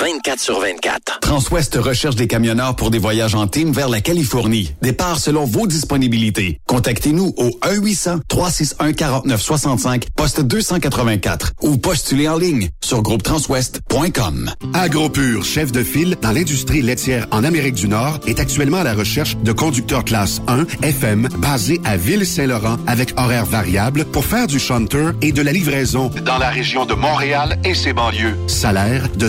S12: 24 sur 24.
S16: Transwest recherche des camionneurs pour des voyages en team vers la Californie. Départ selon vos disponibilités. Contactez-nous au 1-800-361-4965, poste 284 ou postulez en ligne sur groupetranswest.com.
S3: AgroPure, chef de file dans l'industrie laitière en Amérique du Nord, est actuellement à la recherche de conducteurs classe 1 FM basés à Ville-Saint-Laurent avec horaire variable pour faire du shunter et de la livraison dans la région de Montréal et ses banlieues. Salaire de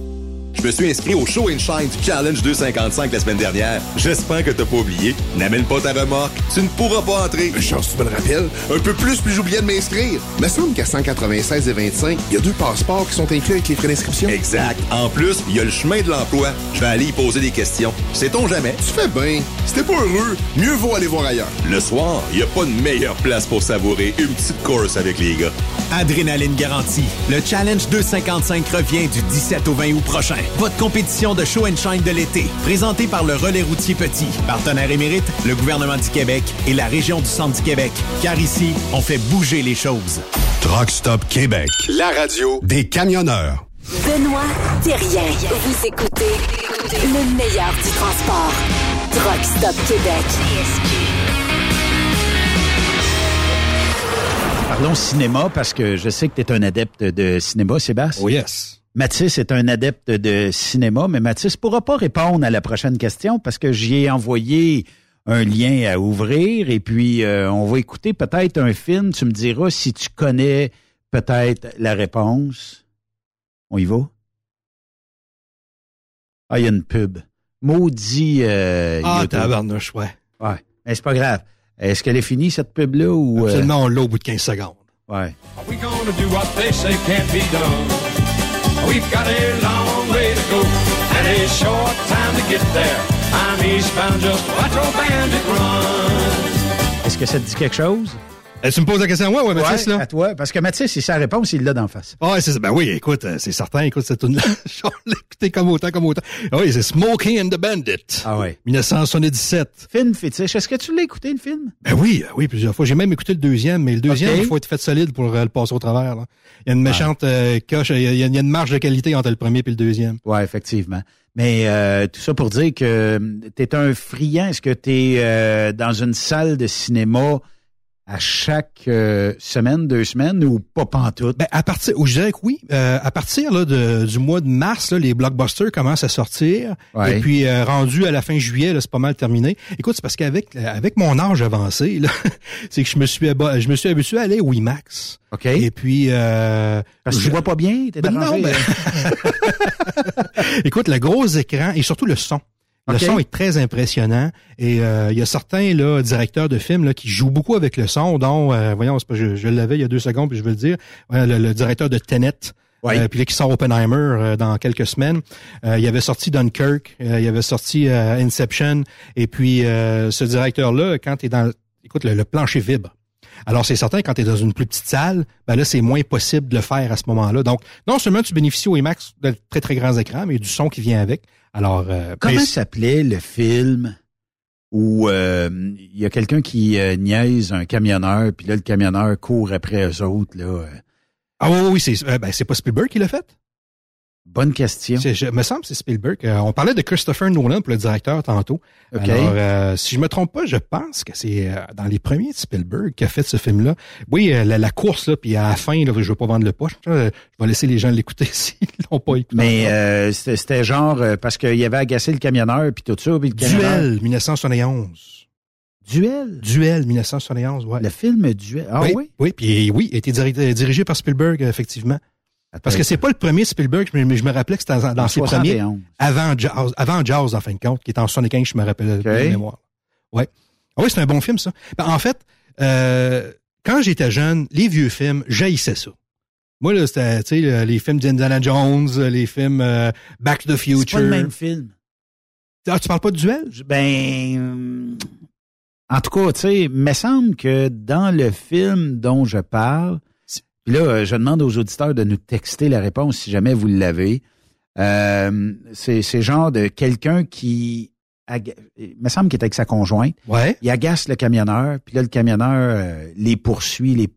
S6: Je me suis inscrit au Show and Shine du Challenge 255 la semaine dernière. J'espère que t'as pas oublié. N'amène pas ta remorque. Tu ne pourras pas entrer.
S7: Chance, tu me le rappelles. Un peu plus, puis j'oubliais de m'inscrire. Me semble qu'à 196 et 25, il y a deux passeports qui sont inclus avec les frais d'inscription.
S6: Exact. En plus, il y a le chemin de l'emploi. Je vais aller y poser des questions. Sait-on jamais?
S7: Tu fais bien. Si pas heureux, mieux vaut aller voir ailleurs.
S6: Le soir, il n'y a pas de meilleure place pour savourer une petite course avec les gars.
S8: Adrénaline garantie. Le Challenge 255 revient du 17 au 20 août prochain. Votre compétition de show and shine de l'été. Présentée par le Relais routier Petit. Partenaire émérite, le gouvernement du Québec et la région du Centre du Québec. Car ici, on fait bouger les choses.
S3: Truck Stop Québec, la radio des camionneurs.
S18: Benoît Thérien. Vous écoutez le meilleur du transport. Truck Stop Québec.
S2: Parlons cinéma parce que je sais que tu es un adepte de cinéma, Sébastien.
S10: Oh yes.
S2: Mathis est un adepte de cinéma, mais Mathis pourra pas répondre à la prochaine question parce que j'y ai envoyé un lien à ouvrir et puis euh, on va écouter peut-être un film. Tu me diras si tu connais peut-être la réponse. On y va? Ah, il y a une pub. Maudit. Euh,
S10: Ah, tabarnouche, ouais.
S2: Ouais. Mais c'est pas grave. Est-ce qu'elle est finie, cette pub-là, ou... euh,
S10: Absolument, on l'a au bout de 15 secondes.
S2: Ouais.
S19: Are we gonna do what they say can't be done? We've got a long way to go and a short time to get there. I'm eastbound, just watch old bandit run.
S2: Est-ce que ça te dit quelque chose?
S10: Eh, tu me poses la question? À moi, ouais, Mathis,
S2: Ouais,
S10: là?
S2: à toi. Parce que Mathis, c'est sa réponse, il l'a d'en face.
S10: Ah, ouais, c'est Ben oui, écoute, euh, c'est certain, écoute, cette tune là je écouté comme autant, comme autant. Ah oui, c'est Smokey and the Bandit.
S2: Ah ouais.
S10: 1977.
S2: Film fétiche. Est-ce que tu l'as écouté, le film?
S10: Ben oui, euh, oui, plusieurs fois. J'ai même écouté le deuxième, mais le deuxième, il faut être fait solide pour euh, le passer au travers. là. Il y a une méchante euh, coche, il y, a, il y a une marge de qualité entre le premier et le deuxième.
S2: Ouais, effectivement. Mais euh, tout ça pour dire que tu es un friand. Est-ce que tu es dans une salle de cinéma à chaque euh, semaine, deux semaines ou pas pantoute?
S10: Ben, à partir, je dirais que oui. Euh, à partir là, de- du mois de mars, là, les blockbusters commencent à sortir.
S2: Ouais.
S10: Et puis, euh, rendu à la fin juillet, c'est pas mal terminé. Écoute, c'est parce qu'avec avec mon âge avancé, c'est que je me suis je me suis habitué à aller au IMAX.
S2: OK.
S10: Et puis... Euh,
S2: Parce que tu vois pas bien? T'es
S10: Ben non, ben- Écoute, le gros écran et surtout le son. Le son est très impressionnant et euh, il y a certains là, directeurs de films là, qui jouent beaucoup avec le son, dont, euh, voyons, pas, je, je l'avais il y a deux secondes, puis je vais le dire, Ouais, le, le directeur de Tenet,
S2: Ouais.
S10: euh, puis là qui sort Oppenheimer euh, dans quelques semaines. Euh, il avait sorti Dunkirk, euh, il avait sorti euh, Inception, et puis euh, ce directeur-là, quand tu es dans... Écoute, le, le plancher vibre. Alors, c'est certain, quand tu es dans une plus petite salle, ben là, c'est moins possible de le faire à ce moment-là. Donc, non seulement tu bénéficies au IMAX de très, très grands écrans, mais du son qui vient avec. Alors, euh,
S2: Comment s'appelait le film où euh, il y a quelqu'un qui euh, niaise un camionneur, puis là, le camionneur court après eux autres, là? euh?
S10: Ah oui, oui, c'est ben, c'est pas Spielberg qui l'a fait?
S2: Bonne question.
S10: Je me semble que c'est Spielberg. Euh, on parlait de Christopher Nolan pour le directeur tantôt.
S2: OK.
S10: Alors, euh, si je me trompe pas, je pense que c'est euh, dans les premiers de Spielberg qui a fait ce film-là. Oui, euh, la, la course, là, puis à la fin, là, je veux pas vendre le poche. euh, je vais laisser les gens l'écouter s'ils l'ont pas écouté.
S2: Mais euh, c'était genre euh, parce qu'il avait agacé le camionneur puis tout ça. Puis le camionneur-
S10: Duel, 1971.
S2: Duel?
S10: Duel, 1971, ouais.
S2: Le film Duel. Ah oui?
S10: oui? Oui, puis oui, il a été diri- dirigé par Spielberg, effectivement. Parce que c'est pas le premier Spielberg, mais je me rappelais que c'était dans, ses premiers.
S2: 71.
S10: Avant Jazz, avant Jazz, en fin de compte, qui est en 75, je me rappelle de mémoire. Ouais. Ah oui, c'est un bon film, ça. Ben, en fait, euh, quand j'étais jeune, les vieux films, j'haïssais ça. Moi, là, c'était, tu sais, le- les films d'Indiana Jones, les films euh, Back to the Future.
S2: C'est pas le même film.
S10: Ah, tu parles pas de duel?
S2: Ben, euh, en tout cas, tu sais, il me semble que dans le film dont je parle, puis là, euh, je demande aux auditeurs de nous texter la réponse si jamais vous l'avez. Euh, c'est c'est genre de quelqu'un qui, aga- il me semble qu'il est avec sa conjointe.
S10: Ouais.
S2: Il agace le camionneur, puis là, le camionneur euh, les poursuit les,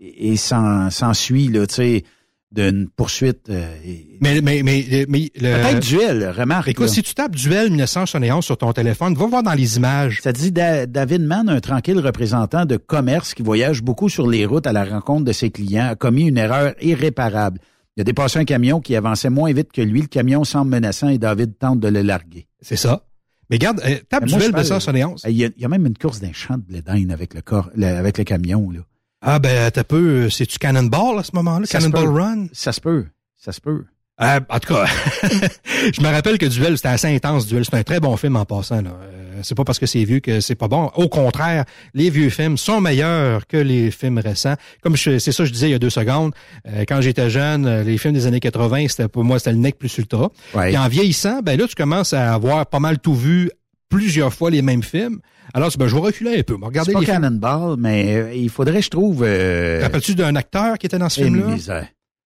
S2: et s'en- s'ensuit, là, tu sais, d'une poursuite. euh, et-
S10: Mais, mais, mais, mais le-
S2: Peut-être duel, remarque.
S10: Écoute,
S2: là.
S10: si tu tapes Duel 1971 sur ton téléphone, va voir dans les images.
S2: Ça dit Da- David Mann, un tranquille représentant de commerce qui voyage beaucoup sur les routes à la rencontre de ses clients, a commis une erreur irréparable. Il a dépassé un camion qui avançait moins vite que lui. Le camion semble menaçant et David tente de le larguer.
S10: C'est ça. Mais regarde, euh, tape
S2: Mais moi,
S10: Duel
S2: je parle-
S10: 1971.
S2: Il y, a, il y a même une course d'un champ de blé avec le corps, le- avec le camion, là.
S10: Ah, ben, t'as peu, euh, c'est-tu Cannonball à ce moment-là? Cannonball. Run?
S2: Ça se peut. Ça se peut.
S10: Euh, en tout cas, je me rappelle que Duel, c'était assez intense, Duel. C'est un très bon film en passant. Là. Euh, c'est pas parce que c'est vieux que c'est pas bon. Au contraire, les vieux films sont meilleurs que les films récents. Comme je- c'est ça que je disais il y a deux secondes, euh, quand j'étais jeune, euh, les films des années 80, c'était pour moi, c'était le nec plus ultra.
S2: Ouais.
S10: Et en vieillissant, ben là, tu commences à avoir pas mal tout vu plusieurs fois les mêmes films. Alors, ben, je vais reculer un peu. mais
S2: C'est
S10: Regardez
S2: pas. Cannonball, mais euh, il faudrait, je trouve... Euh,
S10: rappelles-tu d'un acteur qui était dans ce film-là?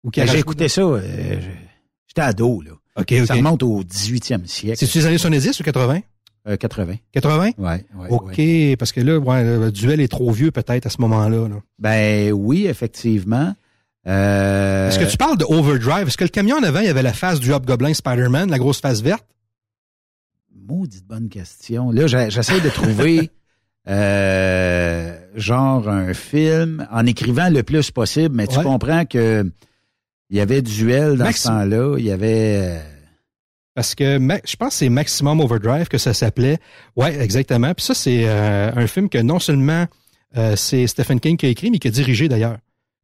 S10: Ou qui
S2: Ben, J'ai écouté ça, euh, j'étais ado, là.
S10: OK,
S2: Ça remonte au 18e siècle.
S10: C'est-tu les années 70 ou 80?
S2: Euh, 80.
S10: 80?
S2: Ouais, ouais,
S10: OK,
S2: ouais.
S10: parce que là, ouais, le duel est trop vieux peut-être à ce moment-là. là.
S2: Ben oui, effectivement. Euh,
S10: Est-ce que tu parles de Overdrive? Est-ce que le camion en avant, il y avait la face du Hobgoblin Spider-Man, la grosse face verte?
S2: Maudite bonne question. Là, j'essaie de trouver euh, genre un film en écrivant le plus possible, mais tu
S10: Ouais.
S2: comprends que il y avait duel dans
S10: Maxi-
S2: ce temps-là. Il y avait. euh,
S10: Parce que je pense que c'est Maximum Overdrive que ça s'appelait. Ouais, exactement. Puis ça, c'est euh, un film que non seulement euh, c'est Stephen King qui a écrit, mais qui a dirigé d'ailleurs.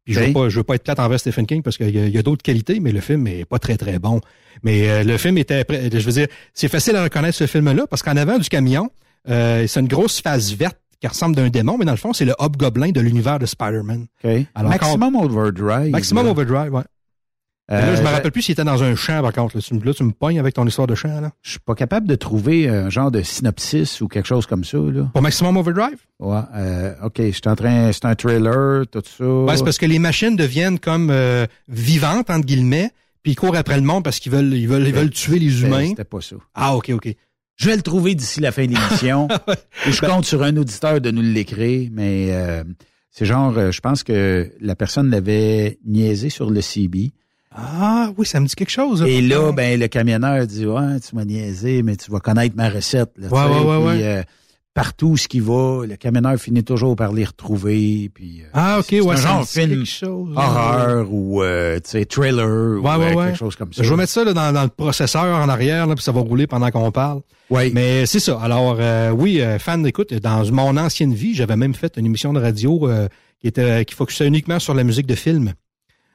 S10: Puis je veux pas, je veux pas être plate envers Stephen King parce qu'il y a, d'autres qualités, mais le film est pas très très bon. Mais euh, le film était, je veux dire, c'est facile à reconnaître ce film-là parce qu'en avant du camion, euh, c'est une grosse face verte qui ressemble d'un démon, mais dans le fond, c'est le Hobgoblin de l'univers de Spider-Man.
S2: OK.
S10: Alors,
S2: Maximum Overdrive.
S10: Maximum. Overdrive, ouais.
S2: Euh,
S10: là, je me
S2: je-
S10: rappelle plus s'il était dans un champ, par contre. Là, tu, là, tu me pognes avec ton histoire de champ, là.
S2: Je suis pas capable de trouver un genre de synopsis ou quelque chose comme ça. Là.
S10: Pour Maximum Overdrive?
S2: Ouais. euh, OK, je suis en train. C'est un trailer, tout ça.
S10: Ouais, c'est parce que les machines deviennent comme euh, vivantes, entre guillemets, puis ils courent après le monde parce qu'ils veulent, ils veulent, ils veulent tuer les
S2: C'était-
S10: humains.
S2: C'était pas ça.
S10: Ah, OK, OK.
S2: Je vais le trouver d'ici la fin de l'émission. Je compte sur un auditeur de nous l'écrire, mais euh, c'est genre, euh, je pense que la personne l'avait niaisé sur le CB.
S10: Ah, oui, ça me dit quelque chose.
S2: Et là, ben, le camionneur dit, ouais, tu m'as niaisé, mais tu vas connaître ma recette. Là,
S10: Ouais, ouais, ouais,
S2: Puis, euh, partout où ce qui va, le camionneur finit toujours par les retrouver. Puis, euh,
S10: Ah, OK, ouais,
S2: un
S10: ça
S2: genre
S10: dit
S2: film
S10: quelque chose.
S2: horreur ou, euh, tu sais, thriller ou
S10: Ouais, ouais,
S2: euh,
S10: ouais.
S2: quelque chose comme ça.
S10: Je vais mettre ça là, dans, dans le processeur en arrière, là, puis ça va rouler pendant qu'on parle.
S2: Oui.
S10: Mais c'est ça. Alors, euh, oui, fan, écoute, dans mon ancienne vie, j'avais même fait une émission de radio qui était qui focusait uniquement sur la musique de film.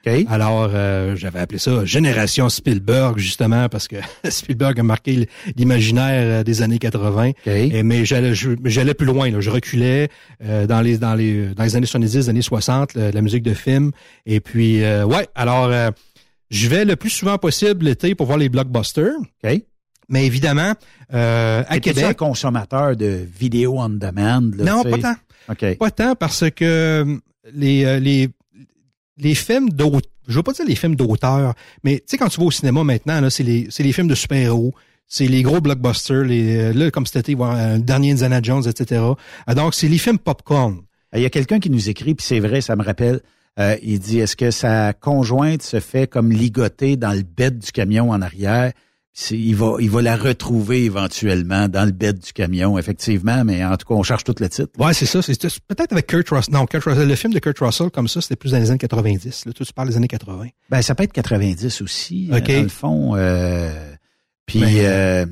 S2: OK.
S10: Alors, euh, j'avais appelé ça Génération Spielberg, justement, parce que Spielberg a marqué l'imaginaire euh, des années 80. Et, mais j'allais plus loin. Là. Je reculais euh, dans les dans les dans les années 70, années 60, le- la musique de film. Et puis, euh, ouais, alors, euh, je vais le plus souvent possible l'été pour voir les blockbusters.
S2: OK.
S10: Mais évidemment, euh, à
S2: un
S10: Québec...
S2: consommateur de vidéos on demand. Là,
S10: Non, pas tant. Pas tant parce que euh, les, euh, les, les films d'auteur, je veux pas dire les films d'auteur, mais tu sais, quand tu vas au cinéma maintenant, c'est les, c'est les films de super-héros, c'est les gros blockbusters, les, euh, là, comme c'était, voir un dernier Indiana Jones, etc. Ah, donc, c'est les films popcorn.
S2: Il y a quelqu'un qui nous écrit, puis c'est vrai, ça me rappelle. euh, il dit est-ce que sa conjointe se fait comme ligoter dans le bed du camion en arrière? Il va il va la retrouver éventuellement dans le bed du camion effectivement mais en tout cas on cherche tout le titre
S10: Ouais, c'est ça. C'est peut-être avec Kurt Russell. Non, Kurt Russell, le film de Kurt Russell, comme ça, c'était plus dans les années 90. Là, toi, tu parles des années 80.
S2: ben ça peut être 90 aussi euh,
S10: OK.
S2: dans le fond euh, puis
S10: Ben,
S2: euh,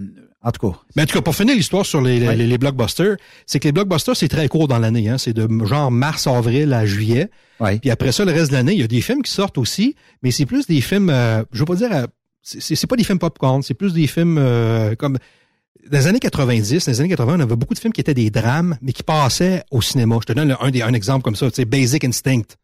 S2: en tout cas
S10: Mais en tout cas, pour finir l'histoire sur les, les, les blockbusters, c'est que les blockbusters, c'est très court dans l'année. Hein. C'est de genre mars, avril à juillet. Puis après ça, le reste de l'année, il y a des films qui sortent aussi, mais c'est plus des films, euh, je veux pas dire, euh, c'est pas des films popcorn, c'est plus des films euh, comme... Dans les années 90, dans les années 80, on avait beaucoup de films qui étaient des drames, mais qui passaient au cinéma. Je te donne un, des, un exemple comme ça, tu sais, Basic Instinct.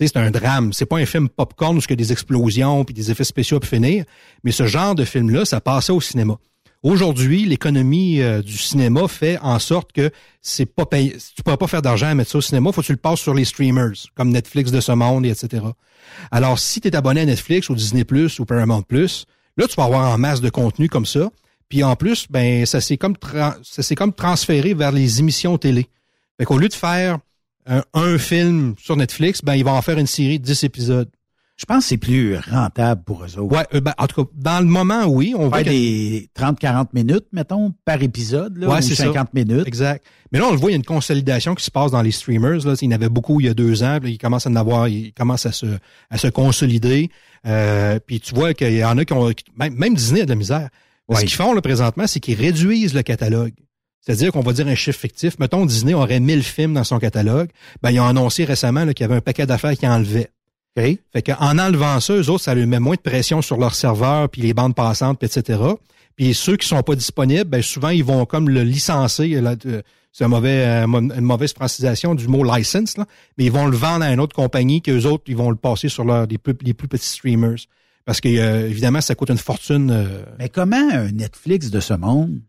S10: Sais, c'est un drame. C'est pas un film popcorn où il y a des explosions puis des effets spéciaux pour finir. Mais ce genre de film-là, ça passait au cinéma. Aujourd'hui, l'économie euh, du cinéma fait en sorte que c'est pas payé. Tu pourras pas faire d'argent à mettre ça au cinéma. Faut que tu le passes sur les streamers, comme Netflix de ce monde, et etc. Alors, si tu es abonné à Netflix ou Disney Plus ou Paramount Plus, là, tu vas avoir en masse de contenu comme ça. Puis en plus, ben, ça s'est comme, transféré vers les émissions télé. Fait qu'au lieu de faire un, film sur Netflix, ben, ils vont en faire une série de 10 épisodes.
S2: Je pense que c'est plus rentable pour eux autres
S10: Ouais, euh, ben, en tout cas, dans le moment, oui, on voit
S2: des 30-40 minutes mettons par épisode là,
S10: Ouais,
S2: ou
S10: c'est ça.
S2: 50 minutes
S10: Exact. Mais là, on le voit, il y a une consolidation qui se passe dans les streamers. Là. Il y en avait beaucoup il y a deux ans, puis ils commencent à en avoir, ils commencent à se, à se consolider. Euh, puis tu vois qu'il y en a qui ont, même, même Disney a de la misère. Ce qu'ils font là, présentement, c'est qu'ils réduisent le catalogue. C'est-à-dire qu'on va dire un chiffre fictif. Mettons, Disney aurait 1000 films dans son catalogue. Ben, ils ont annoncé récemment là, qu'il y avait un paquet d'affaires qui enlevait.
S2: OK.
S10: Fait qu'en enlevant ça, eux autres, ça leur met moins de pression sur leur serveur, puis les bandes passantes, puis etc. Puis ceux qui sont pas disponibles, ben souvent, ils vont comme le euh, C'est un mauvais, euh, une mauvaise francisation du mot license, là. mais ils vont le vendre à une autre compagnie qu'eux autres, ils vont le passer sur leur, les, plus, les plus petits streamers. Parce que, euh, évidemment, ça coûte une fortune. euh,
S2: Mais comment un Netflix de ce monde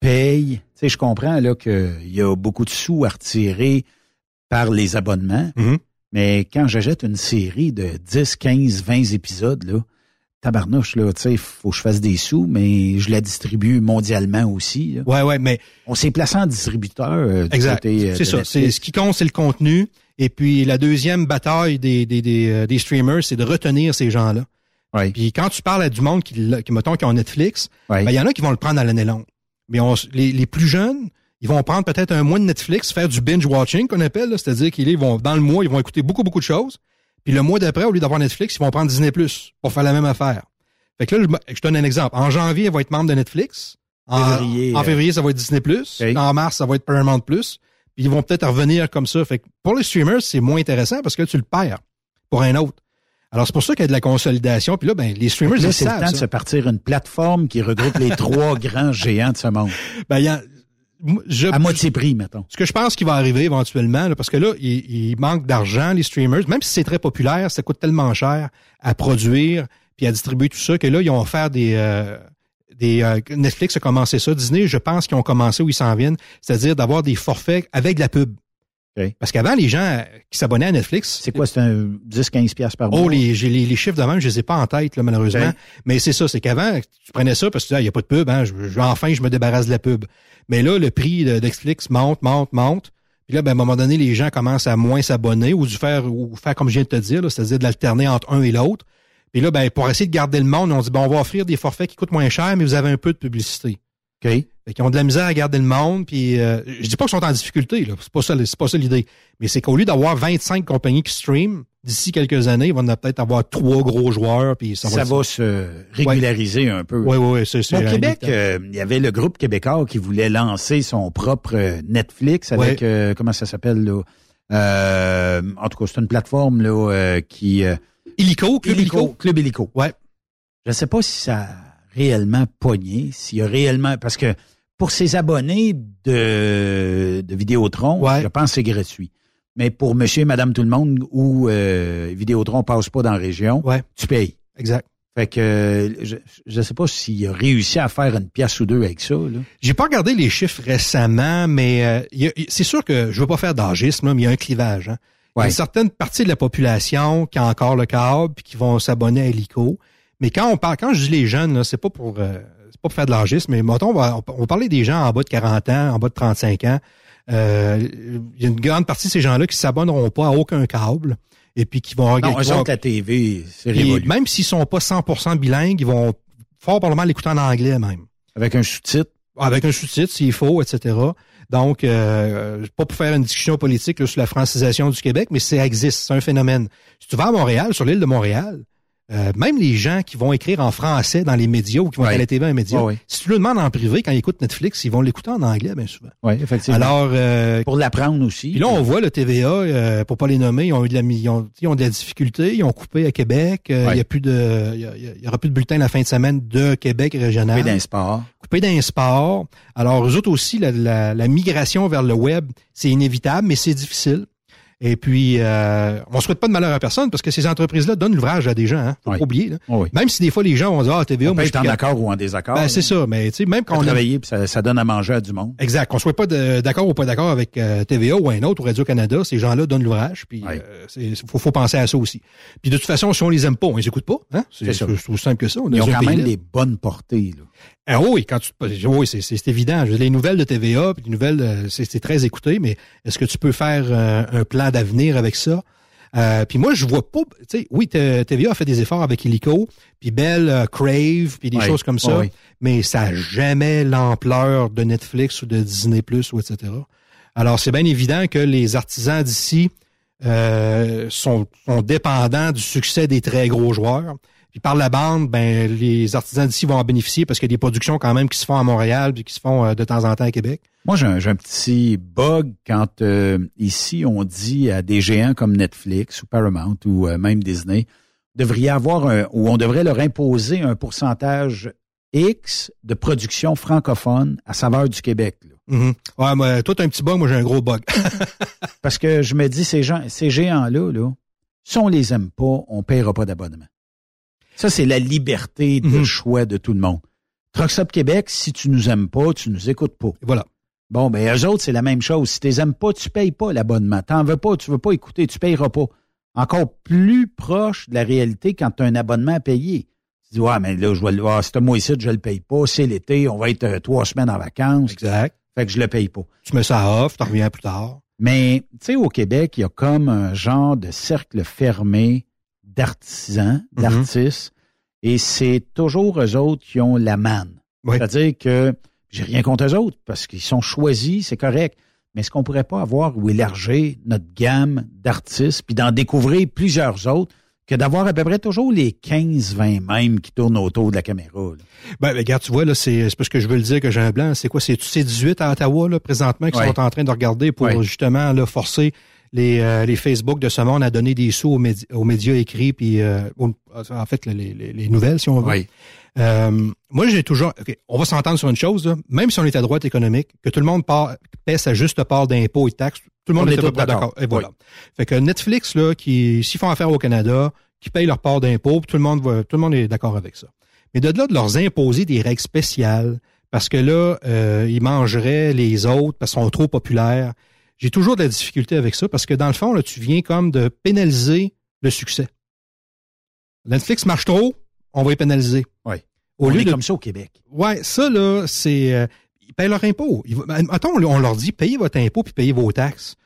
S2: paye? Tu sais, je comprends là qu'il y a beaucoup de sous à retirer par les abonnements,
S10: Mhm.
S2: Mais quand j'achète une série de 10, 15, 20 épisodes, là, tabarnouche, là, tu sais, faut que je fasse des sous, mais je la distribue mondialement aussi. là.
S10: Ouais, ouais, mais.
S2: On s'est placé en distributeur. euh, du
S10: Exact.
S2: euh,
S10: c'est ça. C'est ce qui compte, c'est le contenu. Et puis la deuxième bataille des, des, des, euh, des streamers, c'est de retenir ces gens-là. Puis quand tu parles à du monde qui, qui mettons, qui ont Netflix, ben, il y en a qui vont le prendre à l'année longue. Mais on, les, les plus jeunes, ils vont prendre peut-être un mois de Netflix, faire du binge watching qu'on appelle, c'est-à-dire qu'ils vont dans le mois, ils vont écouter beaucoup beaucoup de choses. Puis le mois d'après, au lieu d'avoir Netflix, ils vont prendre Disney Plus pour faire la même affaire. Fait que là, je, donne un exemple. En janvier, ils vont être membres de Netflix. En
S2: Février,
S10: en
S2: euh,
S10: février, ça va être Disney Plus. En mars, ça va être Paramount Plus. Puis ils vont peut-être revenir comme ça. Fait que pour les streamers, c'est moins intéressant parce que là, tu le perds pour un autre. Alors, c'est pour ça qu'il y a de la consolidation. Puis là, ben, les streamers,
S2: Là,
S10: ils
S2: c'est le temps de se partir une plateforme qui regroupe les trois grands géants de ce monde.
S10: Ben, il y a- je-
S2: à moitié prix, mettons.
S10: Ce que je pense qui va arriver éventuellement, là, parce que là, il, il manque d'argent, les streamers, même si c'est très populaire, ça coûte tellement cher à produire puis à distribuer tout ça que là, ils vont faire des... euh, des euh, Netflix a commencé ça. Disney, je pense qu'ils ont commencé où ils s'en viennent, c'est-à-dire d'avoir des forfaits avec de la pub. Parce qu'avant, les gens qui s'abonnaient à Netflix...
S2: C'est quoi, c'est un 10-15 piastres par mois?
S10: Oh, les, les, les chiffres de même, je les ai pas en tête, là, malheureusement. Mais c'est ça, c'est qu'avant, tu prenais ça parce que tu disais, il n'y a pas de pub, hein, je, je- enfin, je me débarrasse de la pub. Mais là, le prix de Netflix monte, monte, monte. Puis là, ben, à un moment donné, les gens commencent à moins s'abonner ou du faire, ou faire comme je viens de te dire, là, c'est-à-dire de l'alterner entre un et l'autre. Puis là, ben, pour essayer de garder le monde, on dit, bon, on va offrir des forfaits qui coûtent moins cher, mais vous avez un peu de publicité.
S2: OK.
S10: Fait qu'ils ont de la misère à garder le monde, puis euh, je dis pas qu'ils sont en difficulté, là. C'est pas ça, c'est pas ça l'idée. Mais c'est qu'au lieu d'avoir 25 compagnies qui streament, d'ici quelques années, il va en a peut-être avoir trois gros joueurs, puis ça,
S2: Ça,
S10: va,
S2: va se régulariser un peu.
S10: Oui, oui, oui. C'est, c'est
S2: Au Québec, euh, il y avait le groupe québécois qui voulait lancer son propre euh, Netflix avec,
S10: Ouais.
S2: euh, comment ça s'appelle, là? En tout cas, c'est une plateforme là, qui...
S10: Illico, Club Illico.
S2: Club Illico.
S10: Ouais.
S2: Je ne sais pas si ça réellement pogné, s'il y a réellement... Parce que pour ses abonnés de, de Vidéotron, je pense que c'est gratuit. Mais pour monsieur et madame tout le monde, où euh, Vidéotron passe pas dans la région, tu payes.
S10: Exact.
S2: Fait que je je sais pas s'il a réussi à faire une pièce ou deux avec ça. Là.
S10: J'ai pas regardé les chiffres récemment, mais euh, il y a- c'est sûr que je veux pas faire d'âgisme, mais il y a un clivage. hein. Il y a une certaine partie de la population qui a encore le câble puis qui vont s'abonner à Helico. Mais quand on parle, quand je dis les jeunes, c'est pas pour euh, c'est pas pour faire de l'âgisme, mais mettons, on va, on va parler des gens en bas de 40 ans, en bas de 35 ans. Euh, il y a une grande partie de ces gens-là qui s'abonneront pas à aucun câble et puis qui vont
S2: Non,
S10: regarder.
S2: eux autres, la TV, c'est.
S10: Même s'ils sont pas 100% bilingues, ils vont fort probablement l'écouter en anglais même.
S2: Avec un sous-titre?
S10: Avec un sous-titre s'il faut, etc. Donc, euh, pas pour faire une discussion politique là, sur la francisation du Québec, mais ça existe, c'est un phénomène. Si tu vas à Montréal, sur l'île de Montréal, euh, même les gens qui vont écrire en français dans les médias ou qui vont
S2: Ouais.
S10: à la TV un média,
S2: Ouais, ouais.
S10: si tu le demandes en privé quand ils écoutent Netflix, ils vont l'écouter en anglais bien souvent.
S2: Oui, effectivement.
S10: Alors, euh,
S2: pour l'apprendre aussi.
S10: Puis là, on voit le TVA, euh, pour pas les nommer, ils ont eu de la, ils ont, ils ont de la difficulté, ils ont coupé à Québec. euh, Il y a plus de, il y, a- il y aura plus de bulletin la fin de semaine de Québec régional.
S2: Coupé d'un sport.
S10: Coupé d'un sport. Alors, eux autres aussi, la, la- la migration vers le web, c'est inévitable, mais c'est difficile. Et puis, euh, on souhaite pas de malheur à personne parce que ces entreprises-là donnent l'ouvrage à des gens. Hein, faut pas oublier. là.
S2: Oui.
S10: Même si des fois les gens vont dire ah TVA,
S2: On
S10: moi
S2: peut être en accord ou en désaccord.
S10: Ben, c'est ça, mais tu sais même quand on a-
S2: travailler, puis ça, ça donne à manger à du monde.
S10: Exact. Qu'on soit pas d'accord ou pas d'accord avec euh, TVA ou un autre ou Radio-Canada, ces gens-là donnent l'ouvrage, puis euh, faut, faut penser à ça aussi. Puis de toute façon, si on les aime pas, on les écoute pas. Hein? C'est aussi simple que ça. On
S2: Ils ont quand
S10: pays
S2: même des bonnes portées. Là.
S10: Ah oui, quand tu oui, c'est c'est évident. Les nouvelles de TVA, puis les nouvelles, c'est c'est très écouté, mais est-ce que tu peux faire un plan d'avenir avec ça? Euh, puis moi, je vois pas, tu sais, oui, TVA a fait des efforts avec Illico, puis Bell, euh, Crave, puis des choses comme ça,
S2: ouais.
S10: mais ça a jamais l'ampleur de Netflix ou de Disney Plus ou etc. Alors, c'est bien évident que les artisans d'ici euh, sont, sont dépendants du succès des très gros joueurs. Puis par la bande, ben les artisans d'ici vont en bénéficier parce qu'il y a des productions quand même qui se font à Montréal puis qui se font euh, de temps en temps à Québec.
S2: Moi, j'ai un, petit bug quand euh, ici on dit à des géants comme Netflix ou Paramount ou euh, même Disney, devriez avoir un, ou on devrait leur imposer un pourcentage X de production francophone à saveur du Québec. là.
S10: Mhm. Ouais, moi, toi, t'as un petit bug, moi j'ai un gros bug.
S2: Parce que je me dis, ces gens, ces géants-là, là, si on les aime pas, on paiera pas d'abonnement. Ça, c'est la liberté de
S10: Mhm.
S2: choix de tout le monde. Trucks Up Québec, si tu nous aimes pas, tu nous écoutes pas.
S10: voilà.
S2: Bon, ben, eux autres, c'est la même chose. Si tu les aimes pas, tu payes pas l'abonnement. T'en veux pas, tu veux pas écouter, tu payeras pas. Encore plus proche de la réalité quand tu as un abonnement à payer. Tu dis, ouais, mais là, je vais le, ah, ce mois-ci, je le paye pas. C'est l'été, on va être euh, trois semaines en vacances.
S10: Exact.
S2: Fait que je le paye pas.
S10: Tu mets ça à off, t'en reviens plus tard.
S2: Mais, tu sais, au Québec, il y a comme un genre de cercle fermé d'artisans,
S10: Mhm.
S2: d'artistes, et c'est toujours eux autres qui ont la manne. C'est-à-dire que j'ai rien contre eux autres, parce qu'ils sont choisis, c'est correct. Mais est-ce qu'on pourrait pas avoir ou élargir notre gamme d'artistes, puis d'en découvrir plusieurs autres, que d'avoir à peu près toujours les 15-20 mêmes qui tournent autour de la caméra? là?
S10: Ben, regarde, tu vois, là, c'est parce que je veux le dire que j'ai un blanc. C'est quoi? C'est ces 18 à Ottawa, là, présentement, qui
S2: Ouais.
S10: sont en train de regarder pour
S2: Ouais.
S10: justement là, forcer les, euh, les Facebook de ce monde à donner des sous aux, médi- aux médias écrits, puis euh, en fait, les, les- les nouvelles, si on veut.
S2: Oui.
S10: Euh, moi, j'ai toujours. On va s'entendre sur une chose, là. même si on est à droite économique, que tout le monde part, paie sa juste part d'impôts et de taxes, tout le monde
S2: On
S10: est,
S2: d'accord.
S10: Et voilà.
S2: Oui.
S10: Fait que Netflix, là, qui s'ils font affaire au Canada, qui payent leur part d'impôts, tout le monde va, tout le monde est d'accord avec ça. Mais de là de leur imposer des règles spéciales, parce que là, euh, ils mangeraient les autres parce qu'ils sont trop populaires. J'ai toujours de la difficulté avec ça, parce que dans le fond, là, tu viens comme de pénaliser le succès. Netflix marche trop, on va les pénaliser.
S2: Oui.
S10: Au
S2: on
S10: lieu
S2: est
S10: de-
S2: comme ça au Québec.
S10: Ouais, ça, là, c'est. euh, ils payent leur impôt. Ils Attends, on leur dit payez votre impôt puis payez vos taxes.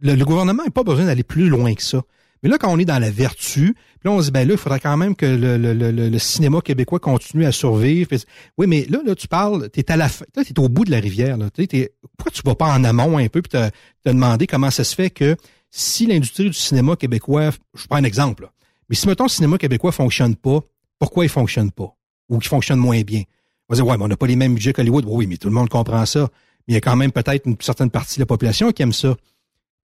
S10: Le, le gouvernement n'a pas besoin d'aller plus loin que ça. Mais là, quand on est dans la vertu, puis là, on se dit, ben là, il faudrait quand même que le, le, le, le- cinéma québécois continue à survivre. Oui, mais là, là, tu parles, t'es à la fin, t'es au bout de la rivière, là. T'es- t'es- pourquoi tu vas pas en amont un peu puis te, te demander comment ça se fait que si l'industrie du cinéma québécois, je prends un exemple, là, mais si, mettons, le cinéma québécois fonctionne pas, pourquoi il fonctionne pas? Ou qu'il fonctionne moins bien? On va dire, ouais, mais on n'a pas les mêmes budgets qu'Hollywood. Oui, mais tout le monde comprend ça. Mais il y a quand même peut-être une certaine partie de la population qui aime ça.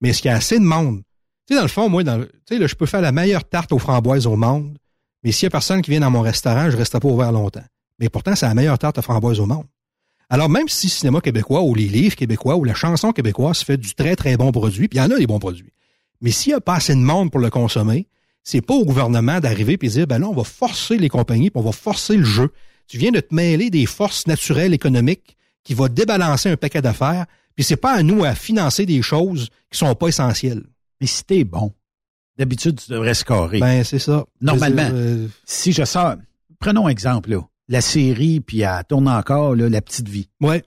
S10: Mais est-ce qu'il y a assez de monde? Tu sais, dans le fond, moi, tu je peux faire la meilleure tarte aux framboises au monde, mais s'il y a personne qui vient dans mon restaurant, je resterai pas ouvert longtemps. Mais pourtant, c'est la meilleure tarte aux framboises au monde. Alors, même si le cinéma québécois ou les livres québécois ou la chanson québécoise fait du très, très bon produit, puis il y en a des bons produits. Mais s'il n'y a pas assez de monde pour le consommer, c'est pas au gouvernement d'arriver et dire, ben là, on va forcer les compagnies, puis on va forcer le jeu. Tu viens de te mêler des forces naturelles économiques qui va débalancer un paquet d'affaires, puis c'est pas à nous à financer des choses qui sont pas essentielles.
S2: Mais si t'es bon, d'habitude, tu devrais scorer.
S10: Ben, c'est ça.
S2: Normalement,
S10: Euh,
S2: si je sors, prenons exemple, là, la série, puis elle tourne encore, là, La Petite Vie.
S10: Ouais.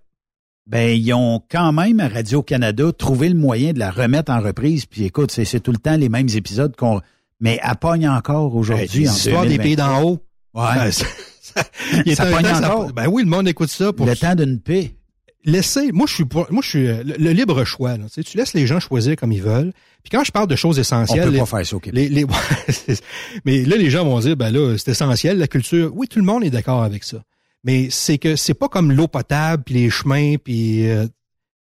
S2: Ben, ils ont quand même, à Radio-Canada, trouvé le moyen de la remettre en reprise. Puis écoute, c'est tout le temps les mêmes épisodes qu'on... Mais elle pogne encore aujourd'hui. En
S10: l'histoire des
S2: 2023.
S10: pays d'en haut.
S2: Ouais.
S10: Ben, ça, ça- il est
S2: Ça
S10: un
S2: pogne
S10: temps, ça-
S2: encore.
S10: ben oui, le monde écoute ça. Pour
S2: Le temps d'une paix.
S10: Laissez, moi je suis pour- moi je suis euh, le, le libre choix. Là, tu, sais, tu laisses les gens choisir comme ils veulent. Puis quand je parle de choses essentielles,
S2: On peut
S10: les-
S2: pas faire ça au Québec.
S10: les- les- mais là les gens vont dire ben là c'est essentiel la culture. Oui, tout le monde est d'accord avec ça. Mais c'est que c'est pas comme l'eau potable puis les chemins puis euh,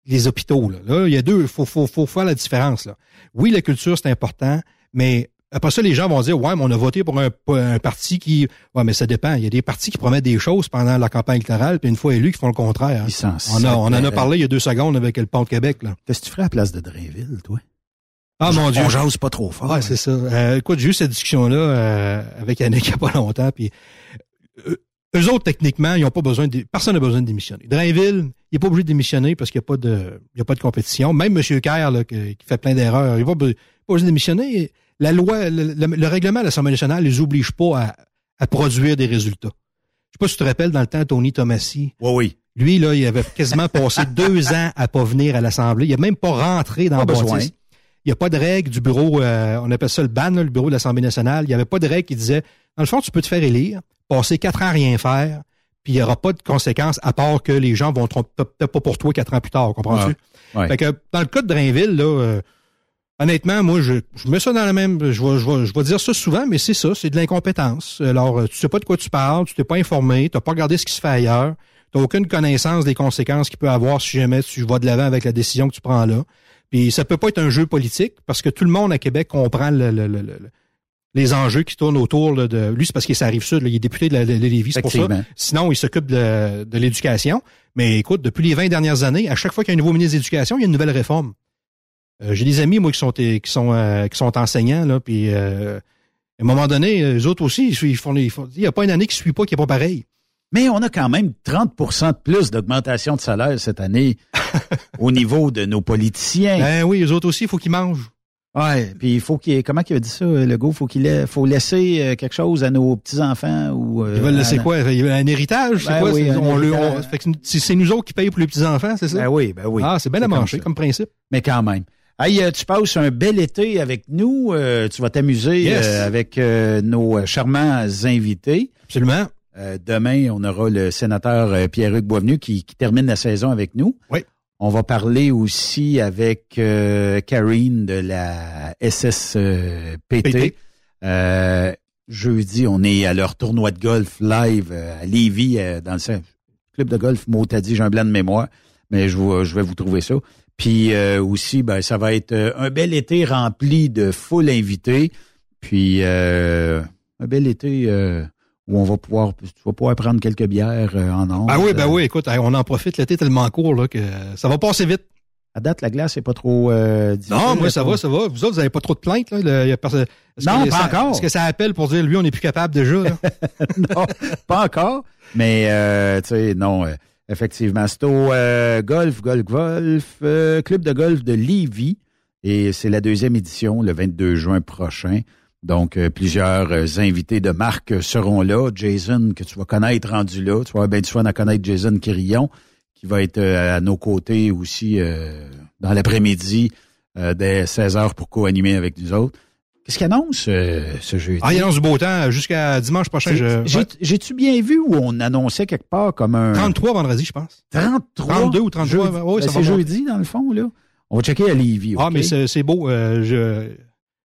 S10: les hôpitaux là. Là, il y a deux, faut faut faut faire la différence là. Oui, la culture c'est important, mais après ça, les gens vont dire, ouais, mais on a voté pour un, un parti qui... Ouais, mais ça dépend. Il y a des partis qui promettent des choses pendant la campagne électorale, puis une fois élus, qui font le contraire. hein. On, a, on en a parlé il y a deux secondes avec le pont de Québec. Là.
S2: Qu'est-ce que tu ferais à la place de Drainville, toi?
S10: Ah, mon Dieu.
S2: On jase pas trop fort.
S10: Ouais, c'est ça. Euh, écoute, j'ai eu cette discussion-là euh, avec Yannick il n'y a pas longtemps, puis euh, eux autres, techniquement, ils n'ont pas besoin de... Personne n'a besoin de démissionner. Drainville, il n'est pas obligé de démissionner parce qu'il n'y a, pas de- il y a pas de compétition. Même M. Kerr, là, qui, fait plein d'erreurs, il n'a pas, pas besoin de démissionner. La loi, le, le- le règlement de l'Assemblée nationale ne les oblige pas à, à produire des résultats. Je sais pas si tu te rappelles, dans le temps, Tony Tomassi.
S2: Oui, oui.
S10: Lui, là, il avait quasiment passé deux ans à pas venir à l'Assemblée. Il n'a même pas rentré dans
S2: Pas
S10: le
S2: besoin.
S10: bâtisse. Il n'y a pas de règle du bureau, euh, on appelle ça le BAN, là, le bureau de l'Assemblée nationale. Il n'y avait pas de règle qui disait, dans le fond, tu peux te faire élire, passer quatre ans à rien faire, puis il n'y aura pas de conséquences à part que les gens vont peut-être pas pour toi quatre ans plus tard, comprends-tu?
S2: Ouais. Ouais.
S10: Fait que dans le cas de Drainville, là, euh, honnêtement, moi, je, je mets ça dans la même. Je vais, je, vais, je vais dire ça souvent, mais c'est ça, c'est de l'incompétence. Alors, euh, tu sais pas de quoi tu parles, tu t'es pas informé, tu n'as pas regardé ce qui se fait ailleurs, tu n'as aucune connaissance des conséquences qu'il peut avoir si jamais tu vas de l'avant avec la décision que tu prends là. Puis ça peut pas être un jeu politique parce que tout le monde à Québec comprend le- le- le- le- les enjeux qui tournent autour là, de lui. C'est parce qu'il s'arrive sud, là, il est député de la de, Lévis, c'est pour ça. Sinon, il s'occupe de, de l'éducation. Mais écoute, depuis les 20 dernières années, à chaque fois qu'il y a un nouveau ministre de l'Éducation, il y a une nouvelle réforme. Euh, J'ai des amis, moi, qui sont qui sont euh, qui sont enseignants, là, puis euh, à un moment donné, les autres aussi, ils font, ils font- il n'y a pas une année qui suit pas qui est pas pareil.
S2: Mais on a quand même 30% de plus d'augmentation de salaire cette année au niveau de nos politiciens.
S10: Ben oui, les autres aussi, il faut qu'ils mangent.
S2: Ouais, puis il faut qu'il comment qu'il a dit ça le gars, faut qu'il ait- faut laisser euh, quelque chose à nos petits-enfants ou euh,
S10: Ils veulent laisser
S2: à-
S10: quoi? Un héritage? C'est
S2: Ben
S10: quoi?
S2: oui,
S10: C'est- on on- nous autres qui payons pour les petits-enfants, c'est ça?
S2: Ben oui, ben oui.
S10: Ah, c'est bien à manger comme principe.
S2: Mais quand même. Hey, euh, tu passes un bel été avec nous. euh, tu vas t'amuser
S10: Yes.
S2: euh, avec euh, nos euh, charmants invités.
S10: Absolument.
S2: Euh, demain, on aura le sénateur Pierre-Hugues Boisvenu qui, qui termine la saison avec nous.
S10: Oui.
S2: On va parler aussi avec euh, Karine de la SSPT.
S10: PT.
S2: Euh, jeudi, on est à leur tournoi de golf live à Lévis, euh, dans le club de golf Motadi. J'ai un blanc de mémoire, mais je, vous- je vais vous trouver ça. Puis euh, aussi, ben, ça va être euh, un bel été rempli de full invités. Puis euh, un bel été euh, où on va pouvoir, tu vas pouvoir prendre quelques bières euh, en ondes.
S10: Ben oui, ben
S2: Euh,
S10: oui, écoute, on en profite l'été tellement court là, que ça va passer vite.
S2: À date, la glace n'est pas trop euh, difficile.
S10: Non, moi, ça va, ça va. Vous autres, vous n'avez pas trop de plaintes, là? Le- y a personne- est-ce
S2: Non,
S10: que
S2: pas
S10: ça-
S2: encore.
S10: Est-ce que ça appelle pour dire, lui, on n'est plus capable déjà, là?
S2: non, pas encore. Mais, euh, tu sais, non, euh, effectivement. C'est au euh, Golf, Golf, Golf, euh, Club de golf de Lévis. Et c'est la deuxième édition, le 22 juin prochain. Donc, euh, plusieurs invités de marque seront là. Jason, que tu vas connaître rendu là. Tu vas bien du fun à connaître Jason Quirillon, qui va être à nos côtés aussi dans l'après-midi dès 16 heures pour co-animer avec nous autres. Qu'est-ce qu'il annonce euh, ce jeudi?
S10: Ah, il annonce du beau temps jusqu'à dimanche prochain. Je...
S2: J'ai-tu bien vu où on annonçait quelque part comme un...
S10: 33 vendredi, je pense.
S2: 33?
S10: 32 ou 33,
S2: Jeudi.
S10: oui,
S2: Ben, c'est jeudi, dans le fond, là. On va checker à Lévis,
S10: Ah, mais c'est beau. euh, je...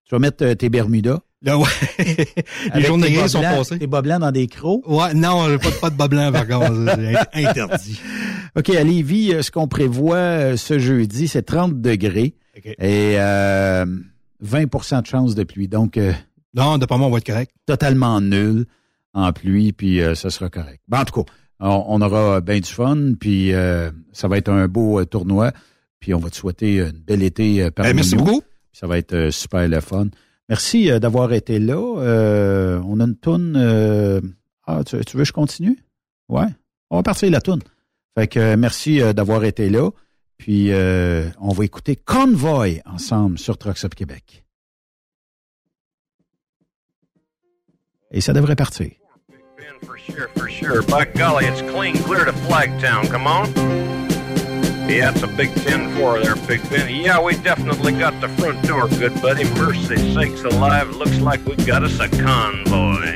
S2: Tu vas mettre euh, tes Bermudas.
S10: Là, ouais. Les journées grises sont passées.
S2: Tes bas dans des crocs.
S10: Ouais, non, pas, pas de bas blanc, par contre. Interdit.
S2: OK, à Lévis, ce qu'on prévoit ce jeudi, c'est 30 degrés
S10: OK.
S2: et euh, 20% de chance de pluie. Donc, euh,
S10: Non, d'après moi, on va être correct.
S2: totalement nul en pluie, puis euh, ça sera correct. Ben, en tout cas, on, on aura bien du fun, puis euh, ça va être un beau euh, tournoi, puis on va te souhaiter un bel été euh, parmi
S10: Ben, merci
S2: nous.
S10: beaucoup.
S2: Ça va être super le fun. Merci d'avoir été là. Euh, on a une toune. euh, ah, tu, tu veux que je continue? Ouais. On va partir la toune. Fait que euh, merci d'avoir été là. Puis euh, on va écouter Convoy ensemble sur Trucks Up Québec. Et ça devrait partir.
S20: For sure, for sure. By golly, it's clean clear to Flagtown. Come on. Yeah, it's a big 10-4 there, Big Ben. Yeah, we definitely got the front door, good buddy. Mercy sakes alive, looks like we got us a convoy.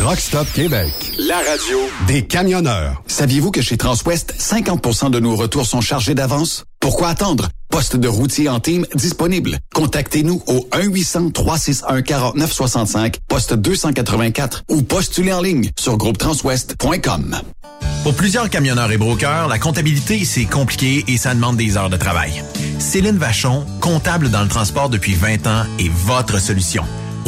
S9: Truck Stop Québec.
S3: La radio
S9: Des camionneurs.
S16: Saviez-vous que chez Transwest, 50% de nos retours sont chargés d'avance? Pourquoi attendre? Poste de routier en team disponible. Contactez-nous au 1-800-361-4965, poste 284 ou postulez en ligne sur groupetranswest.com.
S8: Pour plusieurs camionneurs et brokers, la comptabilité, c'est compliqué et ça demande des heures de travail. Céline Vachon, comptable dans le transport depuis 20 ans, est votre solution.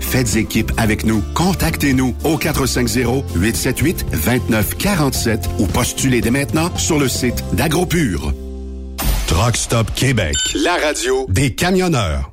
S3: Faites équipe avec nous. Contactez-nous au 450-878-2947 ou postulez dès maintenant sur le site d'AgroPure.
S9: Truck Stop Québec.
S3: La radio
S9: Des camionneurs.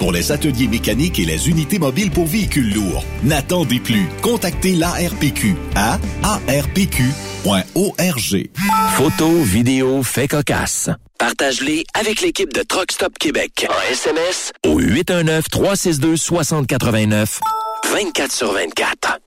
S17: pour les ateliers mécaniques et les unités mobiles pour véhicules lourds. N'attendez plus. Contactez l'ARPQ à arpq.org.
S12: Photos, vidéos, faits cocasse. Partage-les avec l'équipe de Truck Stop Québec. En SMS au 819-362-6089, 24 sur 24.